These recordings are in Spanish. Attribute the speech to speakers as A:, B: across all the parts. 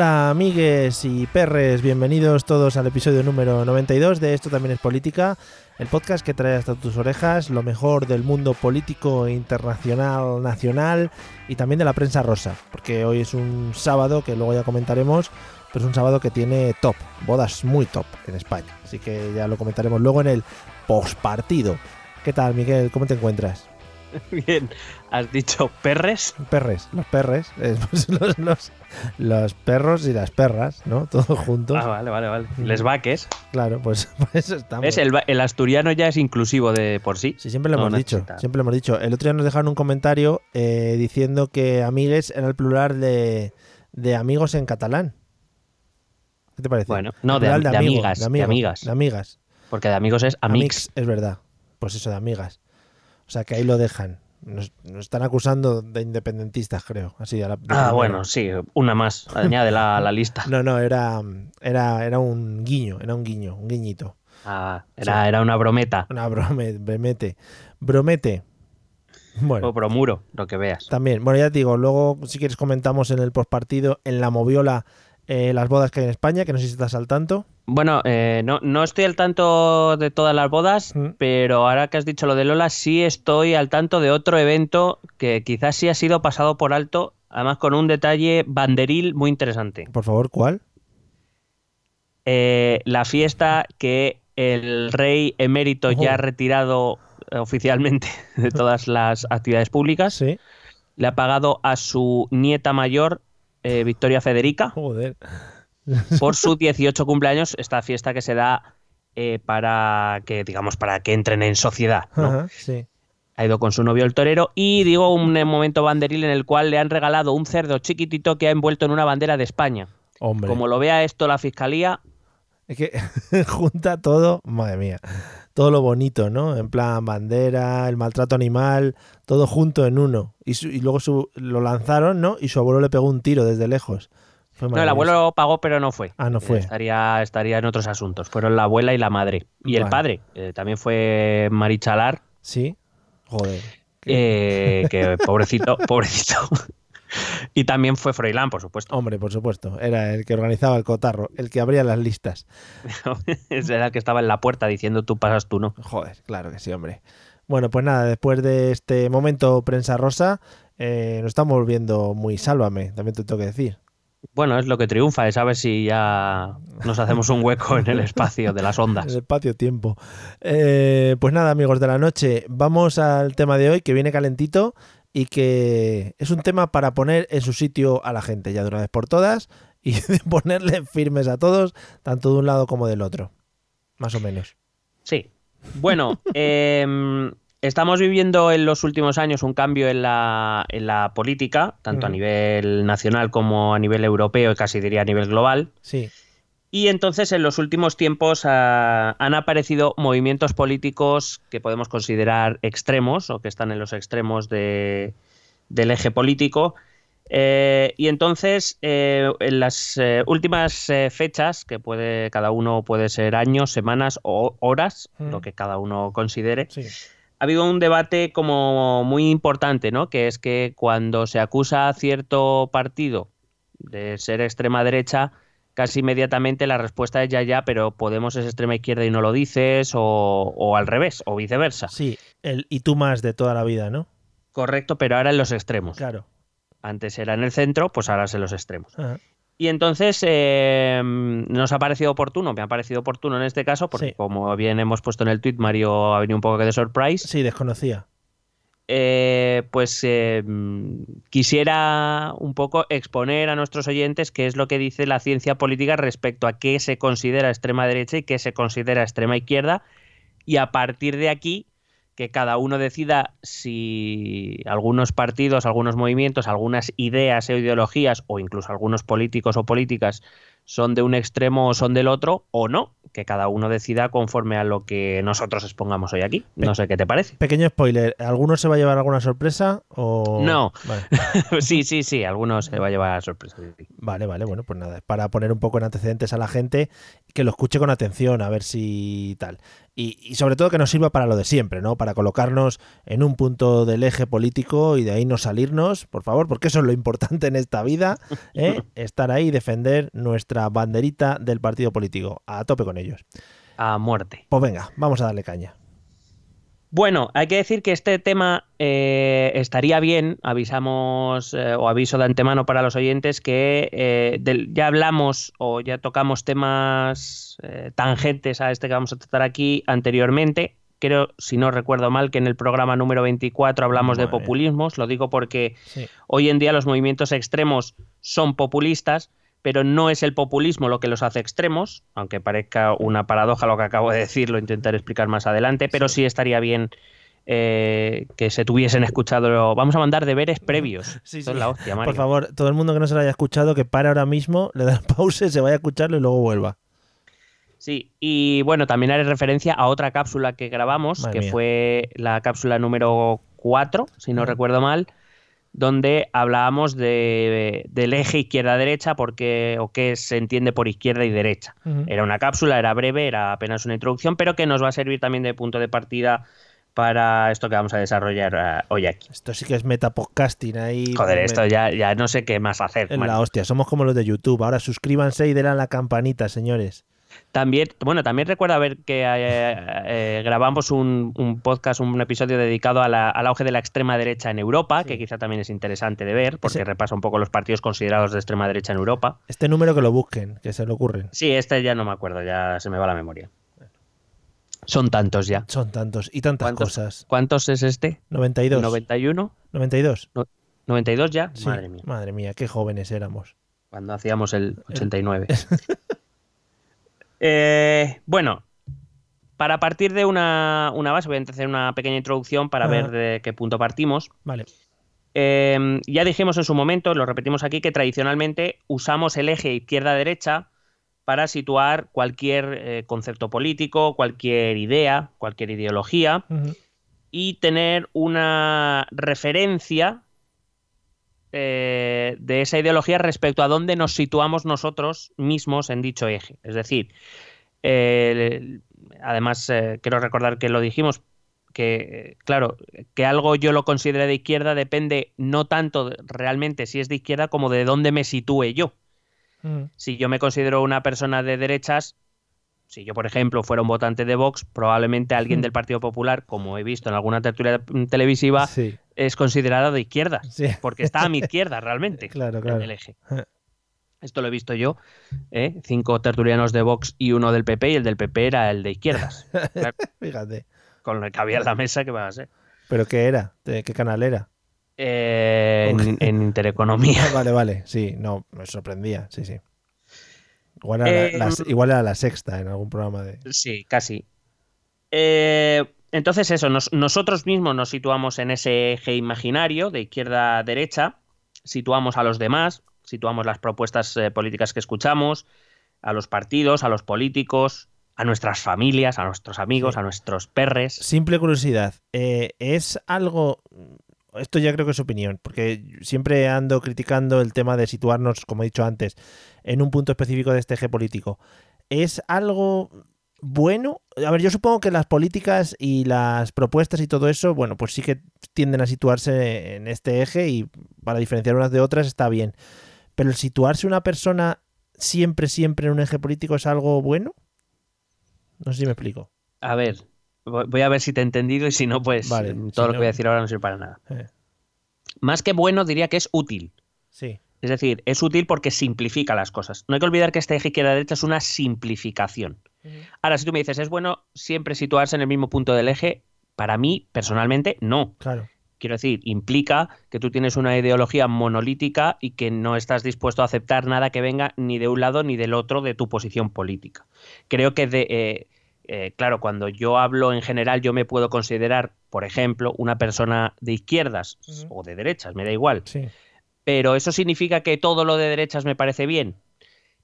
A: Hola amigues y perres, bienvenidos todos al episodio número 92 de Esto también es política, el podcast que trae hasta tus orejas lo mejor del mundo político internacional, nacional y también de la prensa rosa, porque hoy es un sábado que luego ya comentaremos, pero es un sábado que tiene top, bodas muy top en España, así que ya lo comentaremos luego en el postpartido. ¿Qué tal Miguel? ¿Cómo te encuentras?
B: Bien, has dicho perres.
A: Perres, los perres, eh, pues los, los- los perros y las perras, ¿no? Todos juntos.
B: Ah, vale, vale, vale. Les vaques.
A: Claro, pues por eso estamos.
B: ¿Ves? El, asturiano ya es inclusivo de por sí.
A: Sí, siempre lo
B: No
A: hemos dicho.
B: necesita.
A: Siempre lo hemos dicho. El otro día nos dejaron un comentario eh, diciendo que amigues era el plural de, de amigos en catalán. ¿Qué te parece?
B: Bueno, no, de, de
A: amigo,
B: amigas, de amigas.
A: De amigas.
B: Porque de amigos es amix.
A: Amix, es verdad. Pues eso, de amigas. O sea, que ahí lo dejan. Nos, nos están acusando de independentistas, creo. Así, a la-
B: Ah, bueno, sí, una más. Añádela a la lista.
A: No, no, era, era, era un guiño, era un guiño, un guiñito.
B: Ah, era, era una brometa.
A: Una brome, bromete. Bromete. Bueno.
B: O bromuro, lo que veas.
A: También, bueno, ya te digo, luego si quieres comentamos en el postpartido, en la moviola, eh, las bodas que hay en España, que no sé si estás al tanto.
B: Bueno, eh, no, no estoy al tanto de todas las bodas,
A: Mm.
B: pero ahora que has dicho lo de Lola, sí estoy al tanto de otro evento que quizás sí ha sido pasado por alto, además con un detalle banderil muy interesante.
A: Por favor, ¿cuál?
B: Eh, la fiesta que el rey emérito
A: Ojo.
B: ya retirado oficialmente de todas las actividades públicas
A: Sí.
B: le ha pagado a su nieta mayor, eh, Victoria Federica,
A: Joder.
B: Por su 18 cumpleaños, esta fiesta que se da eh, para que, digamos, para que entren en sociedad. ¿no?
A: Ajá, sí.
B: Ha ido con su novio el torero y digo un momento banderil en el cual le han regalado un cerdo chiquitito que ha envuelto en una bandera de España.
A: Hombre.
B: Como lo vea esto la fiscalía,
A: Es que junta todo, madre mía, todo lo bonito, ¿no? En plan bandera, el maltrato animal, todo junto en uno. Y, su- y luego su- lo lanzaron, ¿no? Y su abuelo le pegó un tiro desde lejos.
B: No, el abuelo pagó, pero no fue.
A: Ah, no fue.
B: Estaría, estaría en otros asuntos. Fueron la abuela y la madre. Y el padre. eh, también fue Marichalar,
A: Sí. Joder.
B: eh, que pobrecito, pobrecito. y también fue Froilán, por supuesto.
A: Hombre, por supuesto. Era el que organizaba el cotarro, el que abría las listas.
B: Era el que estaba en la puerta diciendo tú pasas tú no.
A: Joder, claro que sí, hombre. Bueno, pues nada, después de este momento prensa rosa, eh, nos estamos volviendo muy sálvame, también te tengo que decir.
B: Bueno, es lo que triunfa, es a ver si ya nos hacemos un hueco en el espacio de las
A: En
B: ondas.
A: el espacio-tiempo. Eh, pues nada, amigos de la noche, vamos al tema de hoy que viene calentito y que es un tema para poner en su sitio a la gente ya de una vez por todas y de ponerle firmes a todos, tanto de un lado como del otro. Más o menos.
B: Sí. Bueno, em, estamos viviendo en los últimos años un cambio en la, en la política, tanto a nivel nacional como a nivel europeo y casi diría a nivel global.
A: Sí.
B: Y entonces en los últimos tiempos ah, han aparecido movimientos políticos que podemos considerar extremos o que están en los extremos de- del eje político. Eh, y entonces en las eh, últimas eh, fechas, que puede cada uno puede ser años, semanas o horas,
A: Mm.
B: lo que cada uno considere,
A: Sí.
B: Ha habido un debate como muy importante, ¿no? Que es que cuando se acusa a cierto partido de ser extrema derecha, casi inmediatamente la respuesta es ya, ya, pero Podemos es extrema izquierda y no lo dices, o, o al revés, o viceversa.
A: Sí, el y tú más de toda la vida, ¿no?
B: Correcto, pero ahora en los extremos.
A: Claro.
B: Antes era en el centro, pues ahora es en los extremos.
A: Ajá.
B: Y entonces eh, nos ha parecido oportuno, me ha parecido oportuno en este caso, porque
A: Sí.
B: como bien hemos puesto en el tweet, Mario ha venido un poco de surprise.
A: Sí, desconocía.
B: eh, pues eh, quisiera un poco exponer a nuestros oyentes qué es lo que dice la ciencia política respecto a qué se considera extrema derecha y qué se considera extrema izquierda. Y a partir de aquí, que cada uno decida si algunos partidos, algunos movimientos, algunas ideas o ideologías, o incluso algunos políticos o políticas, son de un extremo o son del otro, o no, que cada uno decida conforme a lo que nosotros expongamos hoy aquí. No sé qué te parece.
A: Pequeño spoiler, ¿alguno se va a llevar alguna sorpresa o
B: No.
A: Vale.
B: sí, sí, sí, algunos se va a llevar a sorpresa.
A: Vale, vale, bueno, pues nada, para poner un poco en antecedentes a la gente, que lo escuche con atención, a ver si tal. Y, y sobre todo que nos sirva para lo de siempre, ¿no? Para colocarnos en un punto del eje político y de ahí no salirnos, por favor, porque eso es lo importante en esta vida, ¿eh? estar ahí y defender nuestra banderita del partido político. A tope con ellos.
B: A muerte.
A: Pues venga, vamos a darle caña.
B: Bueno, hay que decir que este tema eh, estaría bien, avisamos eh, o aviso de antemano para los oyentes que eh, ya hablamos o ya tocamos temas eh, tangentes a este que vamos a tratar aquí anteriormente. Creo, si no recuerdo mal, que en el programa número 24 hablamos de populismos. Lo digo porque
A: Sí.
B: hoy en día los movimientos extremos son populistas, pero no es el populismo lo que los hace extremos, aunque parezca una paradoja lo que acabo de decir, lo intentaré explicar más adelante, pero sí, estaría bien eh, que se tuviesen escuchado. Vamos a mandar deberes previos.
A: Sí,
B: Esto
A: sí.
B: es la hostia, Mario.
A: Por favor, todo el mundo que no se lo haya escuchado, que pare ahora mismo, le da pause, se vaya a escucharlo y luego vuelva.
B: Sí, y bueno, también haré referencia a otra cápsula que grabamos,
A: Madre
B: que
A: mía.
B: fue la cápsula número 4, si no recuerdo mal, donde hablábamos de, del eje izquierda-derecha, porque o qué se entiende por izquierda y derecha. Era una cápsula, era breve, era apenas una introducción, pero que nos va a servir también de punto de partida para esto que vamos a desarrollar eh, hoy aquí.
A: Esto sí que es metapodcasting ahí.
B: Joder, esto ya, ya no sé qué más hacer. Mario.
A: la hostia, somos como los de YouTube. Ahora suscríbanse y denle a la campanita, señores.
B: También, bueno, también recuerda ver que eh, eh, grabamos un, un podcast, un episodio dedicado a la- al auge de la extrema derecha en Europa, que quizá también es interesante de ver, porque
A: Ese-
B: repasa un poco los partidos considerados de extrema derecha en Europa.
A: Este número que lo busquen, que se le ocurren.
B: Sí, este ya no me acuerdo, ya se me va la memoria. Son tantos ya.
A: Son tantos y tantas
B: ¿Cuántos?
A: cosas.
B: ¿Cuántos es este?
A: 92.
B: ¿91?
A: 92.
B: ¿92 ya?
A: Sí.
B: Madre mía,
A: Madre mía, qué jóvenes éramos.
B: cuando hacíamos el 89. Eh, bueno, para partir de una, una base, voy a hacer una pequeña introducción para ver de qué punto partimos.
A: Vale.
B: Eh, ya dijimos en su momento, lo repetimos aquí, que tradicionalmente usamos el eje izquierda-derecha para situar cualquier eh, concepto político, cualquier idea, cualquier ideología y tener una referencia eh, de esa ideología respecto a dónde nos situamos nosotros mismos en dicho eje. Es decir, eh, además eh, quiero recordar que lo dijimos, que claro, que algo yo lo considere de izquierda depende no tanto realmente si es de izquierda como de dónde me sitúe yo.
A: Ujú.
B: Si yo me considero una persona de derechas, si yo, por ejemplo, fuera un votante de Vox, probablemente alguien
A: Mm.
B: del Partido Popular, como he visto en alguna tertulia mm, televisiva,
A: Sí,
B: es considerado de izquierda,
A: sí.
B: porque está a mi izquierda realmente,
A: Claro,
B: en
A: claro.
B: el eje.
A: Eh.
B: Esto lo he visto yo, ¿eh? cinco tertulianos de Vox y uno del PP, y el del PP era el de izquierdas, Claro,
A: Fíjate.
B: con lo que había en la mesa, que va a ser?
A: ¿Pero qué era? ¿De qué canal era?
B: Eh, en, en Intereconomía.
A: Vale, vale. Sí, no, me sorprendía. Sí, sí. Igual era,
B: Eh,
A: la, la- igual era la sexta en algún programa de.
B: Sí, casi. Eh, entonces eso, nos- nosotros mismos nos situamos en ese eje imaginario de izquierda a derecha, situamos a los demás, situamos las propuestas eh, políticas que escuchamos, a los partidos, a los políticos, a nuestras familias, a nuestros amigos, a nuestros perres.
A: Simple curiosidad. eh, ¿Es algo. Esto ya creo que es opinión, porque siempre ando criticando el tema de situarnos, como he dicho antes, en un punto específico de este eje político. ¿Es algo bueno? A ver, yo supongo que las políticas y las propuestas y todo eso, bueno, pues sí que tienden a situarse en este eje y para diferenciar unas de otras está bien. Pero el situarse una persona siempre, siempre en un eje político es algo bueno? No sé si me explico.
B: A ver, voy a ver si te he entendido y si no, pues
A: Vale, si
B: todo lo
A: no-
B: que voy a decir ahora no sirve para nada.
A: Eh,
B: Más que bueno, diría que es útil.
A: sí.
B: Es decir, es útil porque simplifica las cosas. No hay que olvidar que este eje izquierda-derecha es una simplificación. Ahora, si tú me dices, ¿es bueno siempre situarse en el mismo punto del eje? Para mí, personalmente, no.
A: Claro.
B: Quiero decir, implica que tú tienes una ideología monolítica y que no estás dispuesto a aceptar nada que venga ni de un lado ni del otro de tu posición política. Creo que, de, eh, eh, claro, cuando yo hablo en general, yo me puedo considerar, por ejemplo, una persona de izquierdas o de derechas, me da igual.
A: Sí.
B: Pero eso significa que todo lo de derechas me parece bien.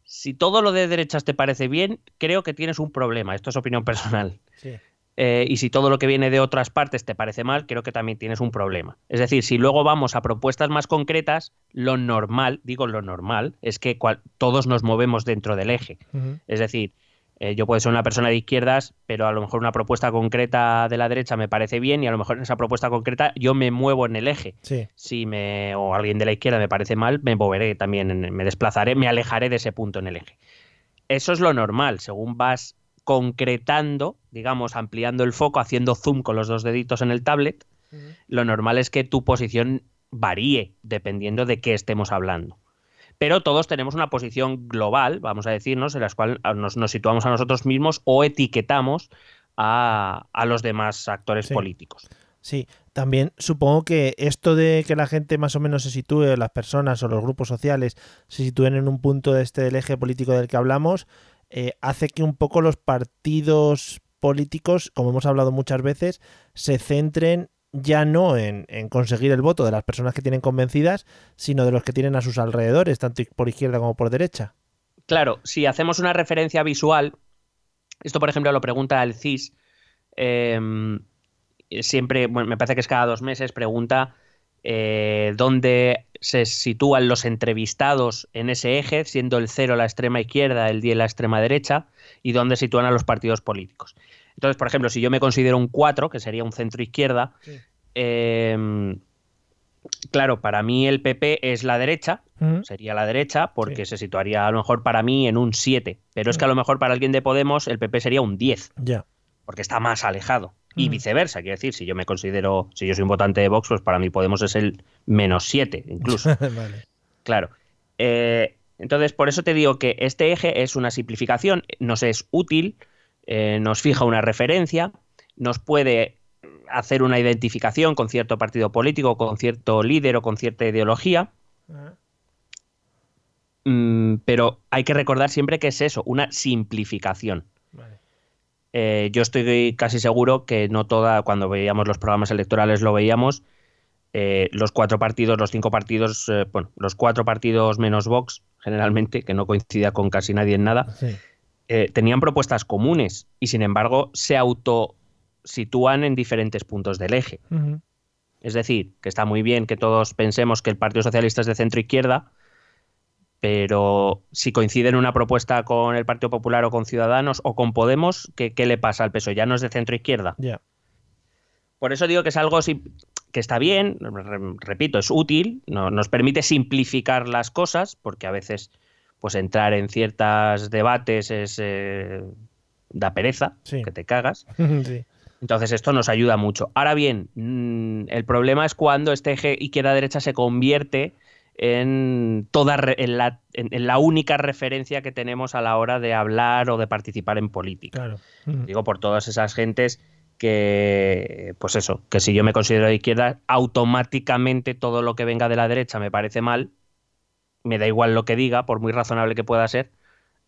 B: Si todo lo de derechas te parece bien, creo que tienes un problema. Esto es opinión personal.
A: Sí.
B: Eh, y si todo lo que viene de otras partes te parece mal, creo que también tienes un problema. Es decir, si luego vamos a propuestas más concretas, lo normal, digo lo normal, es que todos nos movemos dentro del eje. Es decir, eh, yo puedo ser una persona de izquierdas, pero a lo mejor una propuesta concreta de la derecha me parece bien y a lo mejor en esa propuesta concreta yo me muevo en el eje.
A: Sí.
B: Si me o alguien de la izquierda me parece mal, me moveré también, en- me desplazaré, me alejaré de ese punto en el eje. Eso es lo normal, según vas concretando, digamos, ampliando el foco, haciendo zoom con los dos deditos en el tablet, lo normal es que tu posición varíe dependiendo de qué estemos hablando. Pero todos tenemos una posición global, vamos a decirnos, en la cual nos, nos situamos a nosotros mismos o etiquetamos a, a los demás actores
A: Sí.
B: políticos.
A: Sí, también supongo que esto de que la gente más o menos se sitúe, las personas o los grupos sociales se sitúen en un punto de este del eje político del que hablamos, eh, hace que un poco los partidos políticos, como hemos hablado muchas veces, se centren ya no en, conseguir el voto de las personas que tienen convencidas, sino de los que tienen a sus alrededores, tanto por izquierda como por derecha.
B: Claro, si hacemos una referencia visual, esto por ejemplo lo pregunta el CIS, eh, siempre, bueno, me parece que es cada dos meses, pregunta eh, dónde se sitúan los entrevistados en ese eje, siendo el 0 la extrema izquierda, el 10 la extrema derecha, y dónde sitúan a los partidos políticos. Entonces, por ejemplo, si yo me considero un 4, que sería un centro izquierda, eh, claro, para mí el PP es la derecha, sería la derecha, porque
A: Sí.
B: se situaría a lo mejor para mí en un 7, pero es que a lo mejor para alguien de Podemos el PP sería un 10,
A: Ya.
B: porque está más alejado. Y viceversa, quiero decir, si yo me considero, si yo soy un votante de Vox, pues para mí Podemos es el menos 7, incluso.
A: vale.
B: Claro. Eh, entonces, por eso te digo que este eje es una simplificación, nos es útil, eh, nos fija una referencia, nos puede hacer una identificación con cierto partido político, con cierto líder o con cierta ideología, mm, pero hay que recordar siempre que es eso, una simplificación.
A: Vale.
B: Eh, yo estoy casi seguro que no toda, cuando veíamos los programas electorales lo veíamos, eh, los cuatro partidos, los cinco partidos, eh, bueno, los cuatro partidos menos Vox, generalmente, que no coincidía con casi nadie en nada,
A: Sí.
B: Eh, tenían propuestas comunes y sin embargo se autositúan en diferentes puntos del eje. Es decir, que está muy bien que todos pensemos que el Partido Socialista es de centro izquierda, pero si coincide en una propuesta con el Partido Popular o con Ciudadanos o con Podemos, ¿qué, qué le pasa al PSOE? Ya no es de centro izquierda. Por eso digo que es algo que está bien, re- repito, es útil, no- nos permite simplificar las cosas, porque a veces pues entrar en ciertos debates es eh, da pereza,
A: Sí.
B: que te cagas.
A: sí.
B: Entonces esto nos ayuda mucho. Ahora bien, mm, el problema es cuando este eje izquierda-derecha se convierte en toda en la, en- en la única referencia que tenemos a la hora de hablar o de participar en política.
A: Claro.
B: Digo por todas esas gentes que, pues eso, que si yo me considero de izquierda, automáticamente todo lo que venga de la derecha me parece mal, me da igual lo que diga, por muy razonable que pueda ser,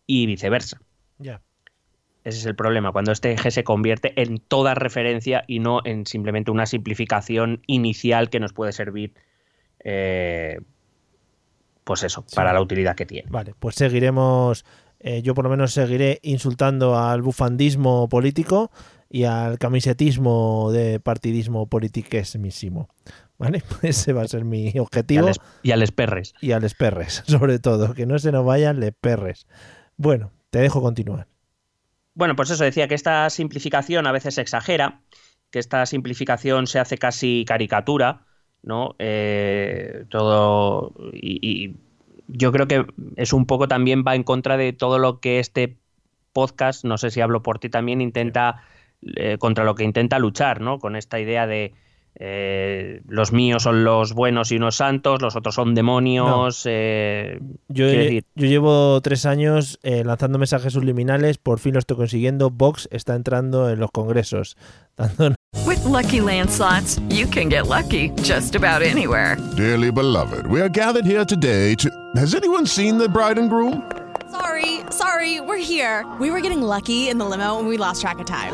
B: y viceversa.
A: Ya.
B: Ese es el problema, cuando este eje se convierte en toda referencia y no en simplemente una simplificación inicial que nos puede servir, eh, pues eso,
A: Sí.
B: para la utilidad que tiene.
A: Vale, pues seguiremos, eh, yo por lo menos seguiré insultando al bufandismo político y al camisetismo de partidismo politiquesmísimo. ¿Vale? Ese va a ser mi
B: Y a,
A: objetivo.
B: les, y a les perres.
A: Y a les perres, sobre todo, que no se nos vayan les perres. Bueno, te dejo continuar.
B: Bueno, pues eso decía que esta simplificación a veces se exagera, que esta simplificación se hace casi caricatura, ¿no? Eh, todo. Y, y yo creo que es un poco también va en contra de todo lo que este podcast, no sé si hablo por ti también, intenta. eh, contra lo que intenta luchar, ¿no? Con esta idea de eh, los míos son los buenos y unos santos, los otros son demonios. Eh,
A: yo, yo, llevo tres años eh, lanzando mensajes subliminales, por fin lo estoy consiguiendo. Vox está entrando en los congresos.
C: Dando... With lucky landslots, you can get lucky just about anywhere.
D: Dearly beloved, we are gathered here today to. Has anyone seen the bride and groom?
E: Sorry, sorry, we're here. We were getting lucky in the limo and we lost track of time.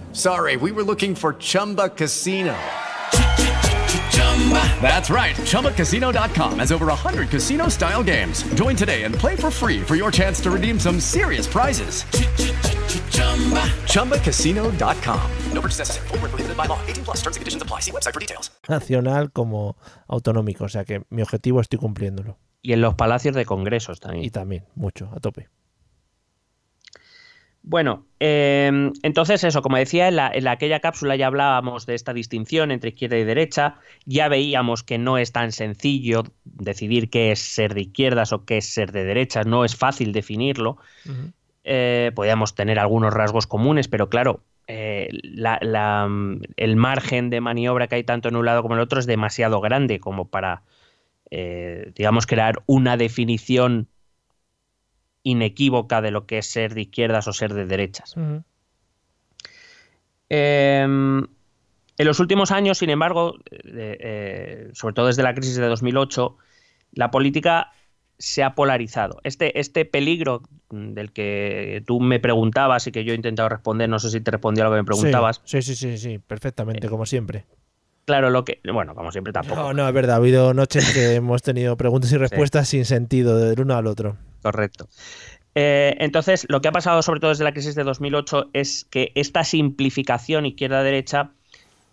F: Sorry, we were looking for Chumba Casino. That's right. ChumbaCasino.com has over 100 casino style games. Join today and play for free for your chance to redeem some serious prizes. ChumbaCasino.com. No purchase necessary. Full prohibited by law. 18 plus terms and conditions apply. See website for details.
A: Nacional como autonómico. O sea que mi objetivo estoy cumpliéndolo.
B: Y en los palacios de congresos también.
A: Y también, mucho, a tope.
B: Bueno, em, entonces eso, como decía, en, la, en, aquella cápsula ya hablábamos de esta distinción entre izquierda y derecha, ya veíamos que no es tan sencillo decidir qué es ser de izquierdas o qué es ser de derechas, no es fácil definirlo, uh eh, podíamos tener algunos rasgos comunes, pero claro, eh, la, la, el margen de maniobra que hay tanto en un lado como en el otro es demasiado grande como para, eh, digamos, crear una definición inequívoca de lo que es ser de izquierdas o ser de derechas. eh, en los últimos años, sin embargo, eh, eh, sobre todo desde la crisis de 2008, la política se ha polarizado. Este, este peligro del que tú me preguntabas y que yo he intentado responder, no sé si te respondí a lo que me preguntabas.
A: Sí, sí, sí, sí, perfectamente, como siempre.
B: Claro, lo que. Bueno, como siempre tampoco.
A: No, no, es verdad. Ha habido noches que hemos tenido preguntas y respuestas sí. sin sentido del uno al otro.
B: Correcto. Eh, entonces, lo que ha pasado, sobre todo desde la crisis de 2008, es que esta simplificación izquierda-derecha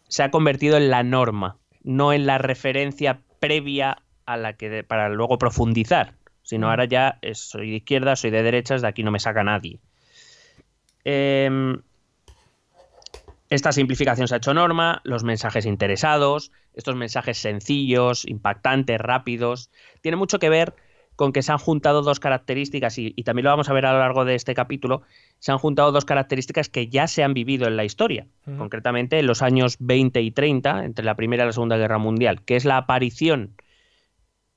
B: se ha convertido en la norma, no en la referencia previa a la que de, para luego profundizar, sino ahora ya es, soy de izquierda, soy de derechas, de aquí no me saca nadie. Eh, esta simplificación se ha hecho norma, los mensajes interesados, estos mensajes sencillos, impactantes, rápidos, tiene mucho que ver con que se han juntado dos características, y, y, también lo vamos a ver a lo largo de este capítulo, se han juntado dos características que ya se han vivido en la historia, uh -huh. concretamente en los años 20 y 30, entre la Primera y la Segunda Guerra Mundial, que es la aparición,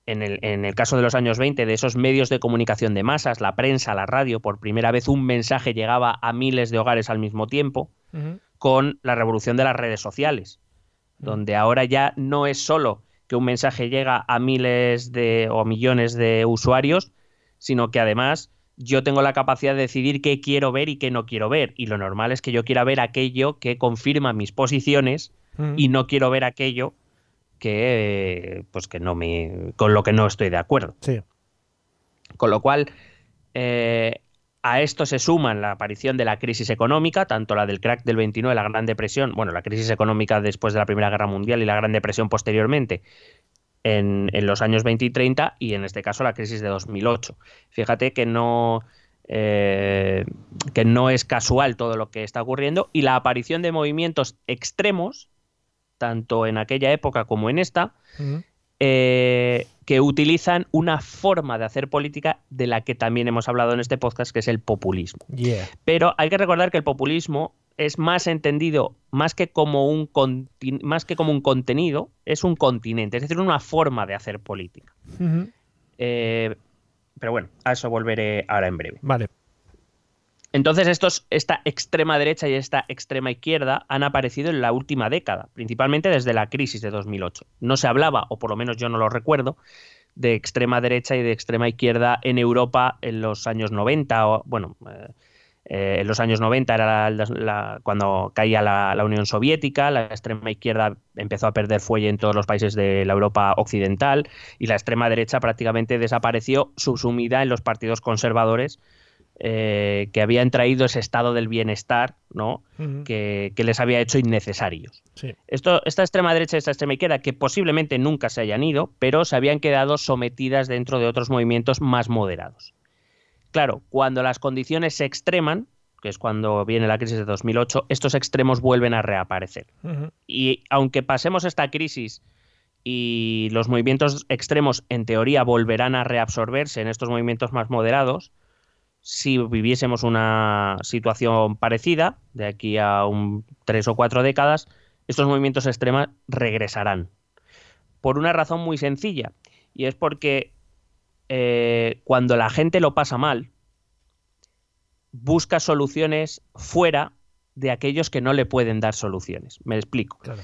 B: en el, en el caso de los años 20, de esos medios de comunicación de masas, la prensa, la radio, por primera vez un mensaje llegaba a miles de hogares al mismo tiempo, uh -huh. con la revolución de las redes sociales, uh -huh. donde ahora ya no es solo que un mensaje llega a miles de o millones de usuarios, sino que además yo tengo la capacidad de decidir qué quiero ver y qué no quiero ver. Y lo normal es que yo quiera ver aquello que confirma mis posiciones mm. y no quiero ver aquello que pues que no me. con lo que no estoy de acuerdo.
A: Sí.
B: Con lo cual, eh, a esto se suman la aparición de la crisis económica, tanto la del crack del 29, la Gran Depresión, bueno, la crisis económica después de la Primera Guerra Mundial y la Gran Depresión posteriormente, en, los años 20 y 30, y en este caso la crisis de 2008. Fíjate que no, eh, que no es casual todo lo que está ocurriendo, y la aparición de movimientos extremos, tanto en aquella época como en esta. Eh, que utilizan una forma de hacer política de la que también hemos hablado en este podcast, que es el populismo.
A: Yeah.
B: Pero hay que recordar que el populismo es más entendido más que como un más que como un contenido, es un continente, es decir, una forma de hacer política. Uh -huh. eh, pero bueno, a eso volveré ahora en breve.
A: Vale.
B: Entonces, estos, esta extrema derecha y esta extrema izquierda han aparecido en la última década, principalmente desde la crisis de 2008. No se hablaba, o por lo menos yo no lo recuerdo, de extrema derecha y de extrema izquierda en Europa en los años 90, o bueno, eh, en los años 90 era cuando caía la, la, Unión Soviética, la extrema izquierda empezó a perder fuelle en todos los países de la Europa occidental y la extrema derecha prácticamente desapareció subsumida en los partidos conservadores eh, que habían traído ese estado del bienestar ¿no? Que, que les había hecho innecesarios.
A: Sí.
B: Esto, esta extrema derecha y esta extrema izquierda, que posiblemente nunca se hayan ido, pero se habían quedado sometidas dentro de otros movimientos más moderados. Claro, cuando las condiciones se extreman, que es cuando viene la crisis de 2008, estos extremos vuelven a reaparecer. Y aunque pasemos esta crisis y los movimientos extremos en teoría volverán a reabsorberse en estos movimientos más moderados, si viviésemos una situación parecida de aquí a un tres o cuatro décadas, estos movimientos extremos regresarán. Por una razón muy sencilla, y es porque eh, cuando la gente lo pasa mal, busca soluciones fuera de aquellos que no le pueden dar soluciones. Me explico.
A: Claro.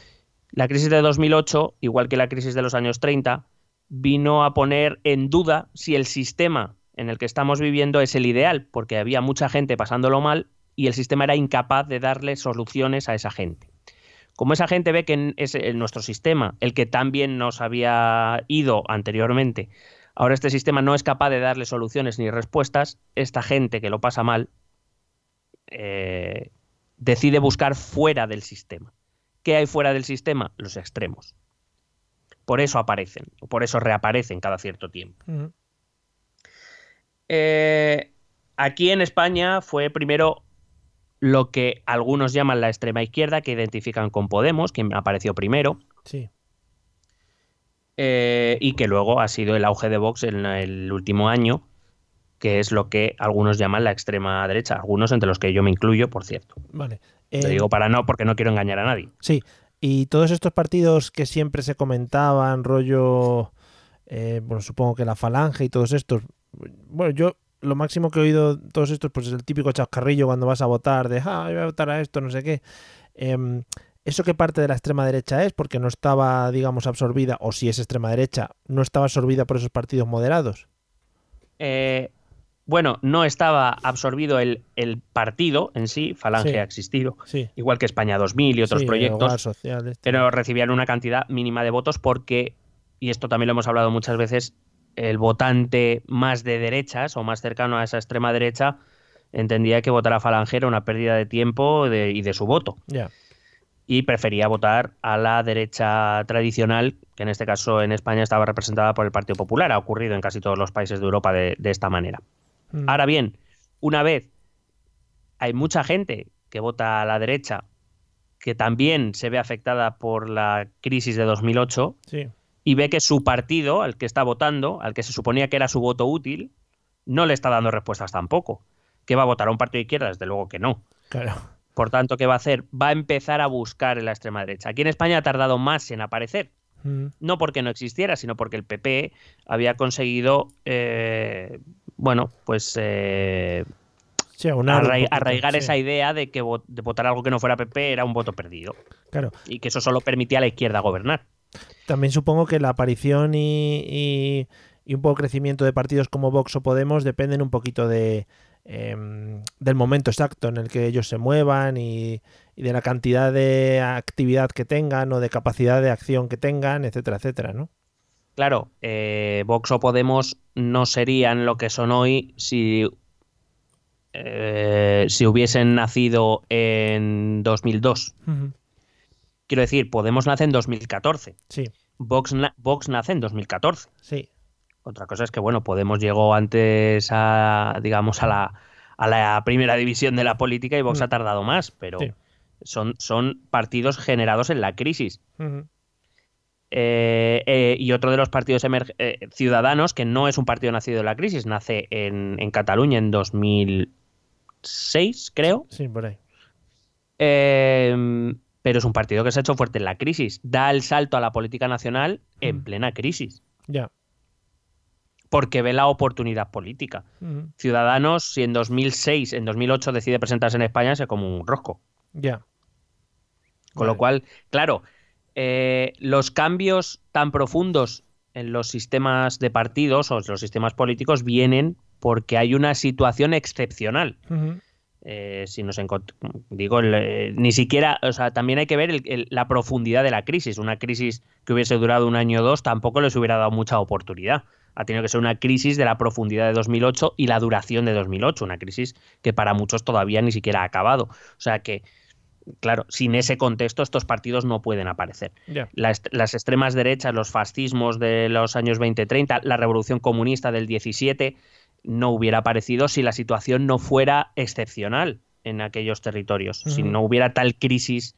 B: La crisis de 2008, igual que la crisis de los años 30, vino a poner en duda si el sistema en el que estamos viviendo es el ideal, porque había mucha gente pasándolo mal y el sistema era incapaz de darle soluciones a esa gente. Como esa gente ve que ese- en nuestro sistema, el que tan bien nos había ido anteriormente, ahora este sistema no es capaz de darle soluciones ni respuestas, esta gente que lo pasa mal eh, decide buscar fuera del sistema. ¿Qué hay fuera del sistema? Los extremos. Por eso aparecen, por eso reaparecen cada cierto tiempo. Eh, aquí en España fue primero lo que algunos llaman la extrema izquierda, que identifican con Podemos, quien apareció primero,
A: Sí.
B: eh, y que luego ha sido el auge de Vox en el último año, que es lo que algunos llaman la extrema derecha, algunos entre los que yo me incluyo, por cierto.
A: Vale.
B: Lo
A: Eh,
B: digo para no, porque no quiero engañar a nadie.
A: Sí, y todos estos partidos que siempre se comentaban, rollo, eh, bueno, supongo que la Falange y todos estos, bueno, yo lo máximo que he oído todos estos, pues es el típico chascarrillo cuando vas a votar, de, ah, voy a votar a esto, no sé qué. Em, ¿Eso qué parte de la extrema derecha es? Porque no estaba, digamos, absorbida, o si es extrema derecha, no estaba absorbida por esos partidos moderados.
B: Eh, bueno, no estaba absorbido el, el partido en sí, Falange
A: Sí.
B: ha existido,
A: Sí.
B: igual que España 2000 y otros
A: Sí,
B: proyectos.
A: Social, este.
B: pero recibían una cantidad mínima de votos porque, y esto también lo hemos hablado muchas veces, el votante más de derechas o más cercano a esa extrema derecha entendía que votar a Falange era una pérdida de tiempo de- y de su voto y prefería votar a la derecha tradicional, que en este caso en España estaba representada por el Partido Popular. Ha ocurrido en casi todos los países de Europa de, de esta manera.
A: Mm.
B: Ahora bien, una vez hay mucha gente que vota a la derecha que también se ve afectada por la crisis de 2008
A: Sí.
B: Y ve que su partido, al que está votando, al que se suponía que era su voto útil, no le está dando respuestas tampoco. ¿Que va a votar a un partido de izquierda? Desde luego que no.
A: Claro.
B: Por tanto, ¿qué va a hacer? Va a empezar a buscar en la extrema derecha. Aquí en España ha tardado más en aparecer.
A: Mm.
B: No porque no existiera, sino porque el PP había conseguido, eh, bueno, pues eh,
A: Sí,
B: arraigar
A: sí.
B: esa idea de que de votar algo que no fuera PP era un voto perdido.
A: Claro.
B: Y que eso solo permitía a la izquierda gobernar.
A: También supongo que la aparición y, y- y un poco crecimiento de partidos como Vox o Podemos dependen un poquito de em, del momento exacto en el que ellos se muevan y, y de la cantidad de actividad que tengan o de capacidad de acción que tengan, etcétera, etcétera, ¿no?
B: Claro, eh, Vox o Podemos no serían lo que son hoy si, eh, si hubiesen nacido en 2002.
A: Ujú.
B: Quiero decir, Podemos nace en 2014.
A: Sí,
B: Vox, na- Vox nace en 2014.
A: sí,
B: Otra cosa es que, bueno, Podemos llegó antes a, digamos, a la, a la primera división de la política y Vox
A: Mm.
B: ha tardado más, pero
A: Sí.
B: son, son partidos generados en la crisis. Eh, eh, y otro de los partidos eh, ciudadanos, que no es un partido nacido en la crisis, nace en, en Cataluña en 2006, creo.
A: sí, por ahí.
B: Pero es un partido que se ha hecho fuerte en la crisis. Da el salto a la política nacional en
A: Mm.
B: plena crisis,
A: Ya.
B: porque ve la oportunidad política.
A: Ujú.
B: Ciudadanos, si en 2006, en 2008 decide presentarse en España, se come un rosco.
A: Ya.
B: Con
A: Vale.
B: lo cual, claro, eh, los cambios tan profundos en los sistemas de partidos o en los sistemas políticos vienen porque hay una situación excepcional. Eh, si nos digo, el, eh, ni siquiera, o sea, también hay que ver el- el- la profundidad de la crisis. Una crisis que hubiese durado un año o dos tampoco les hubiera dado mucha oportunidad Ha tenido que ser una crisis de la profundidad de 2008 y la duración de 2008, una crisis que para muchos todavía ni siquiera ha acabado. O sea que, claro, sin ese contexto estos partidos no pueden aparecer. Las, las extremas derechas, los fascismos de los años 20-30, la revolución comunista del 17, no hubiera aparecido si la situación no fuera excepcional en aquellos territorios, si no hubiera tal crisis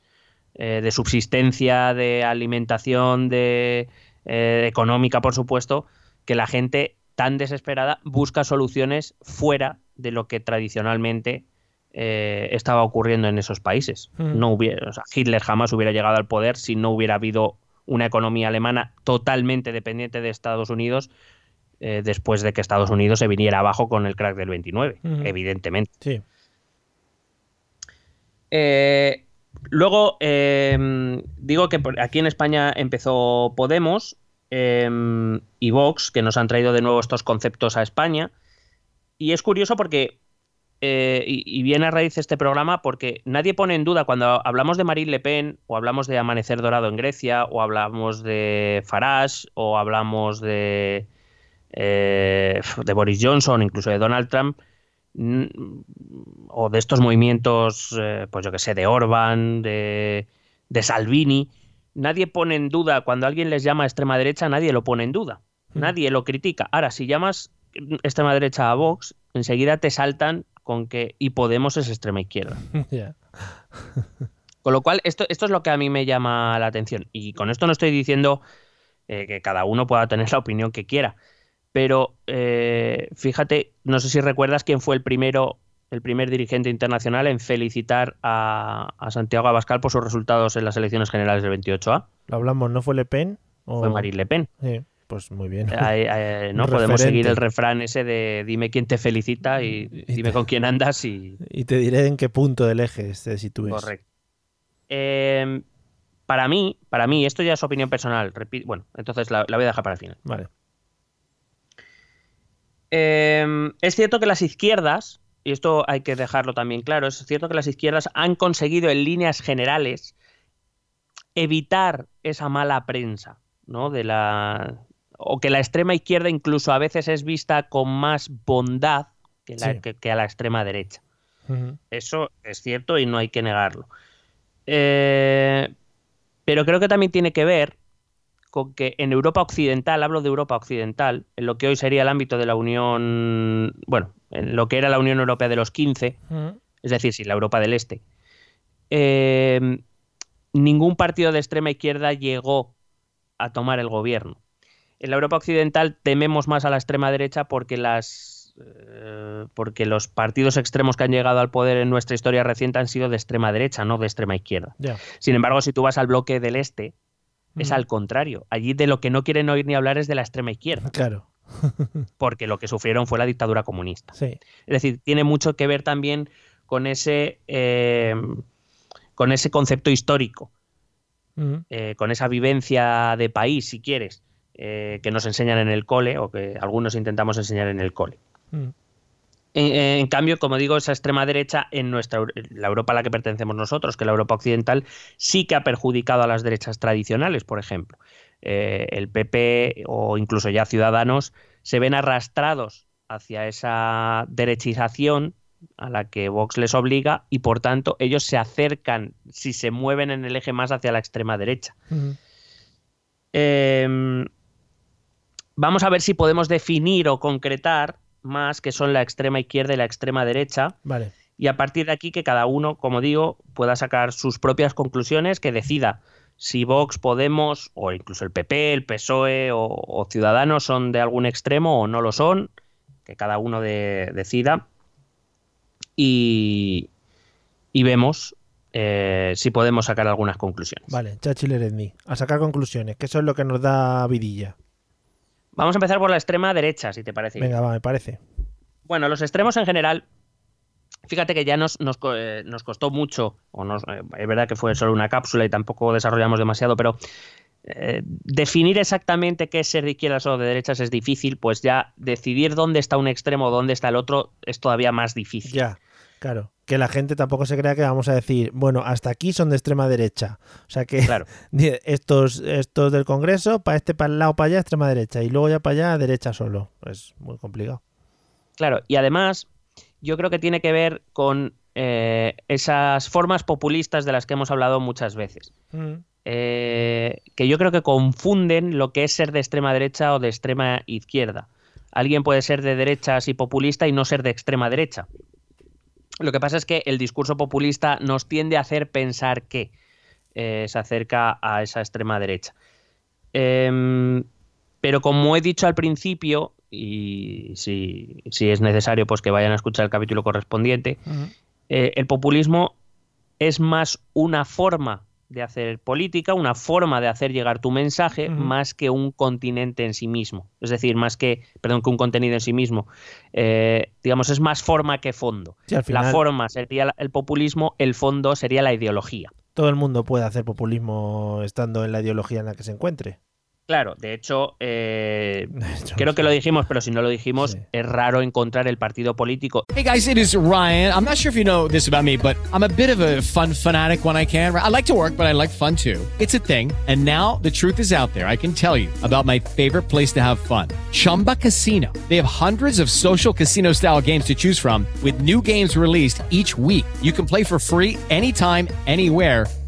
B: eh, de subsistencia, de alimentación, de eh, económica, por supuesto, que la gente tan desesperada busca soluciones fuera de lo que tradicionalmente eh, estaba ocurriendo en esos países. No hubiera, o sea, Hitler jamás hubiera llegado al poder si no hubiera habido una economía alemana totalmente dependiente de Estados Unidos eh, después de que Estados Unidos se viniera abajo con el crack del 29,
A: Ujú.
B: evidentemente.
A: Sí.
B: Eh, luego, eh, digo que aquí en España empezó Podemos eh, y Vox, que nos han traído de nuevo estos conceptos a España. Y es curioso porque, eh, y, y viene a raíz de este programa, porque nadie pone en duda cuando hablamos de Marine Le Pen, o hablamos de Amanecer Dorado en Grecia, o hablamos de Farage, o hablamos de, eh, de Boris Johnson, incluso de Donald Trump, o de estos movimientos, eh, pues yo que sé, de Orban, de, de Salvini, nadie pone en duda, cuando alguien les llama extrema derecha, nadie lo pone en duda, nadie lo critica. Ahora, si llamas extrema derecha a Vox, enseguida te saltan con que y Podemos es extrema izquierda. Con lo cual, esto, esto es lo que a mí me llama la atención. Y con esto no estoy diciendo eh, que cada uno pueda tener la opinión que quiera. Pero eh, fíjate, no sé si recuerdas quién fue el primero, el primer dirigente internacional en felicitar a, a Santiago Abascal por sus resultados en las elecciones generales del 28A.
A: Lo hablamos, ¿no fue Le Pen? O-
B: Fue Marine Le Pen.
A: Sí, pues muy bien.
B: Eh, eh, no podemos seguir el refrán ese de dime quién te felicita y dime con quién andas y,
A: Y te diré en qué punto del eje te sitúes.
B: Correcto. Eh, para mí, para mí, esto ya es opinión personal. repi- bueno, entonces la, la voy a dejar para el final.
A: Vale.
B: Eh, es cierto que las izquierdas, y esto hay que dejarlo también claro, es cierto que las izquierdas han conseguido en líneas generales evitar esa mala prensa, ¿no? De la o que la extrema izquierda incluso a veces es vista con más bondad que, la-
A: Sí.
B: que- que a la extrema derecha. Eso es cierto y no hay que negarlo. Eh, pero creo que también tiene que ver con que en Europa Occidental, hablo de Europa Occidental, en lo que hoy sería el ámbito de la Unión, bueno, en lo que era la Unión Europea de los 15,
A: Ujú.
B: es decir, sí, la Europa del Este, eh, ningún partido de extrema izquierda llegó a tomar el gobierno. En la Europa Occidental tememos más a la extrema derecha porque las eh, porque los partidos extremos que han llegado al poder en nuestra historia reciente han sido de extrema derecha, no de extrema izquierda. Sin embargo, si tú vas al bloque del este, es
A: Ujú.
B: al contrario. Allí de lo que no quieren oír ni hablar es de la extrema izquierda,
A: Claro.
B: porque lo que sufrieron fue la dictadura comunista.
A: Sí.
B: Es decir, tiene mucho que ver también con ese, eh, con ese concepto histórico, eh, con esa vivencia de país, si quieres, eh, que nos enseñan en el cole o que algunos intentamos enseñar en el cole. En, en cambio, como digo, esa extrema derecha en nuestra la Europa a la que pertenecemos nosotros, que la Europa occidental, sí que ha perjudicado a las derechas tradicionales, por ejemplo. Eh, el PP o incluso ya Ciudadanos se ven arrastrados hacia esa derechización a la que Vox les obliga y por tanto ellos se acercan, si se mueven en el eje más hacia la extrema derecha. Eh, vamos a ver si podemos definir o concretar más qué son la extrema izquierda y la extrema derecha.
A: Vale.
B: Y a partir de aquí que cada uno, como digo, pueda sacar sus propias conclusiones, que decida si Vox, Podemos o incluso el PP, el PSOE o, o Ciudadanos son de algún extremo o no lo son, que cada uno de- decida. Y, y vemos eh, si podemos sacar algunas conclusiones.
A: Vale, Chachiller Edmi. A sacar conclusiones, que eso es lo que nos da vidilla.
B: Vamos a empezar por la extrema derecha, si te parece.
A: Venga, va, me parece.
B: Bueno, los extremos en general, fíjate que ya nos, nos, eh, nos costó mucho, o nos, eh, es verdad que fue solo una cápsula y tampoco desarrollamos demasiado, pero eh, definir exactamente qué es ser de izquierdas o de derechas es difícil, pues ya decidir dónde está un extremo o dónde está el otro es todavía más difícil.
A: Ya, claro. Que la gente tampoco se crea que vamos a decir, bueno, hasta aquí son de extrema derecha. O sea que
B: Claro.
A: estos, estos del Congreso, para este, para el lado, para allá, extrema derecha, y luego ya para allá, derecha solo. Es muy complicado.
B: Claro, y además yo creo que tiene que ver con eh, esas formas populistas de las que hemos hablado muchas veces. Eh, que yo creo que confunden lo que es ser de extrema derecha o de extrema izquierda. Alguien puede ser de derechas y populista y no ser de extrema derecha. Lo que pasa es que el discurso populista nos tiende a hacer pensar que eh, se acerca a esa extrema derecha. Em, pero como he dicho al principio, y si, si es necesario, pues que vayan a escuchar el capítulo correspondiente, eh, el populismo es más una forma de hacer política, una forma de hacer llegar tu mensaje, más que un continente en sí mismo. Es decir, más que, perdón, que un contenido en sí mismo. Eh, digamos, es más forma que fondo.
A: Sí,
B: La forma sería el populismo, el fondo sería la ideología.
A: Todo el mundo puede hacer populismo estando en la ideología en la que se encuentre.
B: Claro, de hecho, eh, creo que lo dijimos, pero si no lo dijimos, es raro encontrar el partido político.
G: Hey guys, it is Ryan. I'm not sure if you know this about me, but I'm a bit of a fun fanatic when I can. I like to work, but I like fun too. It's a thing. And now the truth is out there. I can tell you about my favorite place to have fun Chumba Casino. They have hundreds of social casino style games to choose from, with new games released each week. You can play for free anytime, anywhere.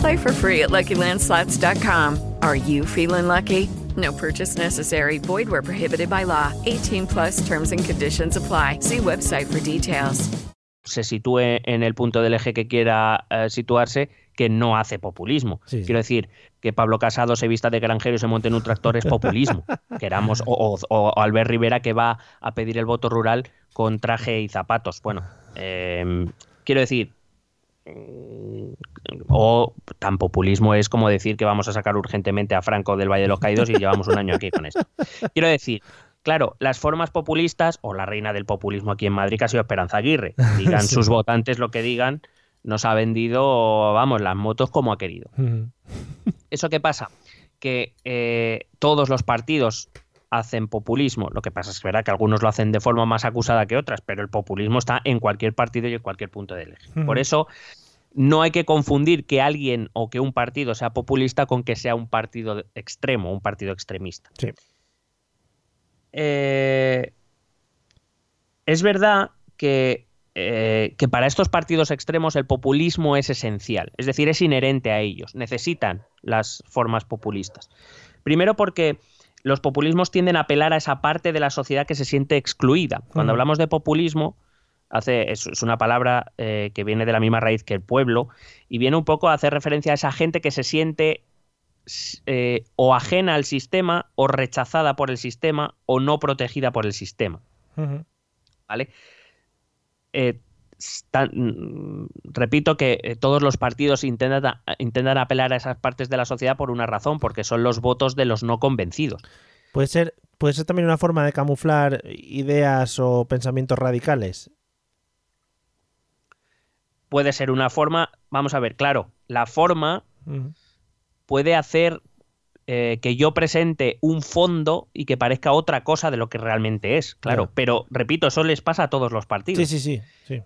C: Play for free at LuckyLandSlots.com. Are you feeling lucky? No purchase necessary. Void where prohibited by law. 18 plus terms and conditions apply. See website for details.
B: se sitúe en el punto del eje que quiera eh, situarse, que no hace populismo.
A: Sí, sí.
B: Quiero decir, que Pablo Casado se vista de granjero y se monte en un tractor es populismo. Queramos, o, o- o Albert Rivera que va a pedir el voto rural con traje y zapatos. Bueno, eh, quiero decir, o tan populismo es como decir que vamos a sacar urgentemente a Franco del Valle de los Caídos y llevamos un año aquí con esto. Quiero decir, claro, las formas populistas, o la reina del populismo aquí en Madrid, que ha sido Esperanza Aguirre, digan
A: Sí.
B: sus votantes lo que digan, nos ha vendido, vamos, las motos como ha querido. ¿Eso qué pasa? Que eh, todos los partidos hacen populismo. Lo que pasa es que, verdad que algunos lo hacen de forma más acusada que otras, pero el populismo está en cualquier partido y en cualquier punto del eje. Por eso no hay que confundir que alguien o que un partido sea populista con que sea un partido extremo, un partido extremista.
A: Sí.
B: Eh, es verdad que, eh, que para estos partidos extremos el populismo es esencial, es decir, es inherente a ellos, necesitan las formas populistas. Primero porque los populismos tienden a apelar a esa parte de la sociedad que se siente excluida. Cuando hablamos de populismo, hace, es, es una palabra eh, que viene de la misma raíz que el pueblo y viene un poco a hacer referencia a esa gente que se siente eh, o ajena al sistema o rechazada por el sistema o no protegida por el sistema. ¿vale? Eh, repito que eh, todos los partidos intentan, intentan apelar a esas partes de la sociedad por una razón, porque son los votos de los no convencidos.
A: Puede ser, puede ser también una forma de camuflar ideas o pensamientos radicales.
B: Puede ser una forma, vamos a ver, claro, la forma puede hacer eh, que yo presente un fondo y que parezca otra cosa de lo que realmente es, claro.
A: Claro.
B: Pero, repito, eso les pasa a todos los partidos.
A: Sí, sí, sí, sí.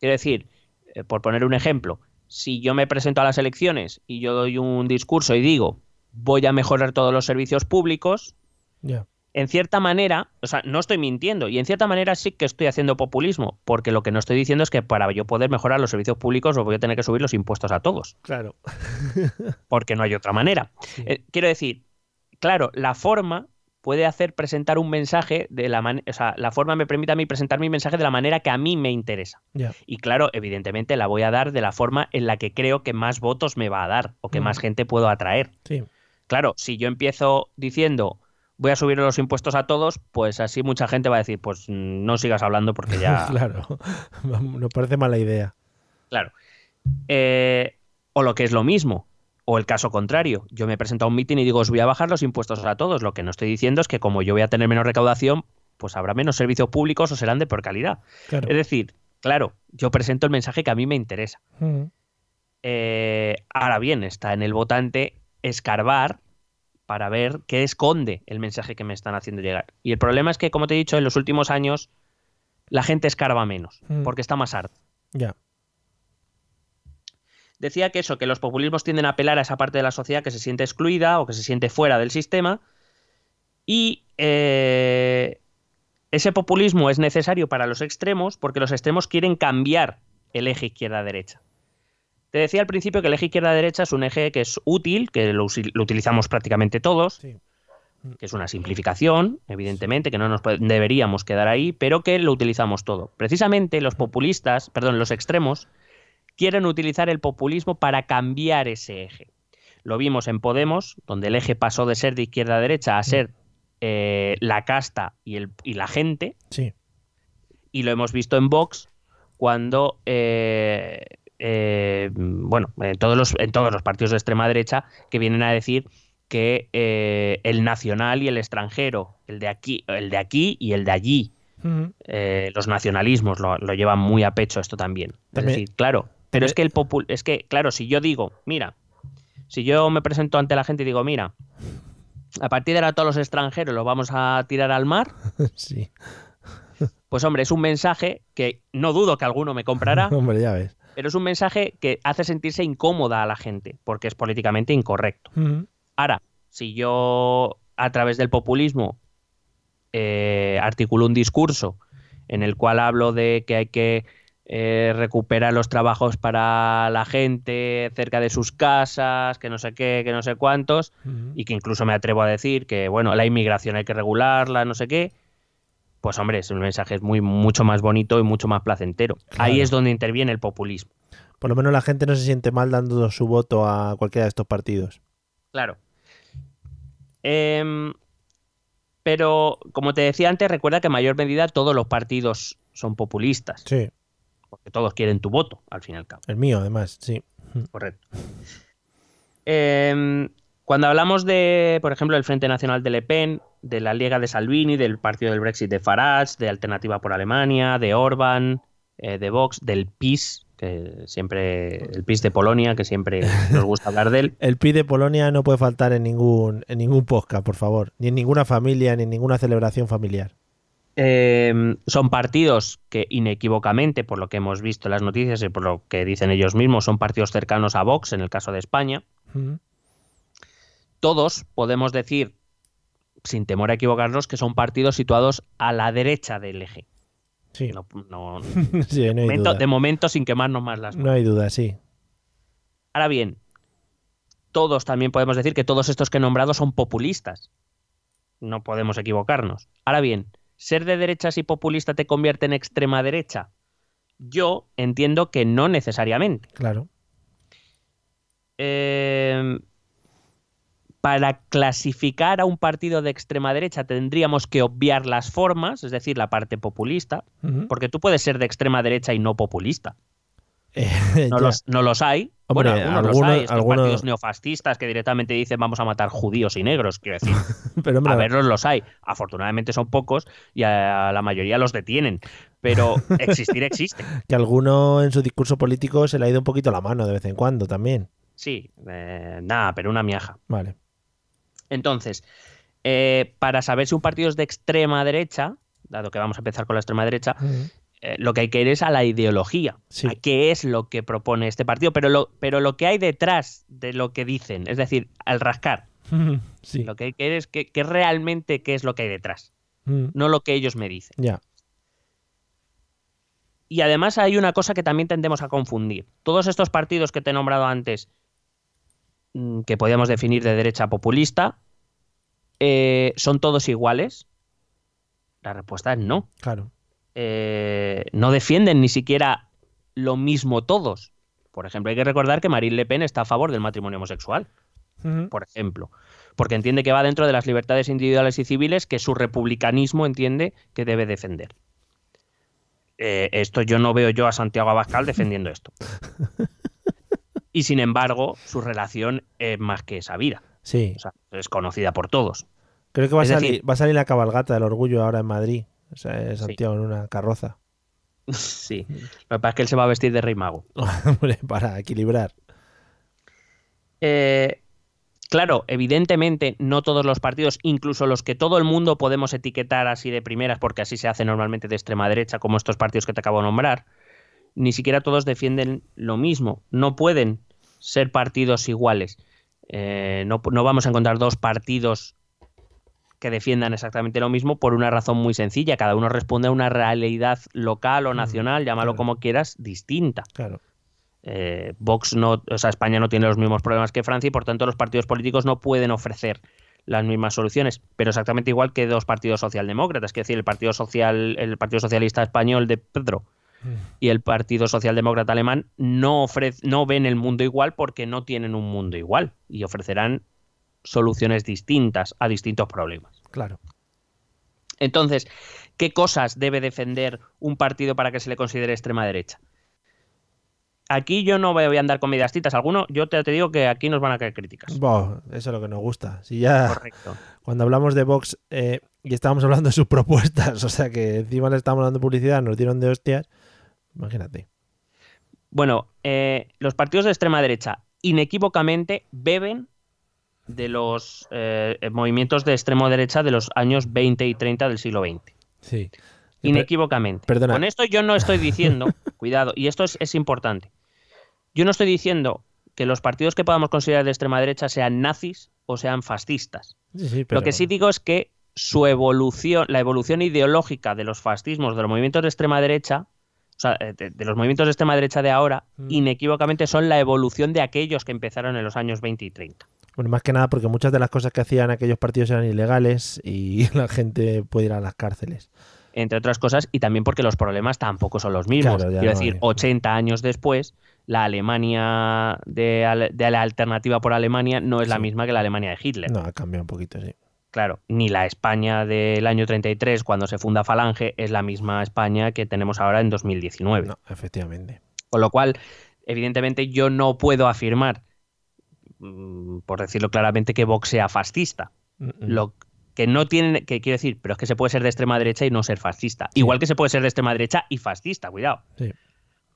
B: Quiero decir, eh, por poner un ejemplo, si yo me presento a las elecciones y yo doy un discurso y digo voy a mejorar todos los servicios públicos, en cierta manera, o sea, no estoy mintiendo y en cierta manera sí que estoy haciendo populismo, porque lo que no estoy diciendo es que para yo poder mejorar los servicios públicos os voy a tener que subir los impuestos a todos,
A: Claro.
B: porque no hay otra manera. Eh, quiero decir, claro, la forma puede hacer presentar un mensaje de la manera, o sea, la forma me permite a mí presentar mi mensaje de la manera que a mí me interesa. Y claro, evidentemente la voy a dar de la forma en la que creo que más votos me va a dar o que
A: Mm.
B: más gente puedo atraer.
A: Sí.
B: Claro, si yo empiezo diciendo voy a subir los impuestos a todos, pues así mucha gente va a decir, pues no sigas hablando porque ya...
A: claro. Nos parece mala idea.
B: Claro. Eh, o lo que es lo mismo, o el caso contrario. Yo me presento a un mitin y digo, os voy a bajar los impuestos a todos. Lo que no estoy diciendo es que como yo voy a tener menos recaudación, pues habrá menos servicios públicos o serán de peor calidad.
A: Claro.
B: Es decir, claro, yo presento el mensaje que a mí me interesa.
A: Mm.
B: Eh, ahora bien, está en el votante escarbar para ver qué esconde el mensaje que me están haciendo llegar. Y el problema es que, como te he dicho, en los últimos años la gente escarba menos,
A: Mm.
B: porque está más harta.
A: Ya.
B: Decía que eso, que los populismos tienden a apelar a esa parte de la sociedad que se siente excluida o que se siente fuera del sistema. Y eh, ese populismo es necesario para los extremos porque los extremos quieren cambiar el eje izquierda-derecha. Te decía al principio que el eje izquierda-derecha es un eje que es útil, que lo, utilizamos prácticamente todos, que es una simplificación, evidentemente, que no nos deberíamos quedar ahí, pero que lo utilizamos todo. Precisamente los populistas, perdón, los extremos, quieren utilizar el populismo para cambiar ese eje. Lo vimos en Podemos, donde el eje pasó de ser de izquierda a derecha a ser eh, la casta y, el, y la gente,
A: Sí.
B: y lo hemos visto en Vox cuando, eh, eh, bueno, en todos, los, en todos los partidos de extrema derecha que vienen a decir que el nacional y el extranjero, el de aquí, el de aquí y el de allí, eh, los nacionalismos lo, lo llevan muy a pecho esto también.
A: También-
B: Es decir, claro, pero es que el popul es que, claro, si yo digo, mira, si yo me presento ante la gente y digo, mira, a partir de ahora todos los extranjeros los vamos a tirar al mar,
A: sí.
B: pues hombre, es un mensaje que no dudo que alguno me comprará,
A: Hombre, ya ves.
B: pero es un mensaje que hace sentirse incómoda a la gente, porque es políticamente incorrecto. Ahora, si yo a través del populismo eh, articulo un discurso en el cual hablo de que hay que eh, recuperar los trabajos para la gente cerca de sus casas, que no sé qué, que no sé cuántos, y que incluso me atrevo a decir que bueno, la inmigración hay que regularla, no sé qué, pues hombre, es un mensaje es muy mucho más bonito y mucho más placentero. Ahí es donde interviene el populismo.
A: Por lo menos la gente no se siente mal dando su voto a cualquiera de estos partidos.
B: Claro. Em, pero, como te decía antes, recuerda que en mayor medida todos los partidos son populistas,
A: Sí.
B: Porque todos quieren tu voto, al fin y al cabo.
A: El mío, además, sí.
B: Correcto. Em, cuando hablamos de, por ejemplo, del Frente Nacional de Le Pen, de la Liga de Salvini, del partido del Brexit de Farage, de Alternativa por Alemania, de Orban, eh, de Vox, del PIS, que siempre, el PIS de Polonia, que siempre nos gusta hablar de él.
A: El PIB de Polonia no puede faltar en ningún, en ningún podcast, por favor. Ni en ninguna familia, ni en ninguna celebración familiar.
B: Eh, son partidos que inequívocamente, por lo que hemos visto en las noticias y por lo que dicen ellos mismos, son partidos cercanos a Vox, en el caso de España. Todos podemos decir, sin temor a equivocarnos, que son partidos situados a la derecha del eje.
A: Sí.
B: No, no-
A: Sí, no
B: de, momento, de momento sin quemarnos más las manos.
A: No hay duda, sí.
B: Ahora bien, todos también podemos decir que todos estos que he nombrado son populistas. No podemos equivocarnos. Ahora bien, ¿ser de derechas y populista te convierte en extrema derecha? Yo entiendo que no necesariamente.
A: Claro.
B: Eh, para clasificar a un partido de extrema derecha tendríamos que obviar las formas, es decir, la parte populista, porque tú puedes ser de extrema derecha y no populista. No
A: Ya.
B: los, no los hay.
A: Hombre,
B: bueno, algunos,
A: algunos-
B: los hay. Estos
A: algunos-
B: partidos neofascistas que directamente dicen vamos a matar judíos y negros, quiero decir.
A: Pero, hombre,
B: a verlos los hay. Afortunadamente son pocos y a la mayoría los detienen. Pero existir existe.
A: que alguno en su discurso político se le ha ido un poquito la mano de vez en cuando también.
B: Sí, eh, nada, pero una miaja.
A: Vale.
B: Entonces, eh, para saber si un partido es de extrema derecha, dado que vamos a empezar con la extrema derecha. Eh, lo que hay que ir es a la ideología,
A: Sí.
B: a qué es lo que propone este partido, pero lo, pero lo que hay detrás de lo que dicen, es decir, al rascar,
A: Sí.
B: lo que hay que ir es que, que realmente qué es lo que hay detrás,
A: Mm,
B: no lo que ellos me dicen.
A: Ya.
B: Y además hay una cosa que también tendemos a confundir. Todos estos partidos que te he nombrado antes, mm, que podríamos definir de derecha populista, eh, ¿son todos iguales? La respuesta es no.
A: Claro.
B: Eh, no defienden ni siquiera lo mismo todos. Por ejemplo, hay que recordar que Marine Le Pen está a favor del matrimonio homosexual, por ejemplo, porque entiende que va dentro de las libertades individuales y civiles que su republicanismo entiende que debe defender. Eh, esto yo no veo yo a Santiago Abascal defendiendo esto. y sin embargo, su relación es más que sabida.
A: Sí.
B: O sea, es conocida por todos.
A: Creo que va a, salir, va a salir la cabalgata del orgullo ahora en Madrid. O sea, es Santiago en una carroza.
B: Sí. Lo que pasa es que él se va a vestir de rey mago.
A: Hombre, para equilibrar.
B: Eh, claro, evidentemente no todos los partidos, incluso los que todo el mundo podemos etiquetar así de primeras, porque así se hace normalmente de extrema derecha, como estos partidos que te acabo de nombrar, ni siquiera todos defienden lo mismo. No pueden ser partidos iguales. Eh, no, no vamos a encontrar dos partidos que defiendan exactamente lo mismo por una razón muy sencilla. Cada uno responde a una realidad local o nacional, llámalo como quieras, distinta.
A: Claro.
B: Eh, Vox no, o sea, España no tiene los mismos problemas que Francia y por tanto los partidos políticos no pueden ofrecer las mismas soluciones, pero exactamente igual que dos partidos socialdemócratas, que decir, el Partido Social, el Partido Socialista Español de Pedro y el Partido Socialdemócrata Alemán no ofrece, no ven el mundo igual porque no tienen un mundo igual y ofrecerán soluciones distintas a distintos problemas.
A: Claro.
B: Entonces, ¿qué cosas debe defender un partido para que se le considere extrema derecha? Aquí yo no voy a andar con medias tintas. Alguno, yo te, te digo que aquí nos van a caer críticas.
A: Eso es lo que nos gusta. Si ya
B: Correcto.
A: cuando hablamos de Vox eh, y estábamos hablando de sus propuestas, o sea que encima le estábamos dando publicidad, nos dieron de hostias, imagínate.
B: Bueno, eh, los partidos de extrema derecha inequívocamente beben de los eh, movimientos de extrema derecha de los años 20 y 30 del siglo XX.
A: Sí.
B: Inequívocamente.
A: Perdona.
B: Con esto yo no estoy diciendo, cuidado, y esto es, es importante. Yo no estoy diciendo que los partidos que podamos considerar de extrema derecha sean nazis o sean fascistas.
A: Sí, sí, pero-
B: Lo que sí digo es que su evolución, la evolución ideológica de los fascismos, de los movimientos de extrema derecha, o sea, eh, de, de los movimientos de extrema derecha de ahora,
A: Mm.
B: inequívocamente son la evolución de aquellos que empezaron en los años 20 y 30.
A: Bueno, más que nada porque muchas de las cosas que hacían aquellos partidos eran ilegales y la gente puede ir a las cárceles.
B: entre otras cosas, y también porque los problemas tampoco son los mismos.
A: Claro,
B: Quiero
A: no
B: decir,
A: hay.
B: 80 años después, la Alemania de, la alternativa por Alemania no es la misma que la Alemania de Hitler.
A: No, ha cambiado un poquito, sí.
B: Claro, ni la España del año 33, cuando se funda Falange, es la misma España que tenemos ahora en 2019.
A: No, efectivamente.
B: Con lo cual, evidentemente, yo no puedo afirmar, por decirlo claramente, que Vox sea fascista.
A: Mm,
B: Lo que no tienen, que quiero decir, pero es que se puede ser de extrema derecha y no ser fascista. Igual que se puede ser de extrema derecha y fascista, cuidado.
A: Sí.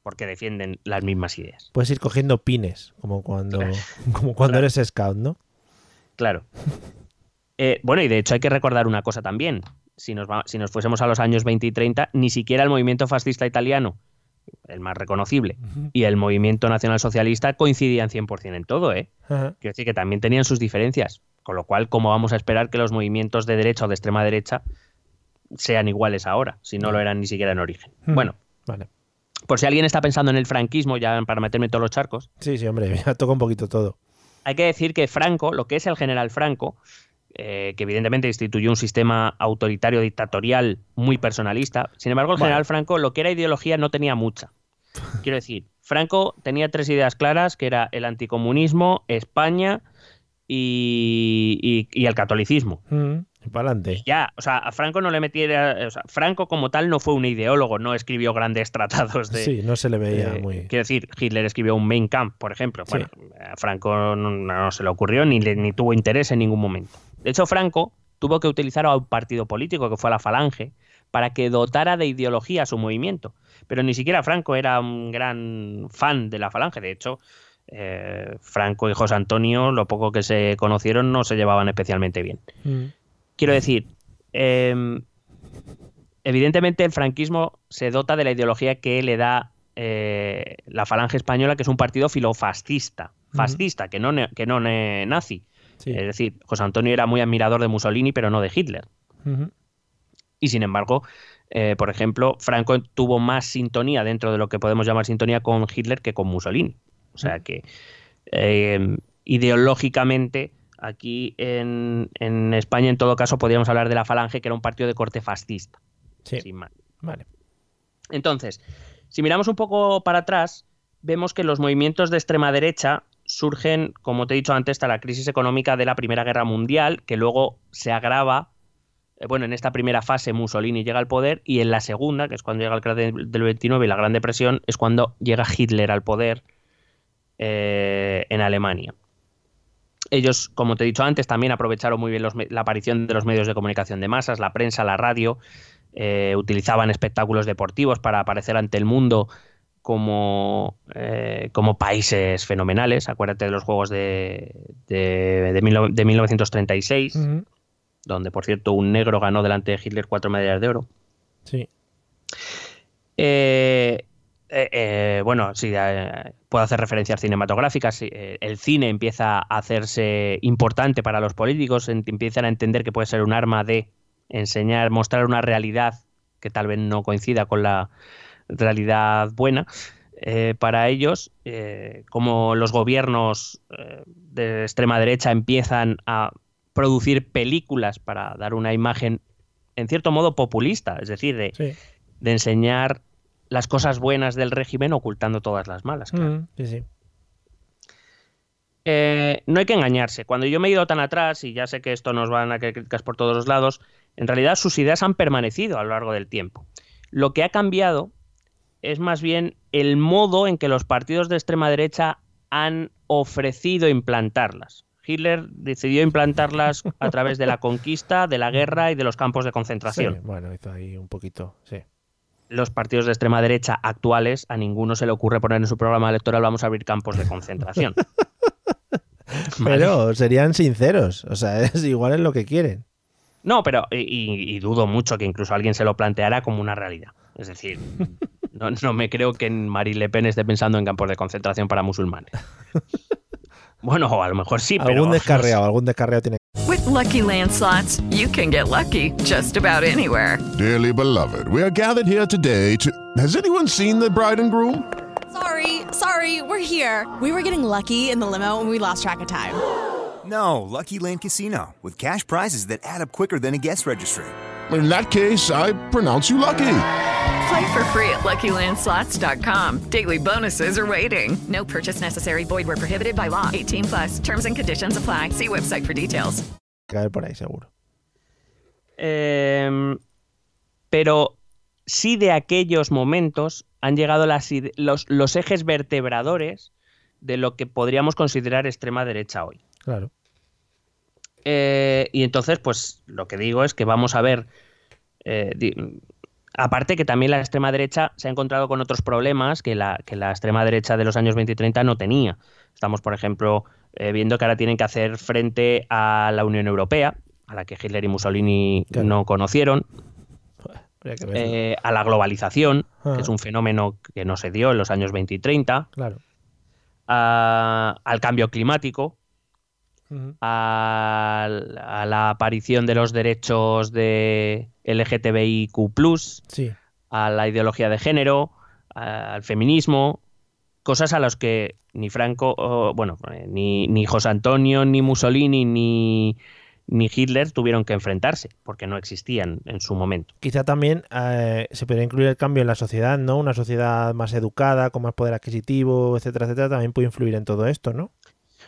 B: Porque defienden las mismas ideas.
A: Puedes ir cogiendo pines, como cuando, como cuando eres scout, ¿no?
B: Claro. Eh, bueno, y de hecho hay que recordar una cosa también. Si nos, va- si nos fuésemos a los años 20 y 30, ni siquiera el movimiento fascista italiano, el más reconocible, y el movimiento nacionalsocialista coincidían 100% en todo, ¿eh? Quiero decir que también tenían sus diferencias. Con lo cual, ¿cómo vamos a esperar que los movimientos de derecha o de extrema derecha sean iguales ahora, si no lo eran ni siquiera en origen? Bueno,
A: Vale.
B: por si alguien está pensando en el franquismo, ya para meterme todos los charcos,
A: Sí, sí, hombre, ya toca un poquito todo.
B: hay que decir que Franco, lo que es el general Franco, eh, que evidentemente instituyó un sistema autoritario dictatorial muy personalista, sin embargo el
A: Vale.
B: general Franco lo que era ideología no tenía mucha. Quiero decir, Franco tenía tres ideas claras, que era el anticomunismo, España y, y- y el catolicismo.
A: Para adelante.
B: Ya, o sea, a Franco no le metiera. O sea, Franco como tal no fue un ideólogo, no escribió grandes tratados de.
A: Sí, no se le veía muy.
B: Quiero decir, Hitler escribió un Mein Kampf, por ejemplo. Bueno, a Franco no, no se le ocurrió ni, le- ni tuvo interés en ningún momento. De hecho, Franco tuvo que utilizar a un partido político, que fue la Falange, para que dotara de ideología a su movimiento. Pero ni siquiera Franco era un gran fan de la Falange. De hecho, eh, Franco y José Antonio, lo poco que se conocieron, no se llevaban especialmente bien.
A: Mm.
B: Quiero decir, eh, evidentemente el franquismo se dota de la ideología que le da eh, la falange española, que es un partido filofascista, fascista, que no, que no ne- Es decir, José Antonio era muy admirador de Mussolini, pero no de Hitler. Y sin embargo, eh, por ejemplo, Franco tuvo más sintonía dentro de lo que podemos llamar sintonía con Hitler que con Mussolini. O sea que eh, ideológicamente aquí en, en España, en todo caso, podríamos hablar de la Falange, que era un partido de corte fascista.
A: Sí.
B: Sin más.
A: Vale.
B: Entonces, si miramos un poco para atrás, vemos que los movimientos de extrema derecha surgen, como te he dicho antes, hasta la crisis económica de la Primera Guerra Mundial, que luego se agrava. eh, Bueno, en esta primera fase Mussolini llega al poder y en la segunda, que es cuando llega el crack del del 29 y la Gran Depresión, es cuando llega Hitler al poder eh, en Alemania. Ellos, como te he dicho antes, también aprovecharon muy bien la aparición de los medios de comunicación de masas, la prensa, la radio, eh, utilizaban espectáculos deportivos para aparecer ante el mundo como, eh, como países fenomenales. Acuérdate de los Juegos de, de, de, mil, de 1936, uh -huh. donde, por cierto, un negro ganó delante de Hitler cuatro medallas de oro.
A: Sí.
B: Eh, eh, bueno, sí, eh, puedo hacer referencias cinematográficas. Eh, el cine empieza a hacerse importante para los políticos, empiezan a entender que puede ser un arma de enseñar, mostrar una realidad que tal vez no coincida con la realidad buena. Eh, para ellos, eh, como los gobiernos de extrema derecha empiezan a producir películas para dar una imagen, en cierto modo, populista, es decir, de, sí. de enseñar las cosas buenas del régimen ocultando todas las malas. Claro.
A: Mm, sí, sí.
B: Eh, no hay que engañarse. Cuando yo me he ido tan atrás, y ya sé que esto nos van a críticas por todos los lados, en realidad sus ideas han permanecido a lo largo del tiempo. Lo que ha cambiado es más bien el modo en que los partidos de extrema derecha han ofrecido implantarlas. Hitler decidió implantarlas a través de la conquista, de la guerra y de los campos de concentración.
A: Sí, bueno, hizo ahí un poquito, sí
B: los partidos de extrema derecha actuales, a ninguno se le ocurre poner en su programa electoral vamos a abrir campos de concentración.
A: pero serían sinceros, o sea, es igual es lo que quieren.
B: No, pero y, y, dudo mucho que incluso alguien se lo planteara como una realidad. Es decir, no, no me creo que Marine Le Pen esté pensando en campos de concentración para musulmanes. Bueno, o a lo mejor sí,
A: algún
B: pero...
A: Descarriado, algún descarriado tiene
C: With lucky landslots, you can get lucky just about anywhere.
D: Dearly beloved, we are gathered here today to. Has anyone seen the bride and groom?
E: Sorry, sorry, we're here. We were getting lucky in the limo and we lost track of time.
H: No, Lucky Land Casino, with cash prizes that add up quicker than a guest registry.
D: In that case, I pronounce you lucky.
C: Play for free at LuckyLandSlots.com. Daily bonuses are waiting. No purchase necessary. Void were prohibited by law. 18 plus. Terms and conditions apply. See website for details.
A: Caer por ahí seguro.
B: Eh, pero sí de aquellos momentos han llegado las, los, los ejes vertebradores de lo que podríamos considerar extrema derecha hoy.
A: Claro.
B: Eh, y entonces, pues lo que digo es que vamos a ver. Eh, di, aparte que también la extrema derecha se ha encontrado con otros problemas que la, que la extrema derecha de los años 20 y 30 no tenía. Estamos, por ejemplo, eh, viendo que ahora tienen que hacer frente a la Unión Europea, a la que Hitler y Mussolini claro. no conocieron. Eh, a la globalización, ah. que es un fenómeno que no se dio en los años 20 y 30.
A: Claro.
B: A, al cambio climático, Uh -huh. a, a, la aparición de los derechos de LGTBIQ,
A: sí.
B: a la ideología de género, a, al feminismo, cosas a las que ni Franco, bueno, ni, ni José Antonio, ni Mussolini, ni, ni Hitler tuvieron que enfrentarse, porque no existían en su momento.
A: Quizá también eh, se podría incluir el cambio en la sociedad, ¿no? Una sociedad más educada, con más poder adquisitivo, etcétera, etcétera, también puede influir en todo esto, ¿no?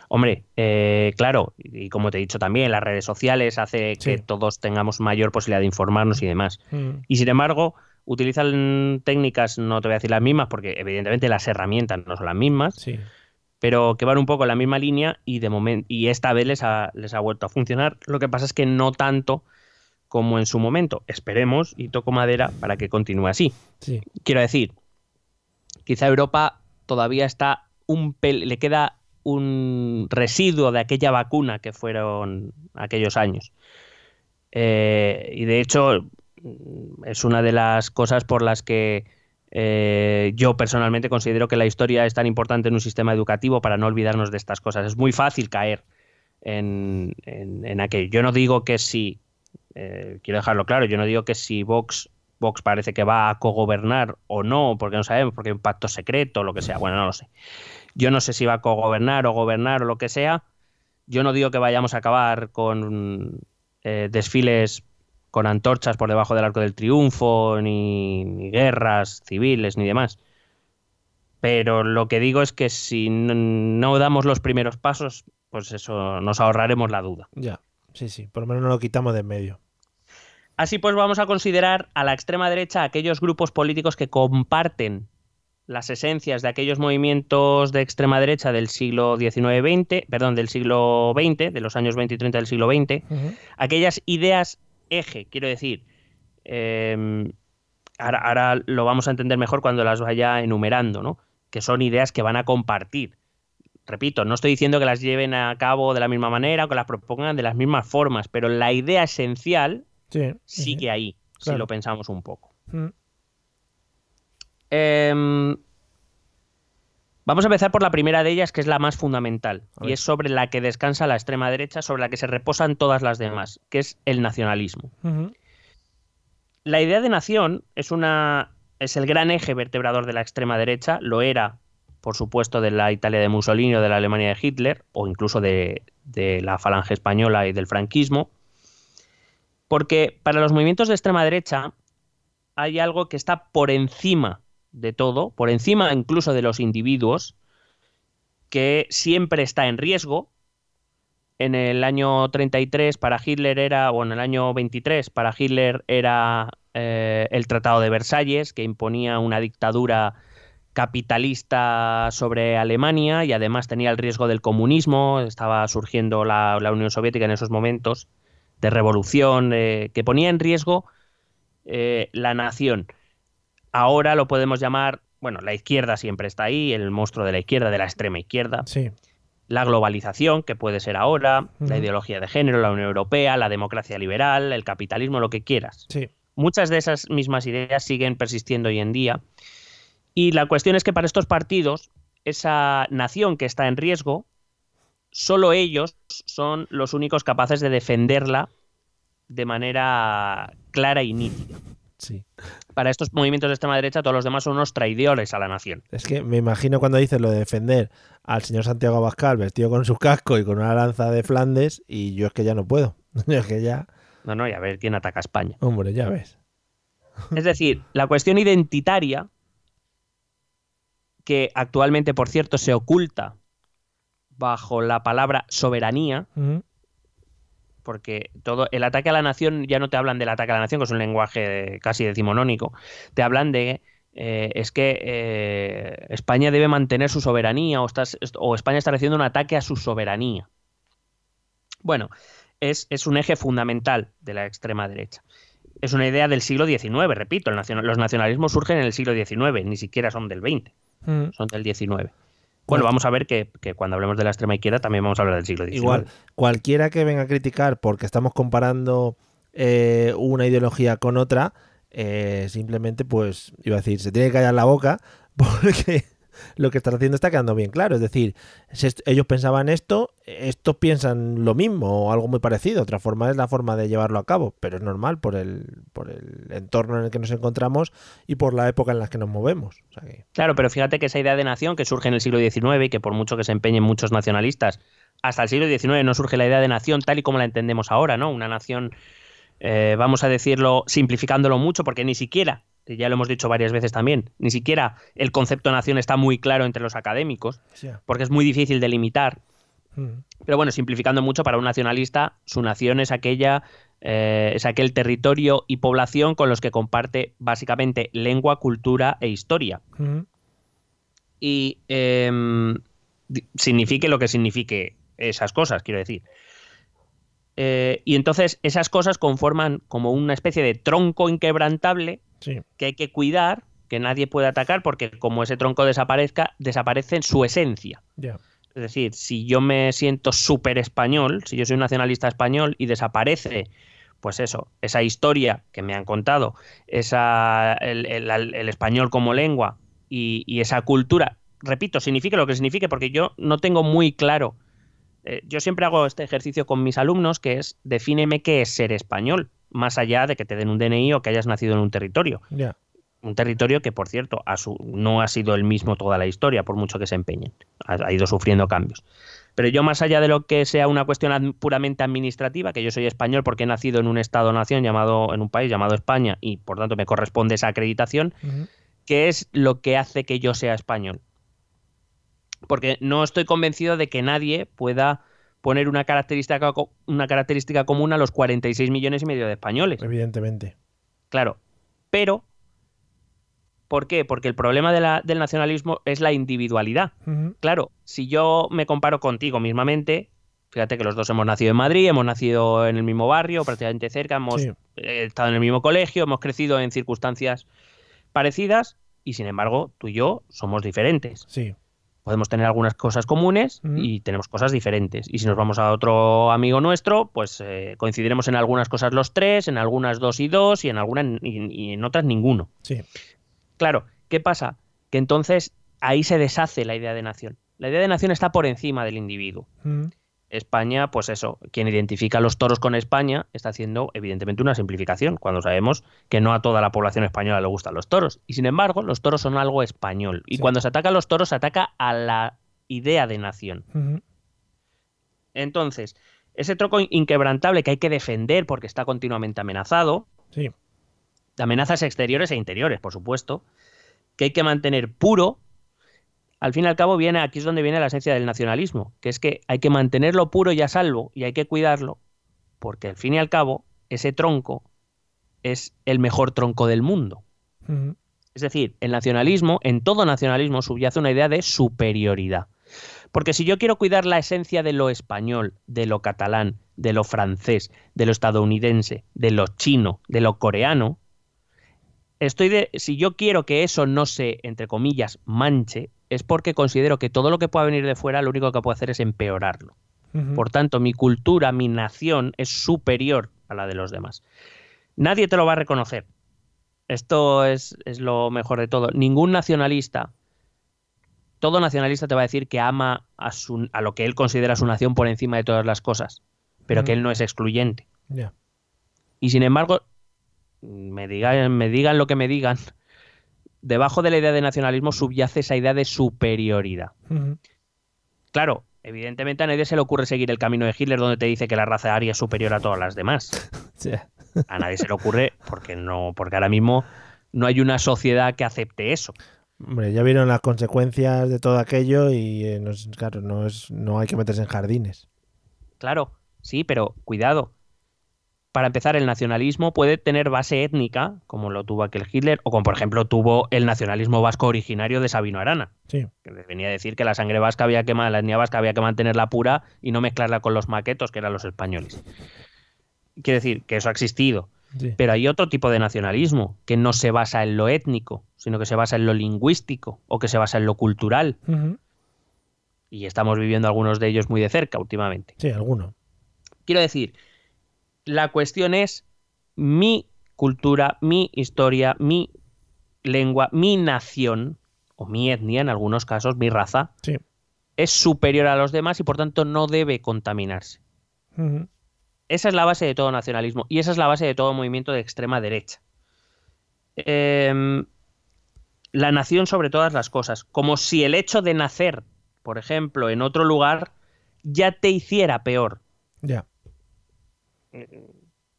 B: Hombre, eh, claro, y como te he dicho también, las redes sociales hace sí. que todos tengamos mayor posibilidad de informarnos y demás. Mm. Y sin embargo, utilizan técnicas, no te voy a decir las mismas, porque evidentemente las herramientas no son las mismas,
A: sí.
B: pero que van un poco en la misma línea y de momento y esta vez les ha, les ha vuelto a funcionar. Lo que pasa es que no tanto como en su momento. Esperemos y toco madera para que continúe así.
A: Sí.
B: Quiero decir, quizá Europa todavía está un pel le queda un residuo de aquella vacuna que fueron aquellos años. Eh, y de hecho es una de las cosas por las que eh, yo personalmente considero que la historia es tan importante en un sistema educativo para no olvidarnos de estas cosas. Es muy fácil caer en, en, aquello. Yo no digo que si, eh, quiero dejarlo claro, yo no digo que si Vox, Vox parece que va a cogobernar o no, porque no sabemos, porque hay un pacto secreto lo que sea, bueno, no lo sé. Yo no sé si va a cogobernar o gobernar o lo que sea. Yo no digo que vayamos a acabar con eh, desfiles con antorchas por debajo del arco del triunfo, ni, ni, guerras civiles, ni demás. Pero lo que digo es que si no, no damos los primeros pasos, pues eso, nos ahorraremos la duda.
A: Ya, sí, sí, por lo menos no lo quitamos de en medio.
B: Así pues, vamos a considerar a la extrema derecha aquellos grupos políticos que comparten las esencias de aquellos movimientos de extrema derecha del siglo XIX-XX, perdón, del siglo XX, de los años 20 y 30 del siglo XX, aquellas ideas eje, quiero decir, em, ahora, ahora lo vamos a entender mejor cuando las vaya enumerando, ¿no? Que son ideas que van a compartir. Repito, no estoy diciendo que las lleven a cabo de la misma manera o que las propongan de las mismas formas, pero la idea esencial
A: Sí,
B: sigue ahí, si lo pensamos un poco.
A: Mm.
B: Em, vamos a empezar por la primera de ellas, que es la más fundamental, y es sobre la que descansa la extrema derecha, sobre la que se reposan todas las demás, que es el nacionalismo. La idea de nación es una es el gran eje vertebrador de la extrema derecha, lo era, por supuesto, de la Italia de Mussolini o de la Alemania de Hitler, o incluso de, de la falange española y del franquismo, porque para los movimientos de extrema derecha hay algo que está por encima de todo, por encima incluso de los individuos, que siempre está en riesgo. En el año 33 para Hitler era, o en el año 23 para Hitler era eh, el Tratado de Versalles, que imponía una dictadura capitalista sobre Alemania y además tenía el riesgo del comunismo, estaba surgiendo la, Unión Soviética en esos momentos de revolución, eh, que ponía en riesgo eh, la nación. Ahora lo podemos llamar, bueno, la izquierda siempre está ahí, el monstruo de la izquierda, de la extrema izquierda.
A: Sí.
B: La globalización, que puede ser ahora, la ideología de género, la Unión Europea, la democracia liberal, el capitalismo, lo que quieras.
A: Sí.
B: Muchas de esas mismas ideas siguen persistiendo hoy en día. Y la cuestión es que para estos partidos, esa nación que está en riesgo, solo ellos son los únicos capaces de defenderla de manera clara y nítida.
A: Sí.
B: Para estos movimientos de extrema derecha, todos los demás son unos traidores a la nación.
A: Es que me imagino cuando dices lo de defender al señor Santiago Abascal vestido con su casco y con una lanza de Flandes y yo es que ya no puedo. Yo es que ya,
B: No, no, y a ver quién ataca a España.
A: hombre, ya ves.
B: Es decir, la cuestión identitaria, que actualmente, por cierto, se oculta bajo la palabra soberanía. Porque todo el ataque a la nación ya no te hablan del ataque a la nación, que es un lenguaje casi decimonónico, te hablan de eh, es que eh, España debe mantener su soberanía o, estás- o España está haciendo un ataque a su soberanía. Bueno, es, es un eje fundamental de la extrema derecha. Es una idea del siglo XIX, repito, nacional- los nacionalismos surgen en el siglo XIX, ni siquiera son del XX,
A: Mm.
B: son del XIX. Bueno, vamos a ver que, que cuando hablemos de la extrema izquierda también vamos a hablar del siglo XIX.
A: Igual, cualquiera que venga a criticar porque estamos comparando eh, una ideología con otra, eh, simplemente, pues, iba a decir, se tiene que callar la boca porque lo que estás haciendo está quedando bien claro. Es decir, ellos pensaban esto, estos piensan lo mismo o algo muy parecido. Otra forma es la forma de llevarlo a cabo, pero es normal por el, por el entorno en el que nos encontramos y por la época en la que nos movemos.
B: Claro, pero fíjate que esa idea de nación que surge en el siglo XIX y que por mucho que se empeñen muchos nacionalistas, hasta el siglo XIX no surge la idea de nación tal y como la entendemos ahora, ¿no? Una nación, eh, vamos a decirlo, simplificándolo mucho, porque ni siquiera, ya lo hemos dicho varias veces también, ni siquiera el concepto nación está muy claro entre los académicos, porque es muy difícil de limitar.
A: mm,
B: Pero bueno, simplificando mucho, para un nacionalista, su nación es aquella, eh, es aquel territorio y población con los que comparte básicamente lengua, cultura e historia.
A: mm,
B: Y em, signifique lo que signifique esas cosas, quiero decir. Eh, y entonces esas cosas conforman como una especie de tronco inquebrantable
A: sí.
B: que hay que cuidar, que nadie puede atacar, porque como ese tronco desaparezca, desaparece en su esencia. Es decir, si yo me siento súper español, si yo soy un nacionalista español y desaparece, pues eso, esa historia que me han contado, esa, el, el- el español como lengua y, y esa cultura, repito, signifique lo que signifique, porque yo no tengo muy claro. eh, yo siempre hago este ejercicio con mis alumnos, que es defíneme qué es ser español, más allá de que te den un DNI o que hayas nacido en un territorio un territorio que, por cierto, a su- no ha sido el mismo toda la historia, por mucho que se empeñen. Ha, ha ido sufriendo cambios. Pero yo, más allá de lo que sea una cuestión puramente administrativa, que yo soy español porque he nacido en un Estado-nación llamado, en un país llamado España, y por tanto me corresponde esa acreditación,
A: Ujú.
B: ¿qué es lo que hace que yo sea español? Porque no estoy convencido de que nadie pueda poner una característica, una característica común a los 46 millones y medio de españoles.
A: Evidentemente.
B: Claro, pero ¿Por qué? Porque el problema de la- del nacionalismo es la individualidad. Claro, si yo me comparo contigo mismamente, fíjate que los dos hemos nacido en Madrid, hemos nacido en el mismo barrio, prácticamente cerca, hemos
A: Sí.
B: eh, estado en el mismo colegio, hemos crecido en circunstancias parecidas y sin embargo tú y yo somos diferentes.
A: Sí.
B: Podemos tener algunas cosas comunes y tenemos cosas diferentes. Y si nos vamos a otro amigo nuestro, pues eh, coincidiremos en algunas cosas los tres, en algunas dos y dos y en algunas y, y en otras ninguno.
A: Sí.
B: Claro, ¿qué pasa? Que entonces ahí se deshace la idea de nación. La idea de nación está por encima del individuo. España, pues eso, quien identifica a los toros con España está haciendo evidentemente una simplificación, cuando sabemos que no a toda la población española le gustan los toros. Y sin embargo, los toros son algo español. Y
A: Sí.
B: cuando se ataca a los toros, se ataca a la idea de nación. Entonces, ese troco inquebrantable que hay que defender porque está continuamente amenazado,
A: Sí.
B: de amenazas exteriores e interiores, por supuesto, que hay que mantener puro. Al fin y al cabo, viene, aquí es donde viene la esencia del nacionalismo, que es que hay que mantenerlo puro y a salvo y hay que cuidarlo, porque al fin y al cabo, ese tronco es el mejor tronco del mundo. Es decir, el nacionalismo, en todo nacionalismo, subyace una idea de superioridad. Porque si yo quiero cuidar la esencia de lo español, de lo catalán, de lo francés, de lo estadounidense, de lo chino, de lo coreano, estoy de, si yo quiero que eso no se, entre comillas, manche, es porque considero que todo lo que pueda venir de fuera lo único que puedo hacer es empeorarlo. Por tanto, mi cultura, mi nación es superior a la de los demás. Nadie te lo va a reconocer. Esto es, es lo mejor de todo. Ningún nacionalista, todo nacionalista te va a decir que ama a, su, a lo que él considera su nación por encima de todas las cosas, pero que él no es excluyente. Y sin embargo, me digan, me digan lo que me digan, debajo de la idea de nacionalismo subyace esa idea de superioridad. Claro, evidentemente a nadie se le ocurre seguir el camino de Hitler donde te dice que la raza aria es superior a todas las demás. A nadie se le ocurre porque no, porque ahora mismo no hay una sociedad que acepte eso.
A: Hombre, ya vieron las consecuencias de todo aquello y eh, no claro, no es, no hay que meterse en jardines.
B: Claro, sí, pero cuidado. Para empezar, el nacionalismo puede tener base étnica, como lo tuvo aquel Hitler, o como por ejemplo tuvo el nacionalismo vasco originario de Sabino Arana,
A: Sí.
B: que venía a decir que la sangre vasca había que la etnia vasca había que mantenerla pura y no mezclarla con los maquetos, que eran los españoles. Quiere decir que eso ha existido.
A: Sí.
B: Pero hay otro tipo de nacionalismo que no se basa en lo étnico, sino que se basa en lo lingüístico o que se basa en lo cultural. Y estamos viviendo algunos de ellos muy de cerca últimamente.
A: Sí, alguno.
B: Quiero decir, la cuestión es mi cultura, mi historia, mi lengua, mi nación, o mi etnia en algunos casos, mi raza,
A: Sí.
B: es superior a los demás y por tanto no debe contaminarse. Esa es la base de todo nacionalismo y esa es la base de todo movimiento de extrema derecha. Em, la nación sobre todas las cosas, como si el hecho de nacer, por ejemplo, en otro lugar, ya te hiciera peor.
A: Ya.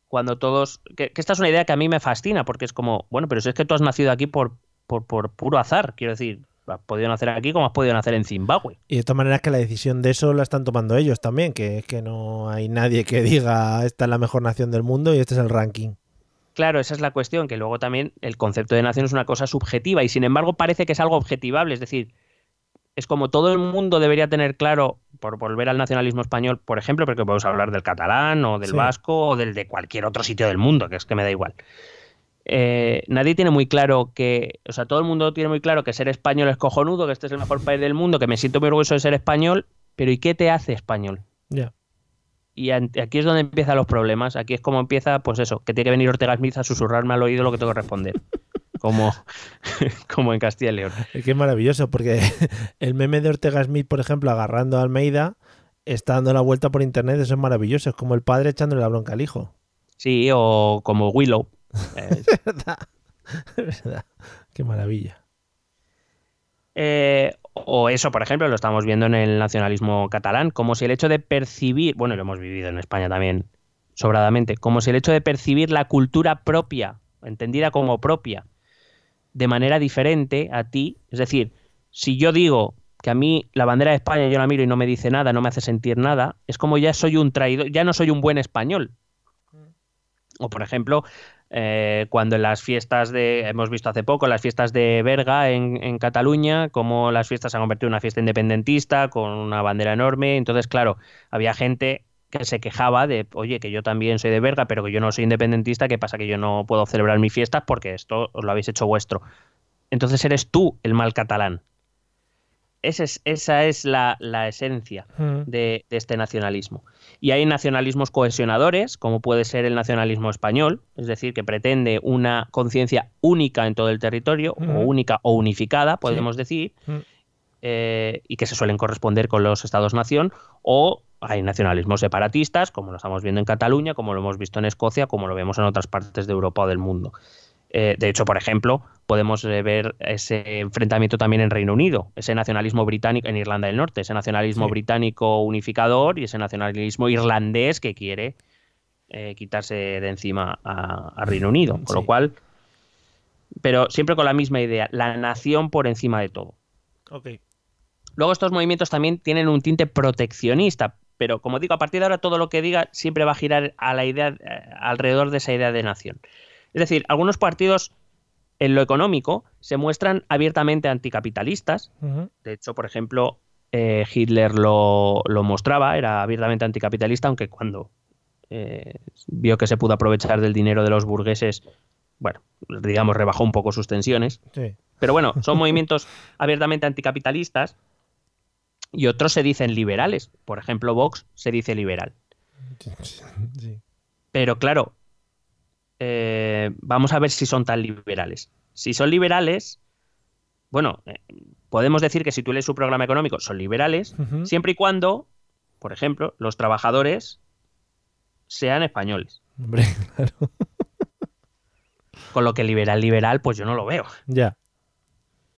B: Cuando todos... Que, que esta es una idea que a mí me fascina, porque es como, bueno, pero si es que tú has nacido aquí por, por, por puro azar, quiero decir, has podido nacer aquí como has podido nacer en Zimbabue.
A: Y de todas maneras que la decisión de eso la están tomando ellos también, que es que no hay nadie que diga esta es la mejor nación del mundo y este es el ranking.
B: Claro, esa es la cuestión, que luego también el concepto de nación es una cosa subjetiva y sin embargo parece que es algo objetivable, es decir, es como todo el mundo debería tener claro, por volver al nacionalismo español, por ejemplo, porque podemos hablar del catalán o del
A: Sí.
B: vasco o del de cualquier otro sitio del mundo, que es que me da igual. Eh, nadie tiene muy claro que, o sea, todo el mundo tiene muy claro que ser español es cojonudo, que este es el mejor país del mundo, que me siento muy orgulloso de ser español, pero ¿y qué te hace español?
A: Ya.
B: Y aquí es donde empiezan los problemas. Aquí es como empieza, pues eso, que tiene que venir Ortega Smith a susurrarme al oído lo que tengo que responder. Como, como en Castilla y León.
A: Es maravilloso, porque el meme de Ortega Smith, por ejemplo, agarrando a Almeida, está dando la vuelta por internet, eso es maravilloso, es como el padre echándole la bronca al hijo.
B: Sí, o como Willow.
A: Es verdad, es verdad. Qué maravilla.
B: Eh, o eso, por ejemplo, lo estamos viendo en el nacionalismo catalán, como si el hecho de percibir, bueno, lo hemos vivido en España también sobradamente, como si el hecho de percibir la cultura propia, entendida como propia, de manera diferente a ti, es decir, si yo digo que a mí la bandera de España yo la miro y no me dice nada, no me hace sentir nada, es como ya soy un traidor, ya no soy un buen español. O por ejemplo, eh, cuando en las fiestas de, hemos visto hace poco, las fiestas de Berga en, en Cataluña, como las fiestas se han convertido en una fiesta independentista con una bandera enorme. Entonces, claro, había gente que se quejaba de, oye, que yo también soy de Berga, pero que yo no soy independentista, ¿qué pasa? Que yo no puedo celebrar mis fiestas porque esto os lo habéis hecho vuestro. Entonces eres tú el mal catalán. Esa es, esa es la, la esencia
A: Mm.
B: de, de este nacionalismo. Y hay nacionalismos cohesionadores, como puede ser el nacionalismo español, es decir, que pretende una conciencia única en todo el territorio, o
A: Ujú.
B: única o unificada, podemos decir,
A: Mm.
B: eh, y que se suelen corresponder con los estados-nación, o hay nacionalismos separatistas, como lo estamos viendo en Cataluña, como lo hemos visto en Escocia, como lo vemos en otras partes de Europa o del mundo. Eh, de hecho, por ejemplo, podemos eh, ver ese enfrentamiento también en Reino Unido, ese nacionalismo británico en Irlanda del Norte, ese nacionalismo
A: Sí.
B: británico unificador y ese nacionalismo irlandés que quiere eh, quitarse de encima a, a Reino Unido. Con lo cual, pero siempre con la misma idea, la nación por encima de todo.
A: Ok.
B: Luego estos movimientos también tienen un tinte proteccionista, pero como digo, a partir de ahora todo lo que diga siempre va a girar a la idea eh, alrededor de esa idea de nación. Es decir, algunos partidos en lo económico se muestran abiertamente anticapitalistas. De hecho, por ejemplo, eh, Hitler lo, lo mostraba, era abiertamente anticapitalista, aunque cuando eh, vio que se pudo aprovechar del dinero de los burgueses, bueno, digamos, rebajó un poco sus tensiones.
A: Sí.
B: Pero bueno, son movimientos abiertamente anticapitalistas y otros se dicen liberales. Por ejemplo, Vox se dice liberal.
A: Sí.
B: Pero claro, eh, vamos a ver si son tan liberales. Si son liberales, bueno, eh, podemos decir que si tú lees su programa económico, son liberales, siempre y cuando, por ejemplo, los trabajadores sean españoles.
A: Hombre, claro.
B: Con lo que liberal, liberal, pues yo no lo veo.
A: Ya.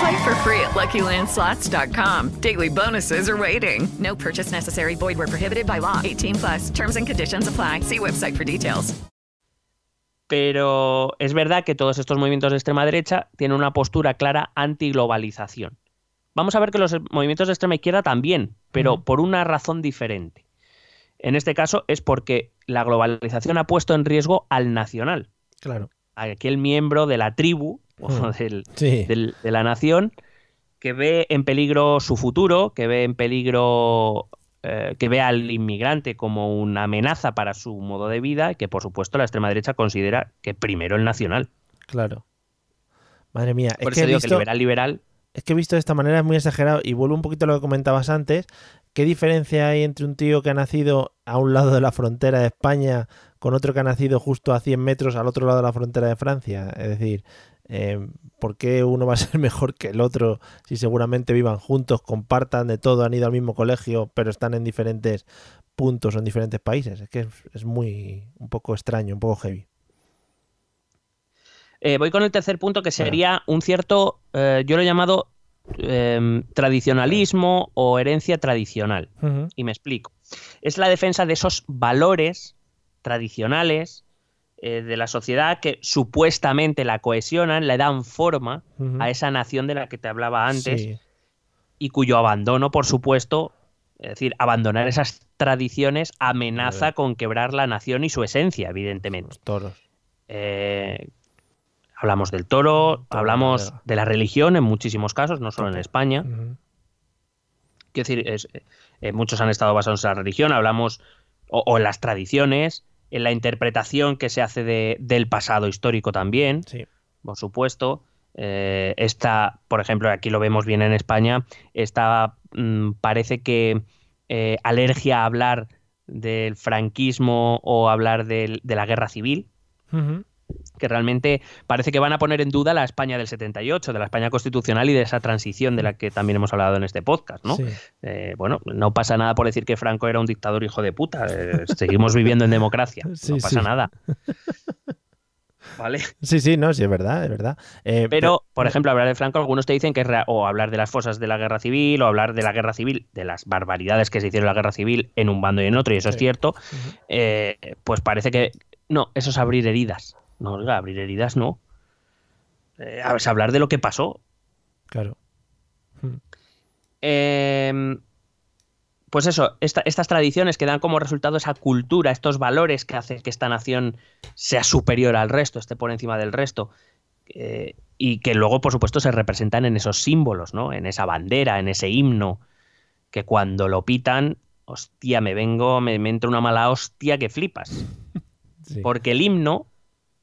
C: Play for free at LuckyLandSlots.com. Daily bonuses are waiting. No purchase necessary. Void where prohibited by law. 18 plus. Terms and conditions apply. See website for details.
B: Pero es verdad que todos estos movimientos de extrema derecha tienen una postura clara antiglobalización. Vamos a ver que los movimientos de extrema izquierda también, pero por una razón diferente. En este caso es porque la globalización ha puesto en riesgo al nacional,
A: Claro.
B: a aquel miembro de la tribu o
A: Hmm.
B: del-
A: Sí.
B: del- de la nación que ve en peligro su futuro, que ve en peligro, eh, que ve al inmigrante como una amenaza para su modo de vida y que por supuesto la extrema derecha considera que primero el nacional.
A: Claro. Madre mía.
B: Por
A: es
B: eso
A: que
B: digo
A: visto,
B: que liberal, liberal,
A: es que he visto de esta manera es muy exagerado y vuelvo un poquito a lo que comentabas antes. ¿Qué diferencia hay entre un tío que ha nacido a un lado de la frontera de España con otro que ha nacido justo a 100 metros al otro lado de la frontera de Francia? Es decir, eh, ¿por qué uno va a ser mejor que el otro si seguramente vivan juntos, compartan de todo, han ido al mismo colegio, pero están en diferentes puntos o en diferentes países? Es que es, es muy un poco extraño, un poco heavy.
B: Eh, voy con el tercer punto que sería un cierto, eh, yo lo he llamado tradicionalismo o herencia tradicional. Y me explico. Es la defensa de esos valores tradicionales eh, de la sociedad que supuestamente la cohesionan, le dan forma a esa nación de la que te hablaba antes
A: Sí.
B: y cuyo abandono, por supuesto, es decir, abandonar esas tradiciones amenaza con quebrar la nación y su esencia, evidentemente.
A: Los toros.
B: Eh, hablamos del toro, hablamos de la religión en muchísimos casos, no solo en España. Quiero decir, es- eh, muchos han estado basados en la religión, hablamos, o, o en las tradiciones, en la interpretación que se hace de- del pasado histórico también,
A: Sí.
B: por supuesto. Eh, esta, por ejemplo, aquí lo vemos bien en España, esta mm, parece que eh, alergia a hablar del franquismo o hablar del- de la guerra civil. Que realmente parece que van a poner en duda la España del 78, de la España constitucional y de esa transición de la que también hemos hablado en este podcast, ¿no?
A: Sí.
B: Eh, bueno, no pasa nada por decir que Franco era un dictador hijo de puta. eh, seguimos viviendo en democracia.
A: Sí,
B: no pasa
A: sí.
B: nada. ¿vale?
A: Sí, sí, no, sí, es verdad, es verdad. Eh,
B: Pero, por ejemplo, hablar de Franco, algunos te dicen que es o hablar de las fosas de la guerra civil, o hablar de la guerra civil, de las barbaridades que se hicieron en la guerra civil en un bando y en otro, y eso es cierto, eh, pues parece que. No, eso es abrir heridas. No, oiga, abrir heridas no. Eh, es hablar de lo que pasó.
A: Claro.
B: Eh, pues eso, esta- estas tradiciones que dan como resultado esa cultura, estos valores que hacen que esta nación sea superior al resto, esté por encima del resto, eh, y que luego, por supuesto, se representan en esos símbolos, ¿no? En esa bandera, en ese himno, que cuando lo pitan, hostia, me vengo, me, me entra una mala hostia que flipas. Porque el himno,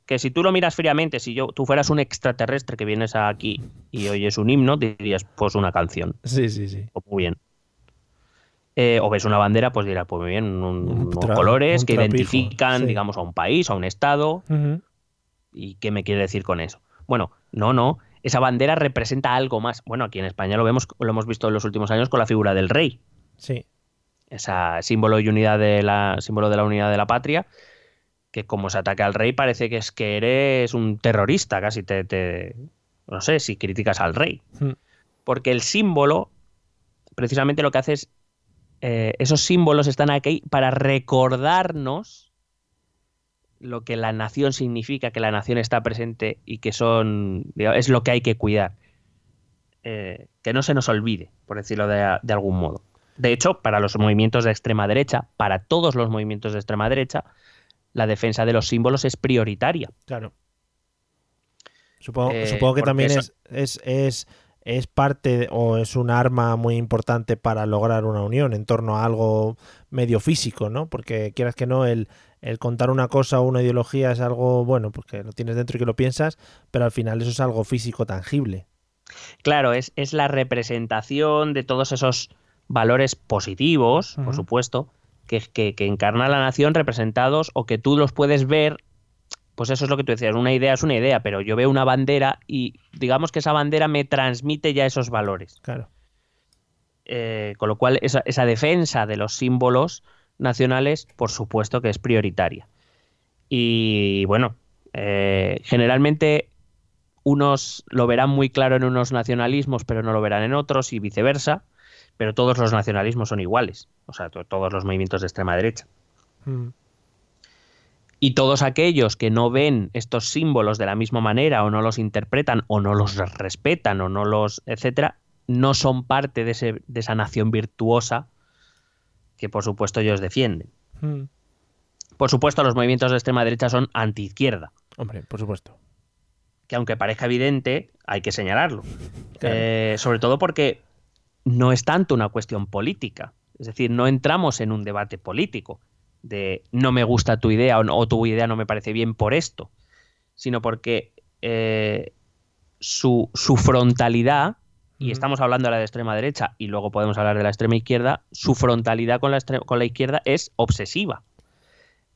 B: que si tú lo miras fríamente, si yo, tú fueras un extraterrestre que vienes aquí y oyes un himno, dirías, pues una canción.
A: Sí, sí, sí.
B: O muy bien. Eh, o ves una bandera, pues dirás, pues muy bien, un- unos colores
A: un
B: que
A: trapijo,
B: identifican,
A: sí.
B: digamos, a un país, a un estado. ¿Y qué me quiere decir con eso? Bueno, no, no. Esa bandera representa algo más. Bueno, aquí en España lo vemos, lo hemos visto en los últimos años con la figura del rey.
A: Sí.
B: Esa símbolo y unidad de la símbolo de la unidad de la patria. Que como se ataque al rey, parece que es que eres un terrorista, casi te, te- no sé, si criticas al rey.
A: Mm.
B: Porque el símbolo, precisamente lo que hace es. eh, esos símbolos están aquí para recordarnos lo que la nación significa, que la nación está presente y que son. digamos, es lo que hay que cuidar. Eh, que no se nos olvide, por decirlo de, de algún modo. De hecho, para los movimientos de extrema derecha, para todos los movimientos de extrema derecha, la defensa de los símbolos es prioritaria.
A: Claro. Supongo,
B: Eh,
A: supongo que también
B: eso-
A: es, es, es, es parte o es un arma muy importante para lograr una unión en torno a algo medio físico, ¿no? Porque quieras que no, el, el contar una cosa o una ideología es algo, bueno, porque lo tienes dentro y que lo piensas, pero al final eso es algo físico tangible.
B: Claro, es, es la representación de todos esos valores positivos, por supuesto, que, que, que encarna la nación representados o que tú los puedes ver. Pues eso es lo que tú decías, una idea es una idea, pero yo veo una bandera y digamos que esa bandera me transmite ya esos valores.
A: Claro.
B: Eh, con lo cual, esa, esa defensa de los símbolos nacionales, por supuesto que es prioritaria. Y bueno, eh, generalmente unos lo verán muy claro en unos nacionalismos, pero no lo verán en otros, y viceversa. Pero todos los nacionalismos son iguales, o sea, to- todos los movimientos de extrema derecha.
A: Mm.
B: Y todos aquellos que no ven estos símbolos de la misma manera, o no los interpretan, o no los respetan, o no los, etcétera, no son parte de, ese- de esa nación virtuosa que, por supuesto, ellos defienden.
A: Mm.
B: Por supuesto, los movimientos de extrema derecha son antiizquierda,
A: Hombre, por supuesto.
B: que aunque parezca evidente, hay que señalarlo.
A: Claro.
B: Eh, sobre todo porque no es tanto una cuestión política. Es decir, no entramos en un debate político de no me gusta tu idea o, no- o tu idea no me parece bien por esto, sino porque eh, su, su frontalidad, y estamos hablando de la de extrema derecha y luego podemos hablar de la extrema izquierda, su frontalidad con la, extre- con la izquierda es obsesiva.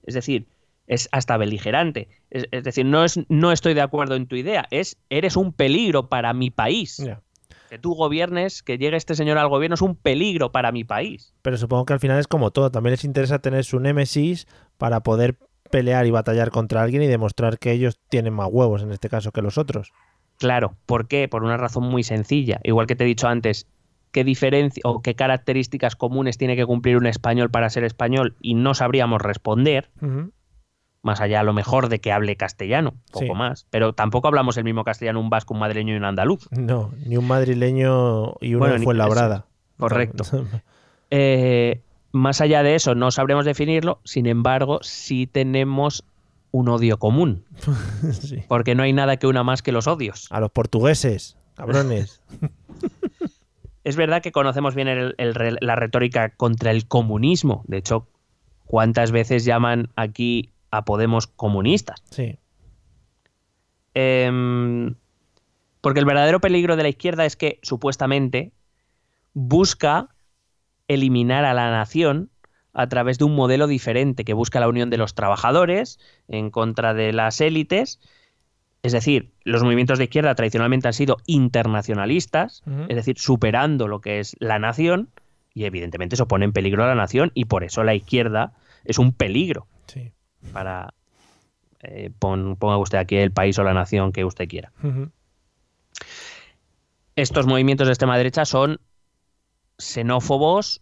B: Es decir, es hasta beligerante. Es, es decir, no, es, no estoy de acuerdo en tu idea, es eres un peligro para mi país. Que tú gobiernes, que llegue este señor al gobierno es un peligro para mi país.
A: Pero supongo que al final es como todo. También les interesa tener su némesis para poder pelear y batallar contra alguien y demostrar que ellos tienen más huevos en este caso que los otros.
B: Claro, ¿por qué? Por una razón muy sencilla. Igual que te he dicho antes, ¿qué diferencia o qué características comunes tiene que cumplir un español para ser español? Y no sabríamos responder. Más allá a lo mejor de que hable castellano, poco
A: Sí.
B: más. Pero tampoco hablamos el mismo castellano un vasco, un madrileño y un andaluz.
A: No, ni un madrileño y uno
B: Bueno,
A: de
B: ni-
A: Fuenlabrada.
B: Correcto. Eh, más allá de eso, no sabremos definirlo, sin embargo, sí tenemos un odio común,
A: Sí.
B: porque no hay nada que una más que los odios.
A: A los portugueses, cabrones.
B: Es verdad que conocemos bien el- la retórica contra el comunismo. De hecho, ¿cuántas veces llaman aquí a Podemos comunistas?
A: Sí.
B: Em, porque el verdadero peligro de la izquierda es que supuestamente busca eliminar a la nación a través de un modelo diferente que busca la unión de los trabajadores en contra de las élites. Es decir, los movimientos de izquierda tradicionalmente han sido internacionalistas, es decir, superando lo que es la nación, y evidentemente eso pone en peligro a la nación, y por eso la izquierda es un peligro
A: Sí.
B: Para eh, pon- ponga usted aquí el país o la nación que usted quiera. Estos movimientos de extrema derecha son xenófobos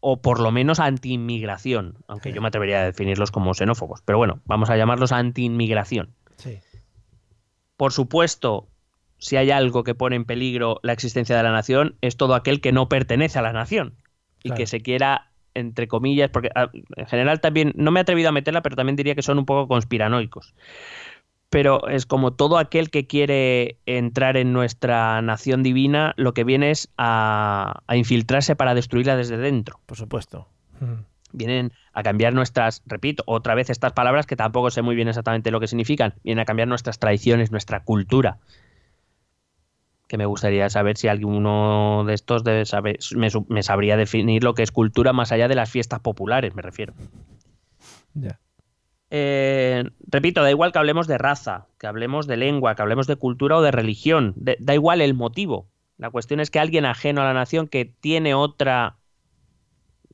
B: o por lo menos anti-inmigración, aunque yo me atrevería a definirlos como xenófobos. Pero bueno, vamos a llamarlos anti-inmigración.
A: Sí.
B: Por supuesto, si hay algo que pone en peligro la existencia de la nación, es todo aquel que no pertenece a la nación y
A: Claro.
B: que se quiera, entre comillas, porque ah, en general también, no me he atrevido a meterla, pero también diría que son un poco conspiranoicos. Pero es como todo aquel que quiere entrar en nuestra nación divina, lo que viene es a, a infiltrarse para destruirla desde dentro
A: Por supuesto. Ujú.
B: vienen a cambiar nuestras, repito, otra vez estas palabras que tampoco sé muy bien exactamente lo que significan, vienen a cambiar nuestras tradiciones, nuestra cultura. Que me gustaría saber si alguno de estos debe saber, me, me sabría definir lo que es cultura más allá de las fiestas populares, me refiero. Eh, repito, da igual que hablemos de raza, que hablemos de lengua, que hablemos de cultura o de religión, de- da igual el motivo. La cuestión es que alguien ajeno a la nación que tiene otra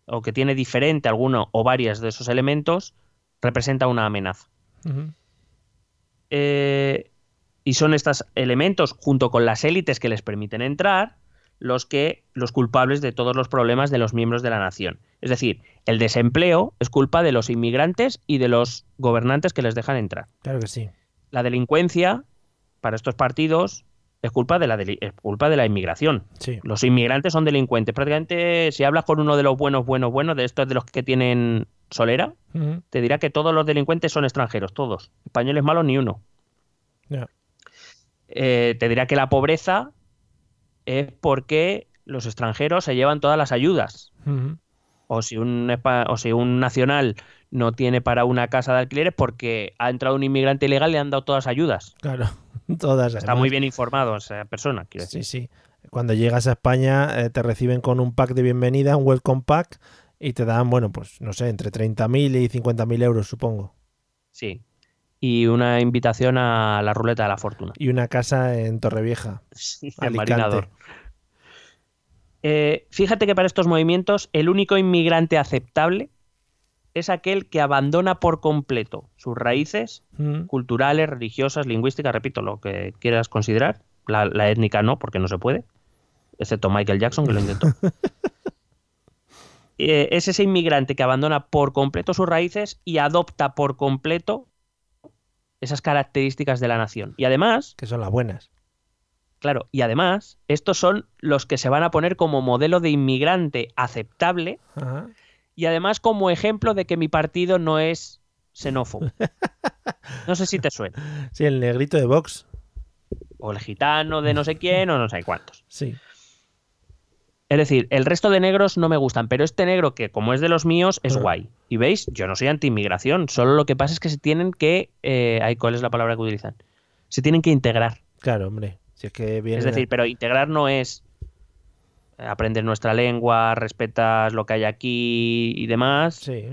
B: o que tiene diferente alguno o varias de esos elementos representa una amenaza. Eh, y son estos elementos, junto con las élites que les permiten entrar, los que los culpables de todos los problemas de los miembros de la nación. Es decir, el desempleo es culpa de los inmigrantes y de los gobernantes que les dejan entrar.
A: Claro que sí.
B: La delincuencia, para estos partidos, es culpa de la, deli- es culpa de la inmigración.
A: Sí.
B: Los inmigrantes son delincuentes. Prácticamente, si hablas con uno de los buenos, buenos, buenos, de estos de los que tienen solera, te dirá que todos los delincuentes son extranjeros, todos. Españoles malos ni uno.
A: Ya.
B: Eh, te dirá que la pobreza es porque los extranjeros se llevan todas las ayudas. O si un, o si un nacional no tiene para una casa de alquiler es porque ha entrado un inmigrante ilegal y le han dado todas las ayudas.
A: Claro. Todas.
B: Está
A: además.
B: muy bien informado esa persona, quiero
A: Sí, sí. Cuando llegas a España eh, te reciben con un pack de bienvenida, un welcome pack, y te dan, bueno, pues no sé, entre 30.000 y 50.000 euros, supongo.
B: Sí. Y una invitación a la ruleta de la fortuna.
A: Y una casa en Torrevieja.
B: Sí, marinador. Eh, fíjate que para estos movimientos el único inmigrante aceptable es aquel que abandona por completo sus raíces
A: Mm.
B: culturales, religiosas, lingüísticas, repito, lo que quieras considerar. La, la étnica no, porque no se puede, excepto Michael Jackson, que lo intentó. Eh, es ese inmigrante que abandona por completo sus raíces y adopta por completo esas características de la nación. Y además,
A: Que son las buenas.
B: Claro, y además, estos son los que se van a poner como modelo de inmigrante aceptable
A: Ajá.
B: y además como ejemplo de que mi partido no es xenófobo. No sé si te suena.
A: Sí, el negrito de Vox.
B: O el gitano de no sé quién o no sé cuántos.
A: Sí.
B: Es decir, el resto de negros no me gustan, pero este negro que como es de los míos es guay. Y veis, yo no soy anti-inmigración, solo lo que pasa es que se tienen que... Eh, ¿Cuál es la palabra que utilizan? Se tienen que integrar.
A: Claro, hombre. Si es que viene
B: Es decir, pero integrar no es eh, aprender nuestra lengua, respetas lo que hay aquí y demás,
A: Sí.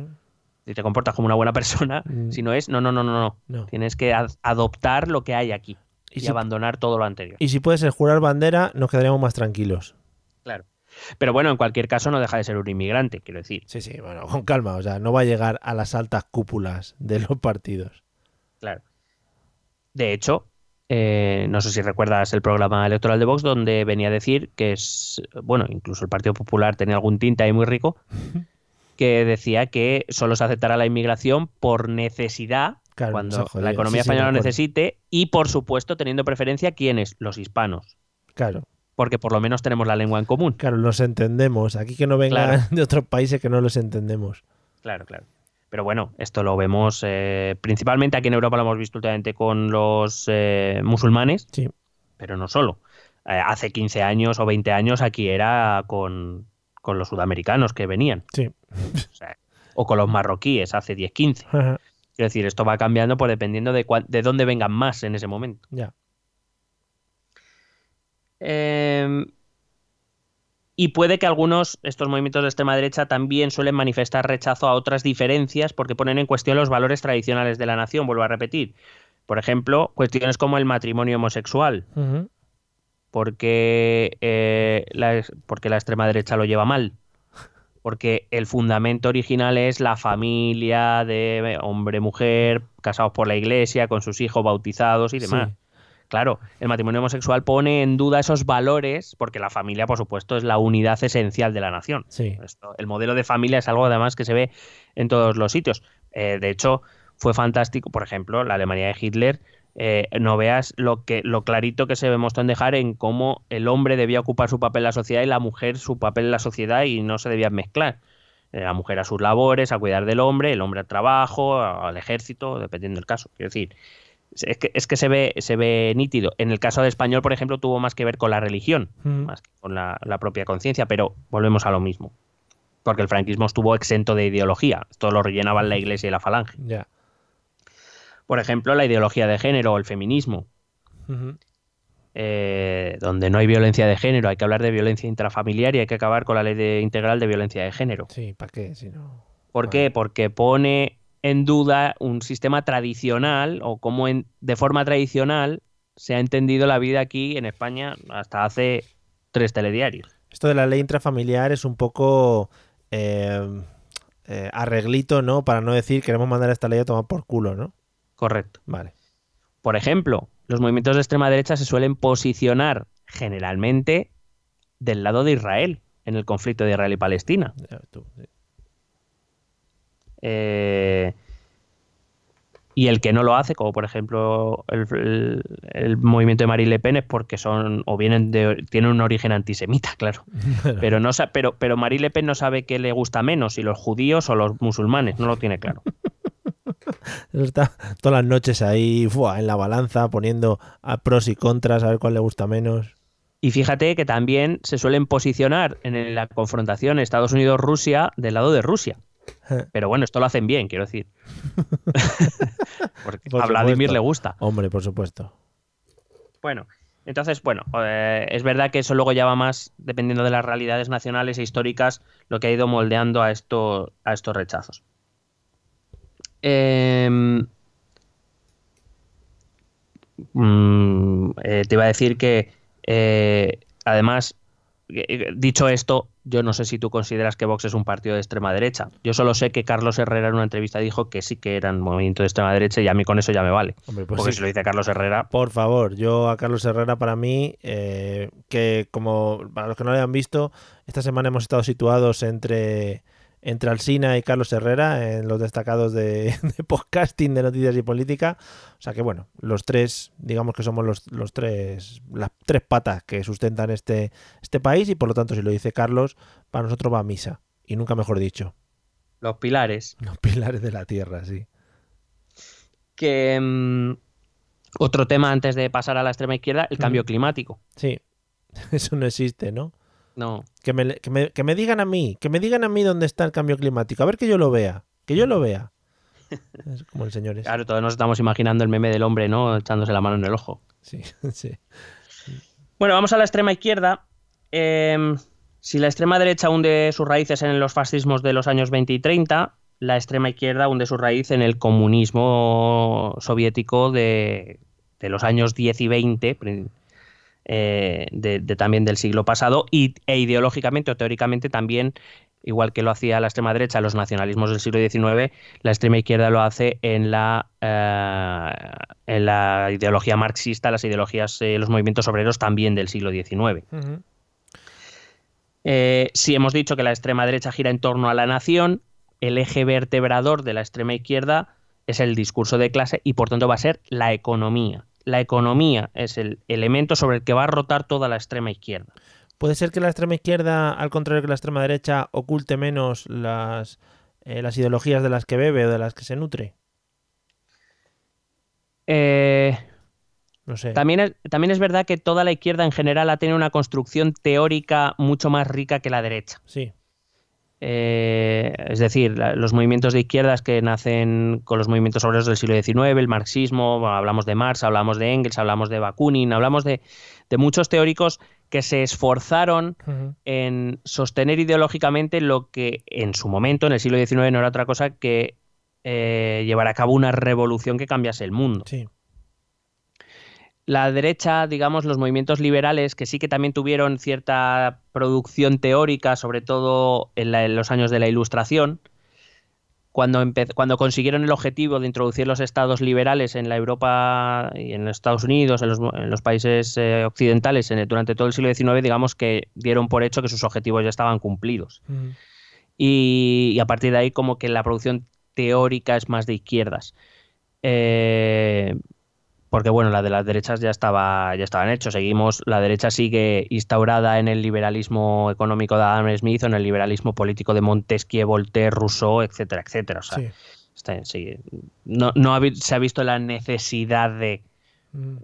B: y te comportas como una buena persona,
A: Mm.
B: sino es, no, no, no, no, no.
A: No.
B: Tienes que ad- adoptar lo que hay aquí
A: Y
B: y,
A: si-
B: abandonar todo lo anterior.
A: Y si puede ser jurar bandera, nos quedaríamos más tranquilos.
B: Claro. Pero bueno, en cualquier caso no deja de ser un inmigrante, quiero decir.
A: Sí, sí, bueno, con calma. O sea, no va a llegar a las altas cúpulas de los partidos.
B: Claro. De hecho, eh, no sé si recuerdas el programa electoral de Vox donde venía a decir que es, bueno, incluso el Partido Popular tenía algún tinte ahí muy rico, que decía que solo se aceptará la inmigración por necesidad,
A: Claro,
B: cuando la economía
A: Sí, sí, me
B: española lo necesite, y por supuesto teniendo preferencia quiénes, los hispanos,
A: Claro,
B: porque por lo menos tenemos la lengua en común.
A: claro, los entendemos. Aquí que no vengan
B: Claro.
A: de otros países que no los entendemos.
B: Claro, claro. Pero bueno, esto lo vemos eh, principalmente aquí en Europa, lo hemos visto últimamente con los eh, musulmanes,
A: Sí.
B: pero no solo. Eh, hace 15 años o 20 años aquí era con, con los sudamericanos que venían,
A: Sí.
B: o, sea, o con los marroquíes hace 10, 15.
A: Ajá,
B: Quiero decir, esto va cambiando por dependiendo de, de dónde vengan más en ese momento.
A: ya.
B: Eh, y puede que algunos, estos movimientos de extrema derecha, también suelen manifestar rechazo a otras diferencias porque ponen en cuestión los valores tradicionales de la nación, vuelvo a repetir. Por ejemplo, cuestiones como el matrimonio homosexual, porque, eh, la, porque la extrema derecha lo lleva mal. porque el fundamento original es la familia de hombre-mujer, casados por la iglesia, con sus hijos bautizados y demás.
A: Sí.
B: Claro, el matrimonio homosexual pone en duda esos valores, porque la familia, por supuesto, es la unidad esencial de la nación.
A: Sí.
B: Esto- el modelo de familia es algo además que se ve en todos los sitios. Eh, de hecho, fue fantástico, por ejemplo, la Alemania de Hitler. eh, no veas lo que lo clarito que se demostró en dejar en cómo el hombre debía ocupar su papel en la sociedad y la mujer su papel en la sociedad y no se debían mezclar. Eh, La mujer a sus labores, a cuidar del hombre, el hombre al trabajo, al ejército, dependiendo del caso. Quiero decir, es que, es que se, ve, se ve nítido. En el caso del español, por ejemplo, tuvo más que ver con la religión,
A: Mm.
B: más que con la, la propia conciencia, pero volvemos a lo mismo. Porque el franquismo estuvo exento de ideología. Esto lo rellenaban la iglesia y la falange. Por ejemplo, la ideología de género o el feminismo, eh, donde no hay violencia de género, hay que hablar de violencia intrafamiliar y hay que acabar con la ley de- integral de violencia de género.
A: Sí, ¿para qué? Si no...
B: ¿Por qué? Porque pone en duda un sistema tradicional o cómo en- de forma tradicional se ha entendido la vida aquí en España hasta hace tres telediarios.
A: Esto de la ley intrafamiliar es un poco eh, eh, arreglito, ¿no? Para no decir queremos mandar esta ley a tomar por culo, ¿no?
B: Correcto.
A: Vale.
B: Por ejemplo, los movimientos de extrema derecha se suelen posicionar generalmente del lado de Israel en el conflicto de Israel y Palestina.
A: Ya ves tú, sí.
B: Eh, y el que no lo hace, como por ejemplo el, el- el movimiento de Marine Le Pen, es porque son o vienen de tienen un origen antisemita, claro. Pero no pero pero Marine Le Pen no sabe qué le gusta menos, si los judíos o los musulmanes, no lo tiene claro.
A: Eso está todas las noches ahí ¡fua! en la balanza poniendo a pros y contras a ver cuál le gusta menos.
B: Y fíjate que también se suelen posicionar en la confrontación Estados Unidos-Rusia del lado de Rusia. Pero bueno, esto lo hacen bien, quiero decir. Porque
A: Por
B: a Vladimir
A: supuesto.
B: le gusta.
A: Hombre, por supuesto.
B: Bueno, entonces, bueno, eh, es verdad que eso luego ya va más dependiendo de las realidades nacionales e históricas, lo que ha ido moldeando a, esto, a estos rechazos. Em, mm, eh, te iba a decir que, eh, además, eh, dicho esto, yo no sé si tú consideras que Vox es un partido de extrema derecha. Yo solo sé que Carlos Herrera en una entrevista dijo que sí que eran movimiento de extrema derecha y a mí con eso ya me vale.
A: Hombre, pues
B: Porque
A: sí.
B: si lo dice Carlos Herrera,
A: Por favor, yo a Carlos Herrera para mí, eh, que como para los que no lo hayan visto, esta semana hemos estado situados entre, entre Alsina y Carlos Herrera en los destacados de, de podcasting de noticias y política. O sea que bueno, los tres, digamos que somos los, los tres, las tres patas que sustentan este, este país y por lo tanto si lo dice Carlos, para nosotros va a misa. Y nunca mejor dicho,
B: los pilares.
A: los pilares de la tierra, sí.
B: que mm, otro tema antes de pasar a la extrema izquierda, el cambio climático.
A: Sí, eso no existe, ¿no?
B: No,
A: Que me, que, me, que me digan a mí, que me digan a mí dónde está el cambio climático. A ver que yo lo vea, que yo lo vea. Es como el señor ese.
B: claro, todos nos estamos imaginando el meme del hombre, ¿no? Echándose la mano en el ojo.
A: Sí, sí.
B: Bueno, vamos a la extrema izquierda. Em, si la extrema derecha hunde sus raíces en los fascismos de los años 20 y 30, la extrema izquierda hunde su raíz en el comunismo soviético de, de los años 10 y 20, pri- eh, de, de también del siglo pasado, y, e ideológicamente o teóricamente también, igual que lo hacía la extrema derecha, los nacionalismos del siglo XIX, la extrema izquierda lo hace en la, eh, en la ideología marxista, las ideologías, eh, los movimientos obreros también del siglo XIX. Si hemos dicho que la extrema derecha gira en torno a la nación, el eje vertebrador de la extrema izquierda es el discurso de clase y por tanto va a ser la economía. La economía es el elemento sobre el que va a rotar toda la extrema izquierda.
A: Puede ser que la extrema izquierda, al contrario que la extrema derecha, oculte menos las, eh, las ideologías de las que bebe o de las que se nutre.
B: Eh,
A: No sé.
B: también, es, también es verdad que toda la izquierda en general ha tenido una construcción teórica mucho más rica que la derecha.
A: Sí.
B: Eh, es decir, los movimientos de izquierdas que nacen con los movimientos obreros del siglo XIX, el marxismo, bueno, hablamos de Marx, hablamos de Engels, hablamos de Bakunin, hablamos de, de muchos teóricos que se esforzaron en sostener ideológicamente lo que en su momento, en el siglo XIX, no era otra cosa que eh, llevar a cabo una revolución que cambiase el mundo.
A: Sí.
B: La derecha, digamos, los movimientos liberales, que sí que también tuvieron cierta producción teórica, sobre todo en, la- en los años de la Ilustración, cuando, cuando consiguieron el objetivo de introducir los estados liberales en la Europa y en los Estados Unidos, en los, en los países eh, occidentales en el- durante todo el siglo XIX, digamos que dieron por hecho que sus objetivos ya estaban cumplidos. Y, y a partir de ahí como que la producción teórica es más de izquierdas. Eh, porque bueno, la de las derechas ya estaba ya estaban hechos. Seguimos, la derecha sigue instaurada en el liberalismo económico de Adam Smith o en el liberalismo político de Montesquieu, Voltaire, Rousseau, etcétera, etcétera. O sea,
A: Sí.
B: está- sí, no, no ha se ha visto la necesidad de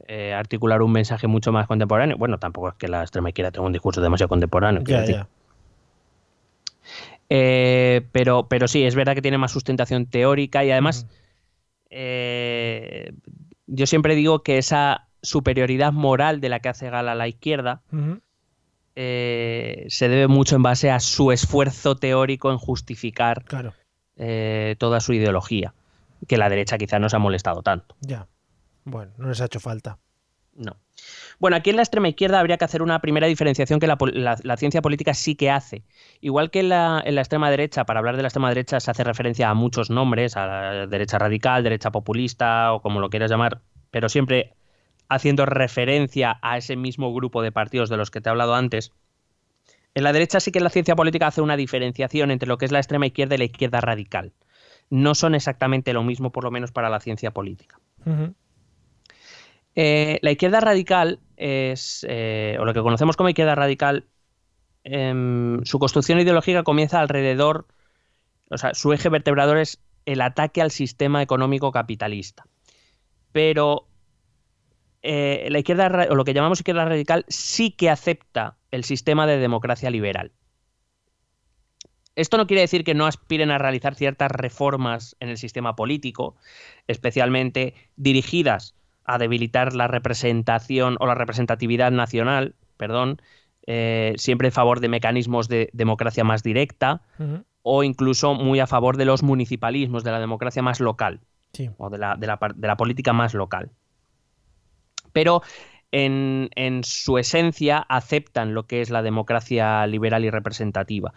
B: eh, articular un mensaje mucho más contemporáneo. Bueno, tampoco es que la extrema izquierda tenga un discurso demasiado contemporáneo.
A: ya.
B: Eh, pero, pero sí, es verdad que tiene más sustentación teórica y además eh, yo siempre digo que esa superioridad moral de la que hace gala la izquierda eh, se debe mucho en base a su esfuerzo teórico en justificar
A: Claro.
B: eh, toda su ideología, que la derecha quizá no se ha molestado tanto.
A: Ya. Bueno, no les ha hecho falta.
B: No. Bueno, aquí en la extrema izquierda habría que hacer una primera diferenciación que la, pol- la- la ciencia política sí que hace. Igual que en la, en la extrema derecha, para hablar de la extrema derecha se hace referencia a muchos nombres, a la derecha radical, derecha populista o como lo quieras llamar, pero siempre haciendo referencia a ese mismo grupo de partidos de los que te he hablado antes. En la derecha sí que la ciencia política hace una diferenciación entre lo que es la extrema izquierda y la izquierda radical. No son exactamente lo mismo, por lo menos para la ciencia política. Eh, la izquierda radical es, eh, o lo que conocemos como izquierda radical, em, su construcción ideológica comienza alrededor, o sea, su eje vertebrador es el ataque al sistema económico capitalista. Pero eh, la izquierda, o lo que llamamos izquierda radical, sí que acepta el sistema de democracia liberal. Esto no quiere decir que no aspiren a realizar ciertas reformas en el sistema político, especialmente dirigidas a debilitar la representación o la representatividad nacional, perdón, eh, siempre en favor de mecanismos de democracia más directa o incluso muy a favor de los municipalismos, de la democracia más local
A: Sí.
B: o de la, de la de la política más local. Pero en, en su esencia aceptan lo que es la democracia liberal y representativa.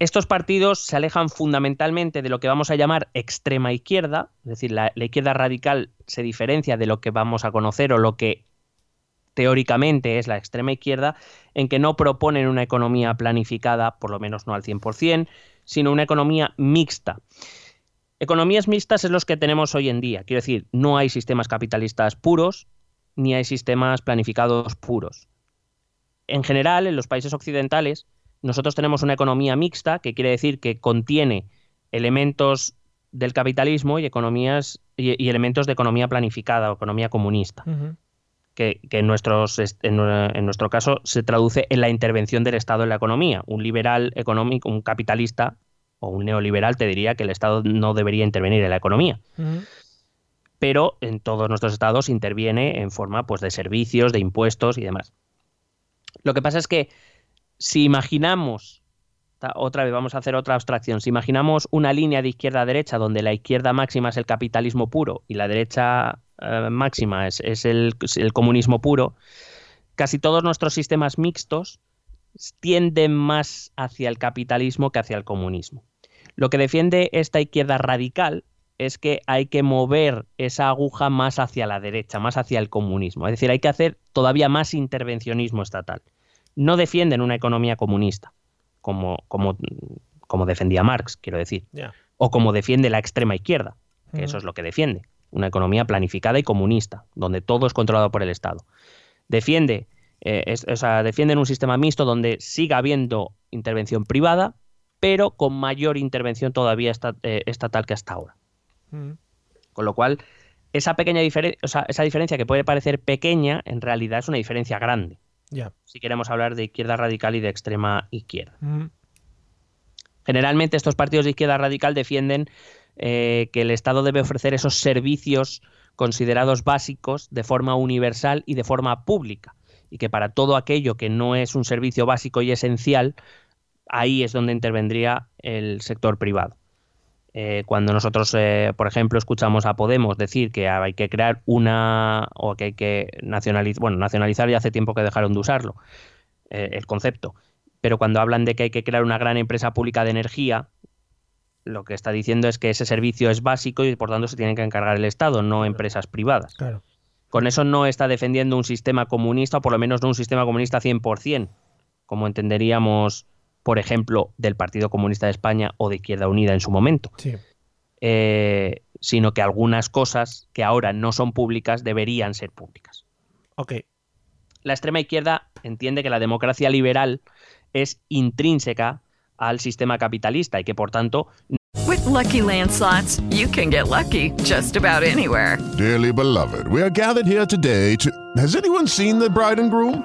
B: Estos partidos se alejan fundamentalmente de lo que vamos a llamar extrema izquierda, es decir, la, izquierda radical se diferencia de lo que vamos a conocer o lo que teóricamente es la extrema izquierda, en que no proponen una economía planificada, por lo menos no al 100%, sino una economía mixta. Economías mixtas es los que tenemos hoy en día. Quiero decir, no hay sistemas capitalistas puros, ni hay sistemas planificados puros. En general, en los países occidentales, nosotros tenemos una economía mixta, que quiere decir que contiene elementos del capitalismo y economías y, y elementos de economía planificada o economía comunista, que, que en, nuestros, est- en, nue- en nuestro caso se traduce en la intervención del Estado en la economía. Un liberal económico, un capitalista o un neoliberal te diría que el Estado no debería intervenir en la economía pero en todos nuestros estados interviene en forma pues, de servicios, de impuestos y demás. Lo que pasa es que si imaginamos, otra vez vamos a hacer otra abstracción, si imaginamos una línea de izquierda a derecha donde la izquierda máxima es el capitalismo puro y la derecha eh, máxima es, el, es el comunismo puro, casi todos nuestros sistemas mixtos tienden más hacia el capitalismo que hacia el comunismo. Lo que defiende esta izquierda radical es que hay que mover esa aguja más hacia la derecha, más hacia el comunismo. Es decir, hay que hacer todavía más intervencionismo estatal. No defienden una economía comunista, como, como, como defendía Marx, quiero decir, o como defiende la extrema izquierda, que eso es lo que defiende, una economía planificada y comunista, donde todo es controlado por el Estado. Defiende, eh, es- o sea, defienden un sistema mixto donde siga habiendo intervención privada, pero con mayor intervención todavía esta- eh, estatal que hasta ahora. Con lo cual, esa pequeña diferencia, o sea, esa diferencia que puede parecer pequeña, en realidad es una diferencia grande. Si queremos hablar de izquierda radical y de extrema izquierda.
A: Ujú.
B: Generalmente estos partidos de izquierda radical defienden eh, que el Estado debe ofrecer esos servicios considerados básicos de forma universal y de forma pública. Y que para todo aquello que no es un servicio básico y esencial, ahí es donde intervendría el sector privado. Eh, cuando nosotros, eh, por ejemplo, escuchamos a Podemos decir que hay que crear una o que hay que nacionalizar, bueno, nacionalizar ya hace tiempo que dejaron de usarlo, eh, el concepto, pero cuando hablan de que hay que crear una gran empresa pública de energía, lo que está diciendo es que ese servicio es básico y por tanto se tiene que encargar el Estado, no empresas privadas.
A: Claro.
B: Con eso no está defendiendo un sistema comunista, o por lo menos no un sistema comunista 100%, como entenderíamos, por ejemplo, del Partido Comunista de España o de Izquierda Unida en su momento.
A: Sí.
B: Eh, sino que algunas cosas que ahora no son públicas deberían ser públicas.
A: Ok.
B: La extrema izquierda entiende que la democracia liberal es intrínseca al sistema capitalista y que por tanto
C: With Lucky Land slots, you can get lucky just about anywhere.
D: Dearly beloved, we are gathered here today to. Has anyone seen the bride and groom?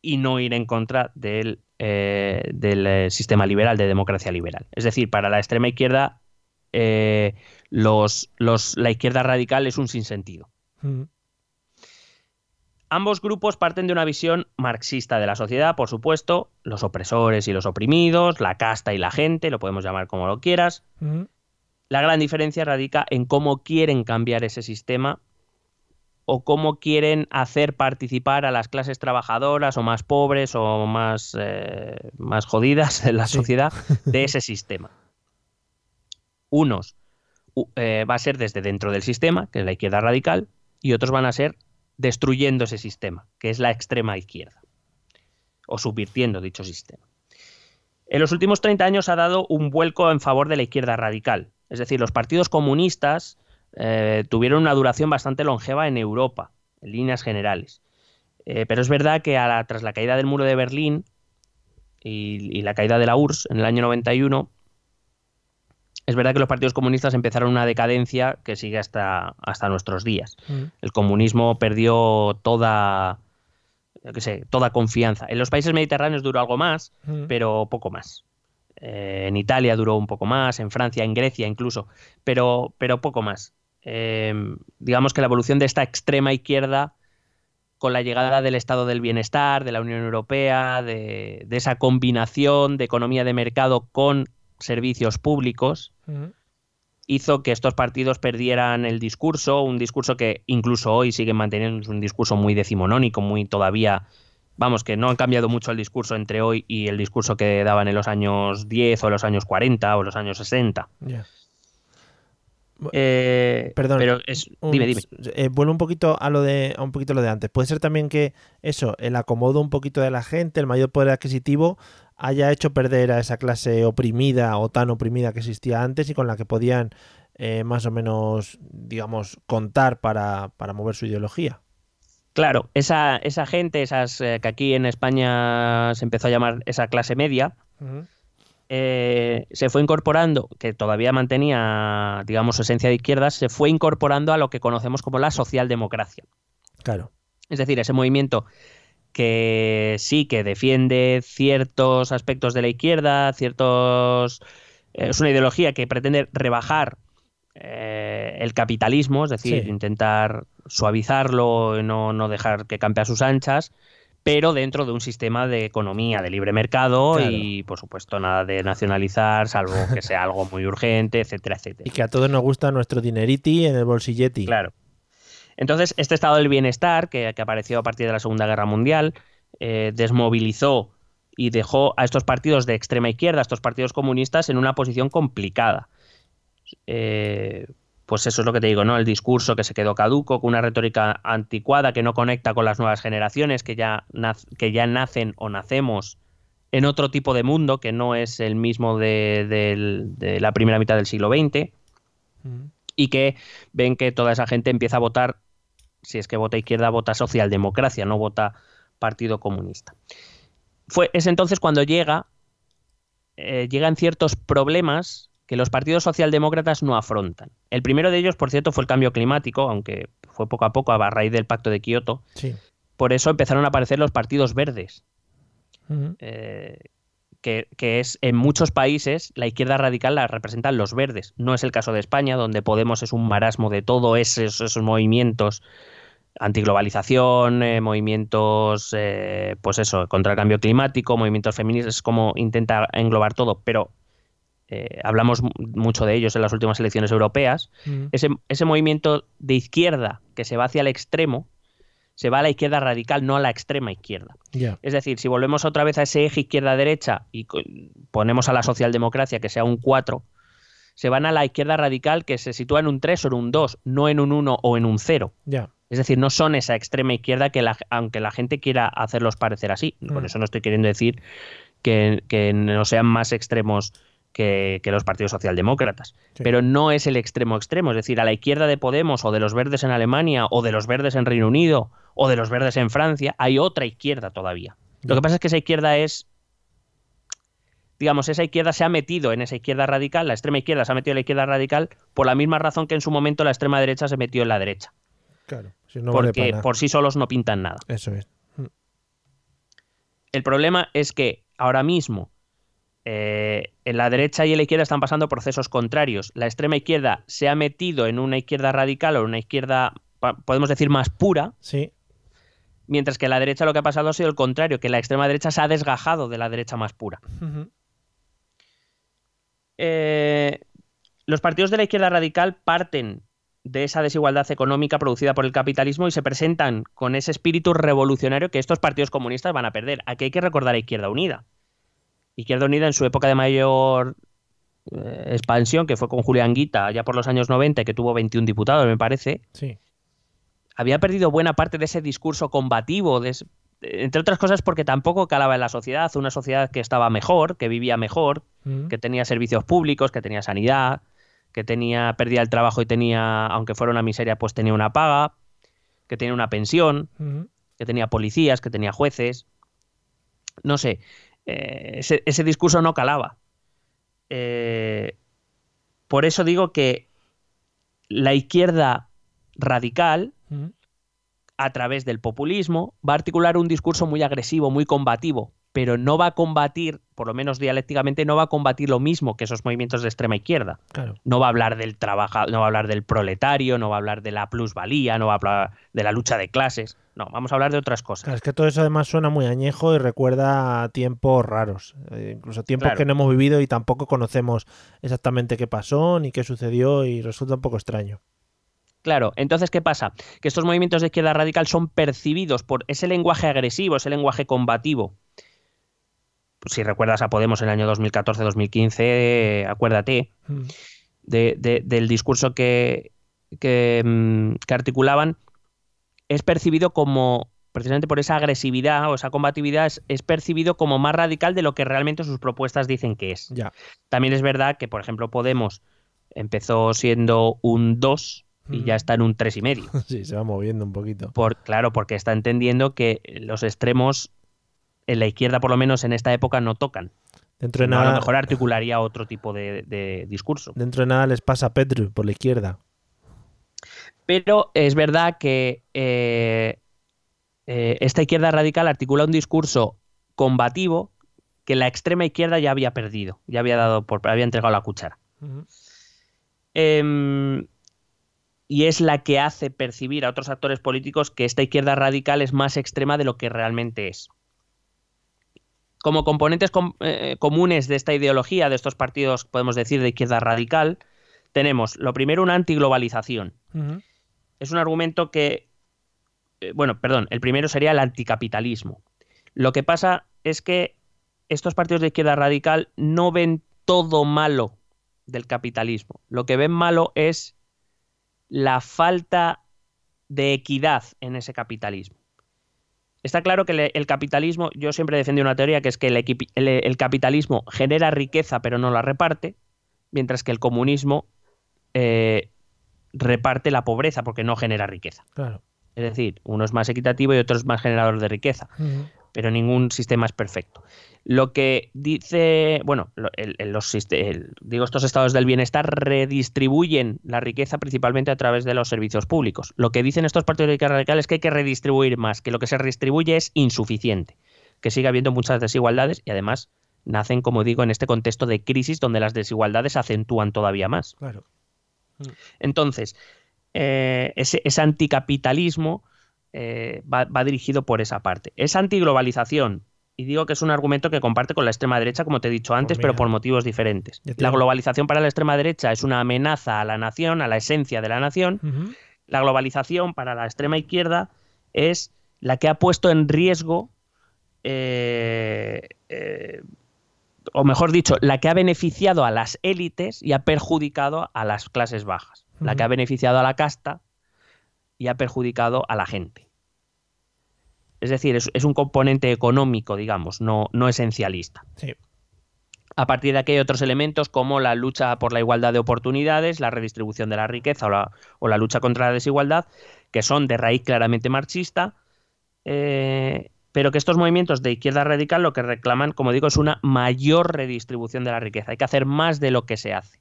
B: y no ir en contra del, eh, del eh, sistema liberal, de democracia liberal. Es decir, para la extrema izquierda, eh, los, los, la izquierda radical es un sinsentido.
A: Mm.
B: Ambos grupos parten de una visión marxista de la sociedad, por supuesto, los opresores y los oprimidos, la casta y la gente, lo podemos llamar como lo quieras.
A: Mm.
B: La gran diferencia radica en cómo quieren cambiar ese sistema o cómo quieren hacer participar a las clases trabajadoras o más pobres o más, eh, más jodidas en la
A: Sí.
B: sociedad de ese sistema. Unos eh, va a ser desde dentro del sistema, que es la izquierda radical, y otros van a ser destruyendo ese sistema, que es la extrema izquierda, o subvirtiendo dicho sistema. En los últimos 30 años ha dado un vuelco en favor de la izquierda radical. Es decir, los partidos comunistas eh, tuvieron una duración bastante longeva en Europa, en líneas generales. Eh, pero es verdad que a la- tras la caída del muro de Berlín y, y la caída de la URSS en el año 91, es verdad que los partidos comunistas empezaron una decadencia que sigue hasta, hasta nuestros días.
A: Mm.
B: El comunismo perdió toda, yo qué sé, toda confianza. En los países mediterráneos duró algo más,
A: Mm.
B: pero poco más. Eh, en Italia duró un poco más, en Francia, en Grecia incluso, pero, pero poco más. Eh, digamos que la evolución de esta extrema izquierda con la llegada del estado del bienestar, de la Unión Europea, de, de esa combinación de economía de mercado con servicios públicos, hizo que estos partidos perdieran el discurso, un discurso que incluso hoy siguen manteniendo, es un discurso muy decimonónico, muy todavía, vamos, que no han cambiado mucho el discurso entre hoy y el discurso que daban en los años 10 o los años 40 o los años 60.
A: Ya.
B: Eh,
A: Perdón.
B: Pero es,
A: un-
B: dime, dime.
A: eh, vuelvo un poquito a lo de a un poquito lo de antes. Puede ser también que eso, el acomodo un poquito de la gente, el mayor poder adquisitivo, haya hecho perder a esa clase oprimida o tan oprimida que existía antes y con la que podían eh, más o menos, digamos, contar para, para mover su ideología.
B: Claro, esa, esa gente, esas eh, que aquí en España se empezó a llamar esa clase media, eh, se fue incorporando, que todavía mantenía, digamos, su esencia de izquierdas, se fue incorporando a lo que conocemos como la socialdemocracia.
A: Claro.
B: Es decir, ese movimiento que sí que defiende ciertos aspectos de la izquierda, ciertos. eh, es una ideología que pretende rebajar eh, el capitalismo, es decir,
A: Sí.
B: intentar suavizarlo, no, no dejar que campe a sus anchas, pero dentro de un sistema de economía de libre mercado
A: Claro.
B: y, por supuesto, nada de nacionalizar, salvo que sea algo muy urgente, etcétera, etcétera.
A: Y que a todos nos gusta nuestro dineriti en el bolsilletti.
B: Claro. Entonces, este estado del bienestar, que, que apareció a partir de la Segunda Guerra Mundial, eh, desmovilizó y dejó a estos partidos de extrema izquierda, a estos partidos comunistas, en una posición complicada. Eh, pues eso es lo que te digo, ¿no? El discurso que se quedó caduco, con una retórica anticuada que no conecta con las nuevas generaciones que ya, que ya nacen o nacemos en otro tipo de mundo que no es el mismo de, la primera mitad del siglo XX y que ven que toda esa gente empieza a votar, si es que vota izquierda, vota socialdemocracia, no vota Partido Comunista. Fue, es entonces cuando llega, eh, llegan ciertos problemas que los partidos socialdemócratas no afrontan. El primero de ellos, por cierto, fue el cambio climático, aunque fue poco a poco a raíz del pacto de Kioto.
A: Sí.
B: Por eso empezaron a aparecer los partidos verdes, eh, que, que es en muchos países la izquierda radical la representan los verdes. No es el caso de España, donde Podemos es un marasmo de todo esos, esos movimientos antiglobalización, eh, movimientos, eh, pues eso, contra el cambio climático, movimientos feministas, es como intenta englobar todo, pero eh, hablamos mu- mucho de ellos en las últimas elecciones europeas.
A: Ujú.
B: Ese, ese movimiento de izquierda que se va hacia el extremo, se va a la izquierda radical, no a la extrema izquierda. Es decir, si volvemos otra vez a ese eje izquierda-derecha y ponemos a la socialdemocracia que sea un 4, se van a la izquierda radical que se sitúa en un 3 o en un 2, no en un 1 o en un 0.
A: Ya.
B: Es decir, no son esa extrema izquierda que la- aunque la gente quiera hacerlos parecer así. Por
A: Mm.
B: eso no estoy queriendo decir que, que no sean más extremos que, que los partidos socialdemócratas.
A: Sí.
B: Pero no es el extremo extremo. Es decir, a la izquierda de Podemos o de los verdes en Alemania o de los verdes en Reino Unido o de los verdes en Francia, hay otra izquierda todavía. Lo que pasa es que esa izquierda es digamos, esa izquierda se ha metido en esa izquierda radical, la extrema izquierda se ha metido en la izquierda radical por la misma razón que en su momento la extrema derecha se metió en la derecha.
A: Claro. Si no
B: porque por sí solos no pintan nada.
A: Eso es.
B: El problema es que ahora mismo eh, en la derecha y en la izquierda están pasando procesos contrarios. La extrema izquierda se ha metido en una izquierda radical o en una izquierda, podemos decir, más pura,
A: Sí.
B: mientras que en la derecha lo que ha pasado ha sido el contrario, que la extrema derecha se ha desgajado de la derecha más pura. Eh, los partidos de la izquierda radical parten de esa desigualdad económica producida por el capitalismo y se presentan con ese espíritu revolucionario que estos partidos comunistas van a perder. Aquí hay que recordar a Izquierda Unida. Izquierda Unida en su época de mayor eh, expansión, que fue con Julián Guita allá por los años 90, que tuvo 21 diputados, me parece,
A: Sí.
B: había perdido buena parte de ese discurso combativo, de ese- entre otras cosas porque tampoco calaba en la sociedad, una sociedad que estaba mejor, que vivía mejor,
A: Ujú.
B: que tenía servicios públicos, que tenía sanidad, que tenía perdía el trabajo y tenía, aunque fuera una miseria, pues tenía una paga, que tenía una pensión,
A: Ujú.
B: que tenía policías, que tenía jueces. No sé, eh, ese, ese discurso no calaba. Eh, por eso digo que la izquierda radical, a través del populismo, va a articular un discurso muy agresivo, muy combativo, pero no va a combatir, por lo menos dialécticamente, no va a combatir lo mismo que esos movimientos de extrema izquierda.
A: Claro.
B: No va a hablar del trabajador, no va a hablar del proletario, no va a hablar de la plusvalía, no va a hablar de la lucha de clases. No, vamos a hablar de otras cosas.
A: Claro, es que todo eso además suena muy añejo y recuerda a tiempos raros, eh, incluso tiempos
B: Claro.
A: que no hemos vivido y tampoco conocemos exactamente qué pasó ni qué sucedió y resulta un poco extraño.
B: Claro, entonces, ¿qué pasa? Que estos movimientos de izquierda radical son percibidos por ese lenguaje agresivo, ese lenguaje combativo. Si recuerdas a Podemos en el año 2014-2015, eh, acuérdate
A: Mm.
B: de- de- del discurso que, que, mm, que articulaban, es percibido como, precisamente por esa agresividad o esa combatividad, es, es percibido como más radical de lo que realmente sus propuestas dicen que es.
A: Ya.
B: También es verdad que, por ejemplo, Podemos empezó siendo un 2 y
A: Mm.
B: ya está en un 3,5.
A: Sí, se va moviendo un poquito.
B: Por, claro, porque está entendiendo que los extremos en la izquierda, por lo menos en esta época, no tocan.
A: Dentro de
B: Sino a lo
A: nada,
B: mejor articularía otro tipo de, de discurso.
A: dentro de nada les pasa a Petru por la izquierda.
B: Pero es verdad que eh, eh, esta izquierda radical articula un discurso combativo que la extrema izquierda ya había perdido, ya había dado por, había entregado la cuchara. Em, y es la que hace percibir a otros actores políticos que esta izquierda radical es más extrema de lo que realmente es. Como componentes com- eh, comunes de esta ideología, de estos partidos, podemos decir, de izquierda radical, tenemos lo primero una antiglobalización. Es un argumento que, eh, bueno, perdón, el primero sería el anticapitalismo. Lo que pasa es que estos partidos de izquierda radical no ven todo malo del capitalismo. Lo que ven malo es la falta de equidad en ese capitalismo. Está claro que le- el capitalismo, yo siempre defendí una teoría que es que el, equipi- el- el capitalismo genera riqueza pero no la reparte, mientras que el comunismo eh, reparte la pobreza porque no genera riqueza.
A: Claro.
B: Es decir, uno es más equitativo y otro es más generador de riqueza. Pero ningún sistema es perfecto. Lo que dice, bueno, los, digo, estos estados del bienestar redistribuyen la riqueza principalmente a través de los servicios públicos. Lo que dicen estos partidos radicales es que hay que redistribuir más, que lo que se redistribuye es insuficiente, que sigue habiendo muchas desigualdades y además nacen, como digo, en este contexto de crisis donde las desigualdades se acentúan todavía más.
A: Claro.
B: Entonces, eh, ese, anticapitalismo eh, va, dirigido por esa parte. Esa antiglobalización, y digo que es un argumento que comparte con la extrema derecha, como te he dicho antes, pero por motivos diferentes. La globalización para la extrema derecha es una amenaza a la nación, a la esencia de la nación. La globalización para la extrema izquierda es la que ha puesto en riesgo, eh, eh, o mejor dicho, la que ha beneficiado a las élites y ha perjudicado a las clases bajas. La que ha beneficiado a la casta y ha perjudicado a la gente. Es decir, es, un componente económico, digamos, no, no esencialista. A partir de aquí hay otros elementos como la lucha por la igualdad de oportunidades, la redistribución de la riqueza o la, lucha contra la desigualdad, que son de raíz claramente marxista, eh, pero que estos movimientos de izquierda radical lo que reclaman, como digo, es una mayor redistribución de la riqueza. Hay que hacer más de lo que se hace.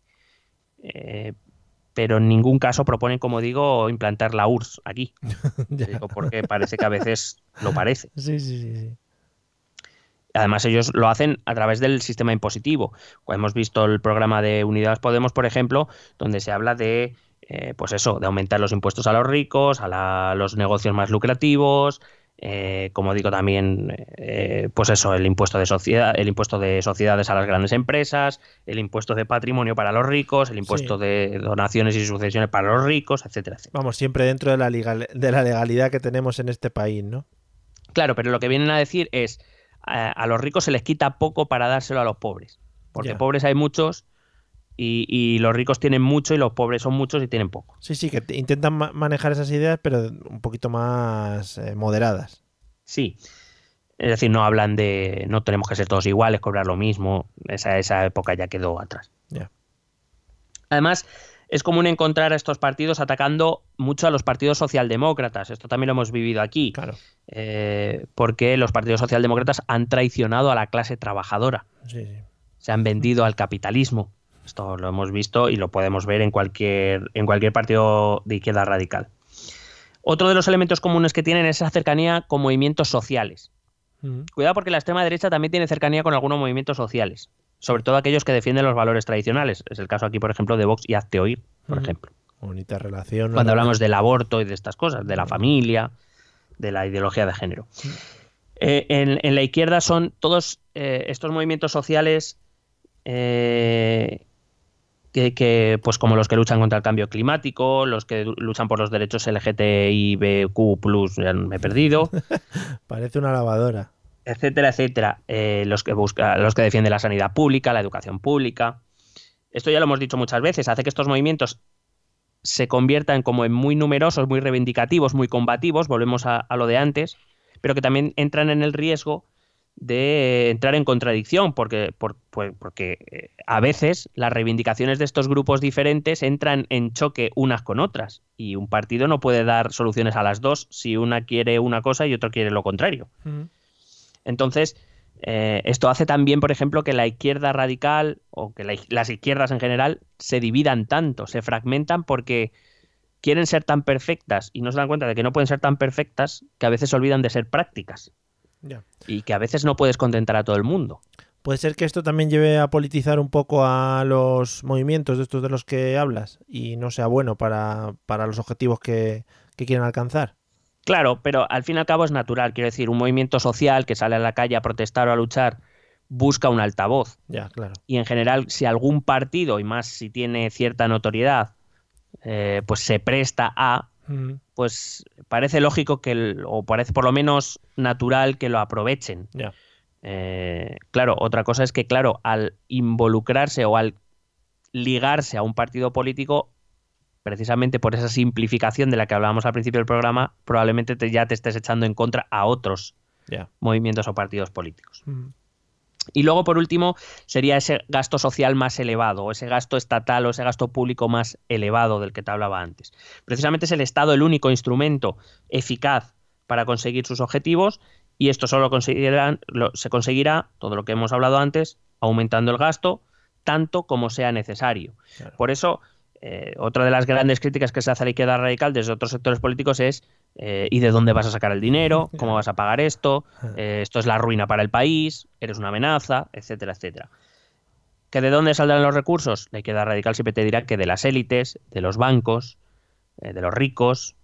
B: Eh, pero en ningún caso proponen, como digo, implantar la URSS aquí. porque parece que a veces lo parece.
A: Sí, sí, sí,
B: Además, ellos lo hacen a través del sistema impositivo. Hemos visto el programa de Unidas Podemos, por ejemplo, donde se habla de, eh, pues eso, de aumentar los impuestos a los ricos, a los negocios más lucrativos, eh, como digo también, eh, pues eso, el impuesto de sociedad, el impuesto de sociedades a las grandes empresas, el impuesto de patrimonio para los ricos, el impuesto de donaciones y sucesiones para los ricos, etcétera, etcétera.
A: Vamos, siempre dentro de la, de la legalidad que tenemos en este país, ¿no?
B: Claro, pero lo que vienen a decir es a, los ricos se les quita poco para dárselo a los pobres, porque pobres hay muchos y, los ricos tienen mucho y los pobres son muchos y tienen poco.
A: Sí, sí, que intentan manejar esas ideas, pero un poquito más eh, moderadas.
B: Sí. Es decir, no hablan de no tenemos que ser todos iguales, cobrar lo mismo. Esa, esa época ya quedó atrás.
A: Ya.
B: Además, es común encontrar a estos partidos atacando mucho a los partidos socialdemócratas. Esto también lo hemos vivido aquí.
A: Claro.
B: Eh, porque los partidos socialdemócratas han traicionado a la clase trabajadora.
A: Sí, sí.
B: Se han vendido al capitalismo. Esto lo hemos visto y lo podemos ver en cualquier, en cualquier partido de izquierda radical. Otro de los elementos comunes que tienen es esa cercanía con movimientos sociales. Cuidado porque la extrema derecha también tiene cercanía con algunos movimientos sociales, sobre todo aquellos que defienden los valores tradicionales. Es el caso aquí, por ejemplo, de Vox y Hazte Oír, por ejemplo.
A: Bonita relación.
B: Cuando hablamos del aborto y de estas cosas, de la familia, de la ideología de género. Eh, en, la izquierda son todos eh, estos movimientos sociales eh, que, pues como los que luchan contra el cambio climático, los que luchan por los derechos LGTBIQ+, ya me he perdido.
A: Parece una lavadora.
B: Etcétera, etcétera. Eh, los que busca, los que defienden la sanidad pública, la educación pública. Esto ya lo hemos dicho muchas veces, hace que estos movimientos se conviertan como en muy numerosos, muy reivindicativos, muy combativos, volvemos a, a lo de antes, pero que también entran en el riesgo de entrar en contradicción, porque, pues, porque eh, a veces las reivindicaciones de estos grupos diferentes entran en choque unas con otras, y un partido no puede dar soluciones a las dos si una quiere una cosa y otro quiere lo contrario. Entonces, eh, esto hace también, por ejemplo, que la izquierda radical o que las izquierdas en general se dividan tanto, se fragmentan porque quieren ser tan perfectas y no se dan cuenta de que no pueden ser tan perfectas que a veces se olvidan de ser prácticas. Y que a veces no puedes contentar a todo el mundo.
A: Puede ser que esto también lleve a politizar un poco a los movimientos de estos de los que hablas y no sea bueno para, los objetivos que, que quieren alcanzar.
B: Claro, pero al fin y al cabo es natural. Quiero decir, un movimiento social que sale a la calle a protestar o a luchar busca un altavoz.
A: Ya, claro.
B: Y en general, si algún partido, y más si tiene cierta notoriedad, eh, pues se presta a, pues parece lógico que, o parece por lo menos natural que lo aprovechen. Eh, claro, otra cosa es que, claro, al involucrarse o al ligarse a un partido político, precisamente por esa simplificación de la que hablábamos al principio del programa, probablemente ya te estés echando en contra a otros movimientos o partidos políticos. Y luego, por último, sería ese gasto social más elevado, o ese gasto estatal o ese gasto público más elevado del que te hablaba antes. Precisamente es el Estado el único instrumento eficaz para conseguir sus objetivos Y esto solo lo- se conseguirá, todo lo que hemos hablado antes, aumentando el gasto tanto como sea necesario. Por eso, eh, otra de las grandes críticas que se hace a la izquierda radical desde otros sectores políticos es eh, ¿y de dónde vas a sacar el dinero? ¿Cómo vas a pagar esto? Eh, esto es la ruina para el país, eres una amenaza, etcétera, etcétera. ¿Que de dónde saldrán los recursos? La izquierda radical siempre te dirá que de las élites, de los bancos, eh, de los ricos,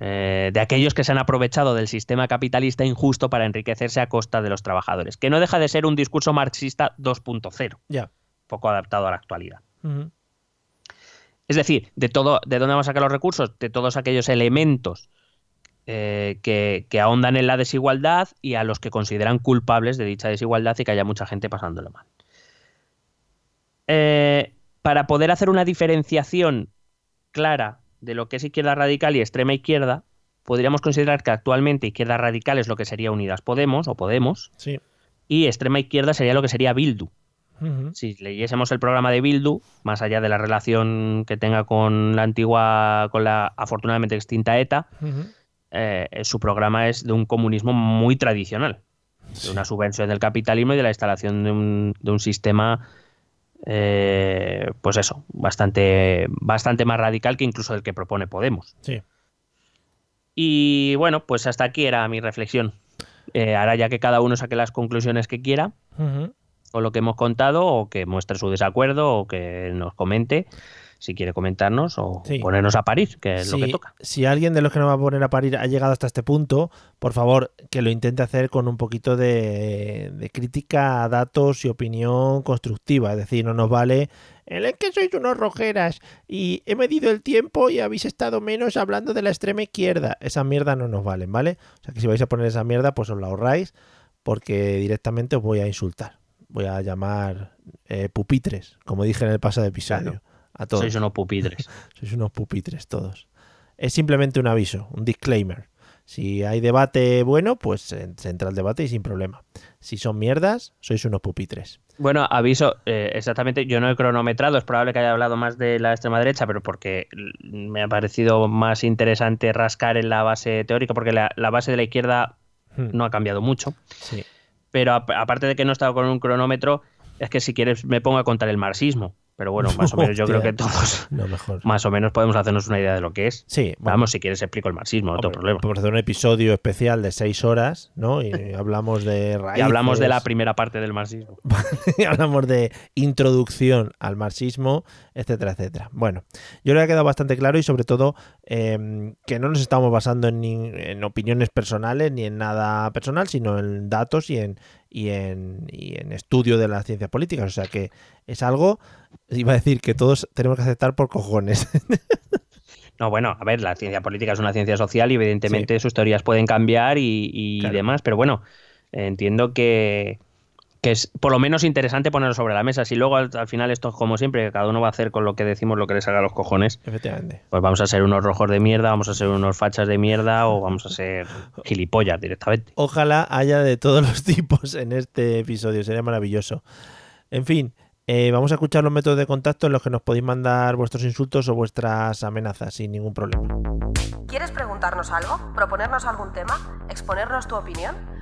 B: eh, de aquellos que se han aprovechado del sistema capitalista injusto para enriquecerse a costa de los trabajadores, que no deja de ser un discurso marxista 2.0,
A: Ya.
B: poco adaptado a la actualidad. Es decir, de todo, ¿de dónde vamos a sacar los recursos? De todos aquellos elementos eh, que, que ahondan en la desigualdad y a los que consideran culpables de dicha desigualdad y que haya mucha gente pasándolo mal. Eh, para poder hacer una diferenciación clara de lo que es izquierda radical y extrema izquierda, podríamos considerar que actualmente izquierda radical es lo que sería Unidas Podemos o Podemos
A: Sí.
B: y extrema izquierda sería lo que sería Bildu. Si leyésemos el programa de Bildu, más allá de la relación que tenga con la antigua, con la afortunadamente extinta ETA. Eh, su programa es de un comunismo muy tradicional, de una subvención del capitalismo y de la instalación de un, de un sistema, eh, pues eso, bastante, bastante más radical que incluso el que propone Podemos.
A: Sí.
B: Y bueno, pues hasta aquí era mi reflexión. Eh, ahora ya que cada uno saque las conclusiones que quiera,
A: Ujú.
B: con lo que hemos contado o que muestre su desacuerdo o que nos comente si quiere comentarnos o
A: Sí.
B: ponernos a parir, que es lo que toca.
A: si alguien de los que nos va a poner a parir ha llegado hasta este punto, por favor, que lo intente hacer con un poquito de, de crítica a datos y opinión constructiva. Es decir, no nos vale el que sois unos rojeras y he medido el tiempo y habéis estado menos hablando de la extrema izquierda. Esa mierda no nos valen, ¿vale? O sea que si vais a poner esa mierda, pues os la ahorráis porque directamente os voy a insultar. Voy a llamar eh, pupitres, como dije en el pasado episodio.
B: Claro.
A: A todos.
B: Sois unos pupitres.
A: Sois unos pupitres todos. Es simplemente un aviso, un disclaimer. Si hay debate bueno, pues se entra el debate y sin problema. Si son mierdas, sois unos pupitres.
B: Bueno, aviso, eh, exactamente, yo no he cronometrado, es probable que haya hablado más de la extrema derecha, pero porque me ha parecido más interesante rascar en la base teórica, porque la, la base de la izquierda
A: Hmm.
B: no ha cambiado mucho.
A: Sí.
B: Pero ap- aparte de que no he estado con un cronómetro, es que si quieres me pongo a contar el marxismo. Pero bueno, más o menos yo creo que todos
A: No, mejor.
B: más o menos podemos hacernos una idea de lo que es.
A: Sí, bueno.
B: Vamos, si quieres explico el marxismo, no tengo problema.
A: Podemos hacer un episodio especial de seis horas, ¿no? Y hablamos de raíces.
B: Y hablamos de la primera parte del marxismo.
A: y hablamos de introducción al marxismo, etcétera, etcétera. Bueno, yo creo que ha quedado bastante claro y sobre todo eh, que no nos estamos basando en, en opiniones personales ni en nada personal, sino en datos y en, y en, y en estudio de las ciencias políticas. O sea que es algo, iba a decir que todos tenemos que aceptar por cojones.
B: No, bueno, a ver, la ciencia política es una ciencia social y evidentemente sus teorías pueden cambiar y, y
A: Claro.
B: demás, pero bueno, entiendo que, que es por lo menos interesante ponerlo sobre la mesa. Si luego al, al final esto es como siempre, que cada uno va a hacer con lo que decimos lo que le salga a los cojones,
A: Efectivamente.
B: pues vamos a ser unos rojos de mierda, vamos a ser unos fachas de mierda o vamos a ser gilipollas directamente.
A: Ojalá haya de todos los tipos en este episodio, sería maravilloso. En fin, eh, vamos a escuchar los métodos de contacto en los que nos podéis mandar vuestros insultos o vuestras amenazas sin ningún problema.
I: ¿Quieres preguntarnos algo? ¿Proponernos algún tema? ¿Exponernos tu opinión?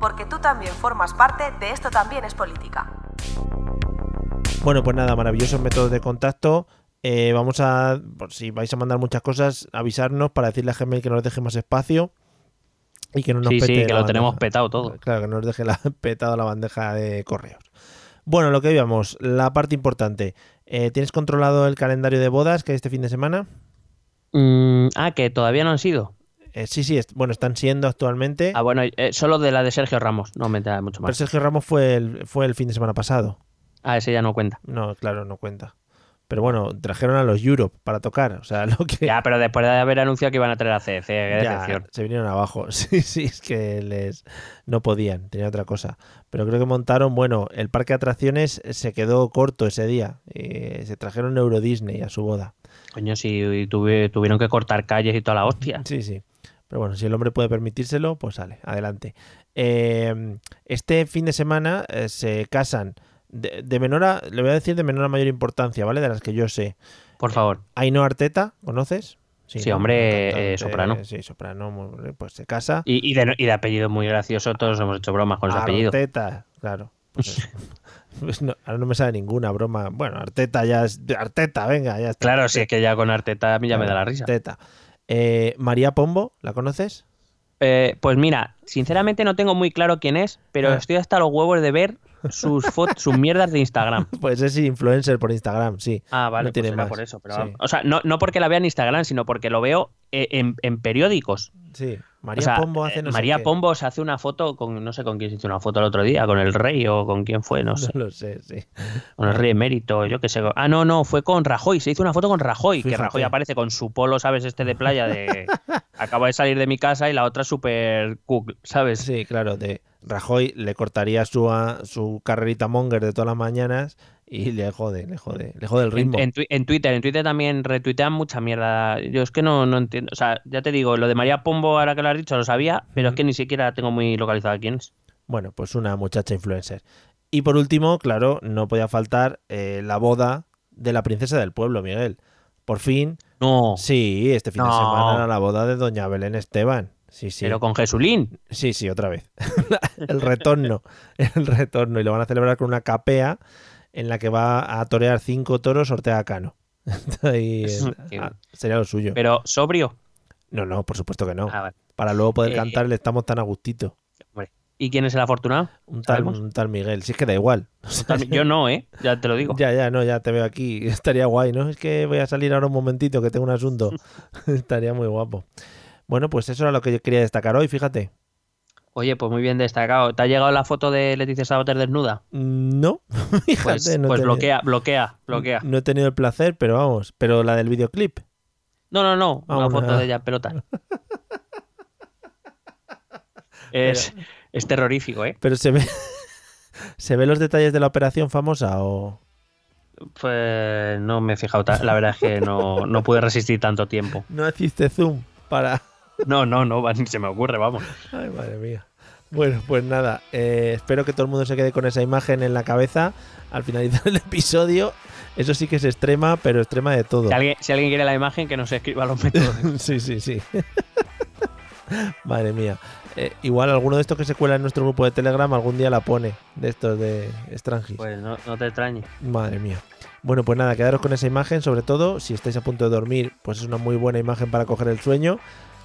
I: Porque tú también formas parte de Esto también es política.
A: Bueno, pues nada, maravillosos métodos de contacto. Eh, vamos a, por si vais a mandar muchas cosas, avisarnos para decirle a Gmail que nos deje más espacio y que no nos
B: Sí, sí,
A: pete
B: que
A: la
B: lo tenemos petado todo.
A: Claro, que nos deje la, petado la bandeja de correos. Bueno, lo que íbamos, la parte importante. Eh, ¿Tienes controlado el calendario de bodas que hay este fin de semana?
B: Mm, ah, que todavía no han sido.
A: Eh, sí, sí, est- bueno, están siendo actualmente.
B: Ah, bueno, eh, solo de la de Sergio Ramos, no me entera mucho
A: Pero
B: más.
A: Sergio Ramos fue el, fue el fin de semana pasado.
B: Ah, ese ya no cuenta.
A: No, claro, no cuenta. Pero bueno, trajeron a los Europe para tocar. O sea, lo que.
B: Ya, pero después de haber anunciado que iban a traer a CDC, qué
A: Ya,
B: decepción.
A: se vinieron abajo. Sí, sí, es que les no podían, tenía otra cosa. Pero creo que montaron, bueno, el parque de atracciones se quedó corto ese día. Eh, se trajeron Euro Disney a su boda.
B: Coño, si tuve- tuvieron que cortar calles y toda la hostia.
A: Sí, sí. Pero bueno, si el hombre puede permitírselo, pues sale, adelante. Eh, este fin de semana eh, se casan de, de menor a, le voy a decir de menor a mayor importancia, ¿vale? De las que yo sé.
B: Por favor.
A: Ainhoa Arteta, ¿conoces?
B: Sí,
A: ¿no?
B: hombre,
A: Cantante,
B: eh, soprano.
A: Sí, soprano, pues se casa.
B: Y, y de, y de apellido muy gracioso, todos hemos hecho bromas con ese apellido.
A: Arteta, claro. Pues. Pues no, ahora no me sale ninguna broma. Bueno, Arteta ya es. Arteta, venga, ya está.
B: Claro, si es que ya con Arteta a mí ya me da la risa.
A: Arteta. Eh, María Pombo, ¿la conoces?
B: Eh, pues mira, sinceramente no tengo muy claro quién es, pero
A: Ah.
B: estoy hasta los huevos de ver sus fotos, sus mierdas de Instagram.
A: Pues es influencer por Instagram, sí.
B: Ah, vale,
A: No tiene
B: pues será
A: más.
B: por eso. Pero,
A: Sí.
B: O sea, no, no porque la vea en Instagram, sino porque lo veo eh, en, en periódicos.
A: Sí, María
B: O sea,
A: Pombo hace no
B: eh,
A: sé
B: María. Pombo se hace una foto con, no sé con quién se hizo una foto el otro día, con el rey o con quién fue, no sé.
A: No lo sé, sí.
B: Con el rey emérito, yo qué sé. Ah, no, no, fue con Rajoy. Se hizo una foto con Rajoy, que. Rajoy aparece con su polo, ¿sabes? Este de playa de acabo de salir de mi casa y la otra súper cool, ¿sabes?
A: Sí, claro, de Rajoy le cortaría su, a- su carrerita monger de todas las mañanas y le jode, le jode, le jode el ritmo.
B: en twi- en Twitter, en Twitter también retuitean mucha mierda. Yo es que no, no entiendo. O sea, ya te digo, lo de María Pombo, ahora que lo has dicho, lo sabía, pero es que ni siquiera tengo muy localizado quién es.
A: Bueno, pues una muchacha influencer. Y por último, claro, no podía faltar eh, la boda de la princesa del pueblo, Miguel. Por fin.
B: No.
A: Sí, este fin de semana era la boda de doña Belén Esteban. Sí, sí.
B: Pero con Jesulín.
A: Sí, sí, otra vez. el retorno. El retorno. Y lo van a celebrar con una capea en la que va a torear cinco toros Ortega Cano. Ahí, ah, sería lo suyo.
B: Pero sobrio.
A: No, no, por supuesto que no.
B: Ah, vale.
A: Para luego poder
B: Eh,
A: cantar le estamos tan a gustito.
B: Hombre. ¿Y quién es el afortunado?
A: Un tal,
B: ¿Sabemos?
A: un tal Miguel. Si es que da igual. O sea,
B: Yo no, ¿eh? Ya te lo digo.
A: Ya, ya, no, ya te veo aquí. Estaría guay, ¿no? Es que voy a salir ahora un momentito que tengo un asunto. Estaría muy guapo. Bueno, pues eso era lo que yo quería destacar hoy, fíjate.
B: Oye, pues muy bien destacado. ¿Te ha llegado la foto de Leticia Sabater desnuda?
A: No, fíjate,
B: Pues,
A: no
B: pues bloquea, bloquea, bloquea.
A: No he tenido el placer, pero vamos. Pero la del videoclip.
B: No, no, no.
A: Ah,
B: Una foto de ella en pelota. Es, es terrorífico, ¿eh?
A: Pero se ve. ¿Se ve los detalles de la operación famosa o.?
B: Pues no me he fijado. La verdad es que no, no pude resistir tanto tiempo.
A: No hiciste zoom para.
B: No, no, no, ni se me ocurre, vamos.
A: Ay, madre mía. Bueno, pues nada, eh, espero que todo el mundo se quede con esa imagen en la cabeza al finalizar el episodio. Eso sí que es extrema, pero extrema de todo.
B: Si alguien, si alguien quiere la imagen, que nos escriba los métodos.
A: sí, sí, sí. Madre mía. Eh, igual alguno de estos que se cuela en nuestro grupo de Telegram algún día la pone, de estos de Strangis.
B: Pues no, no te extrañes.
A: Madre mía. Bueno, pues nada, quedaros con esa imagen, sobre todo si estáis a punto de dormir, pues es una muy buena imagen para coger el sueño.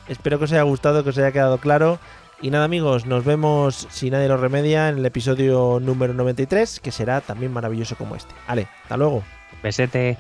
A: Espero que os haya gustado, que os haya quedado claro. Y nada amigos, nos vemos, si nadie lo remedia, en el episodio número 93, que será también maravilloso como este. Vale, hasta luego.
B: Besete.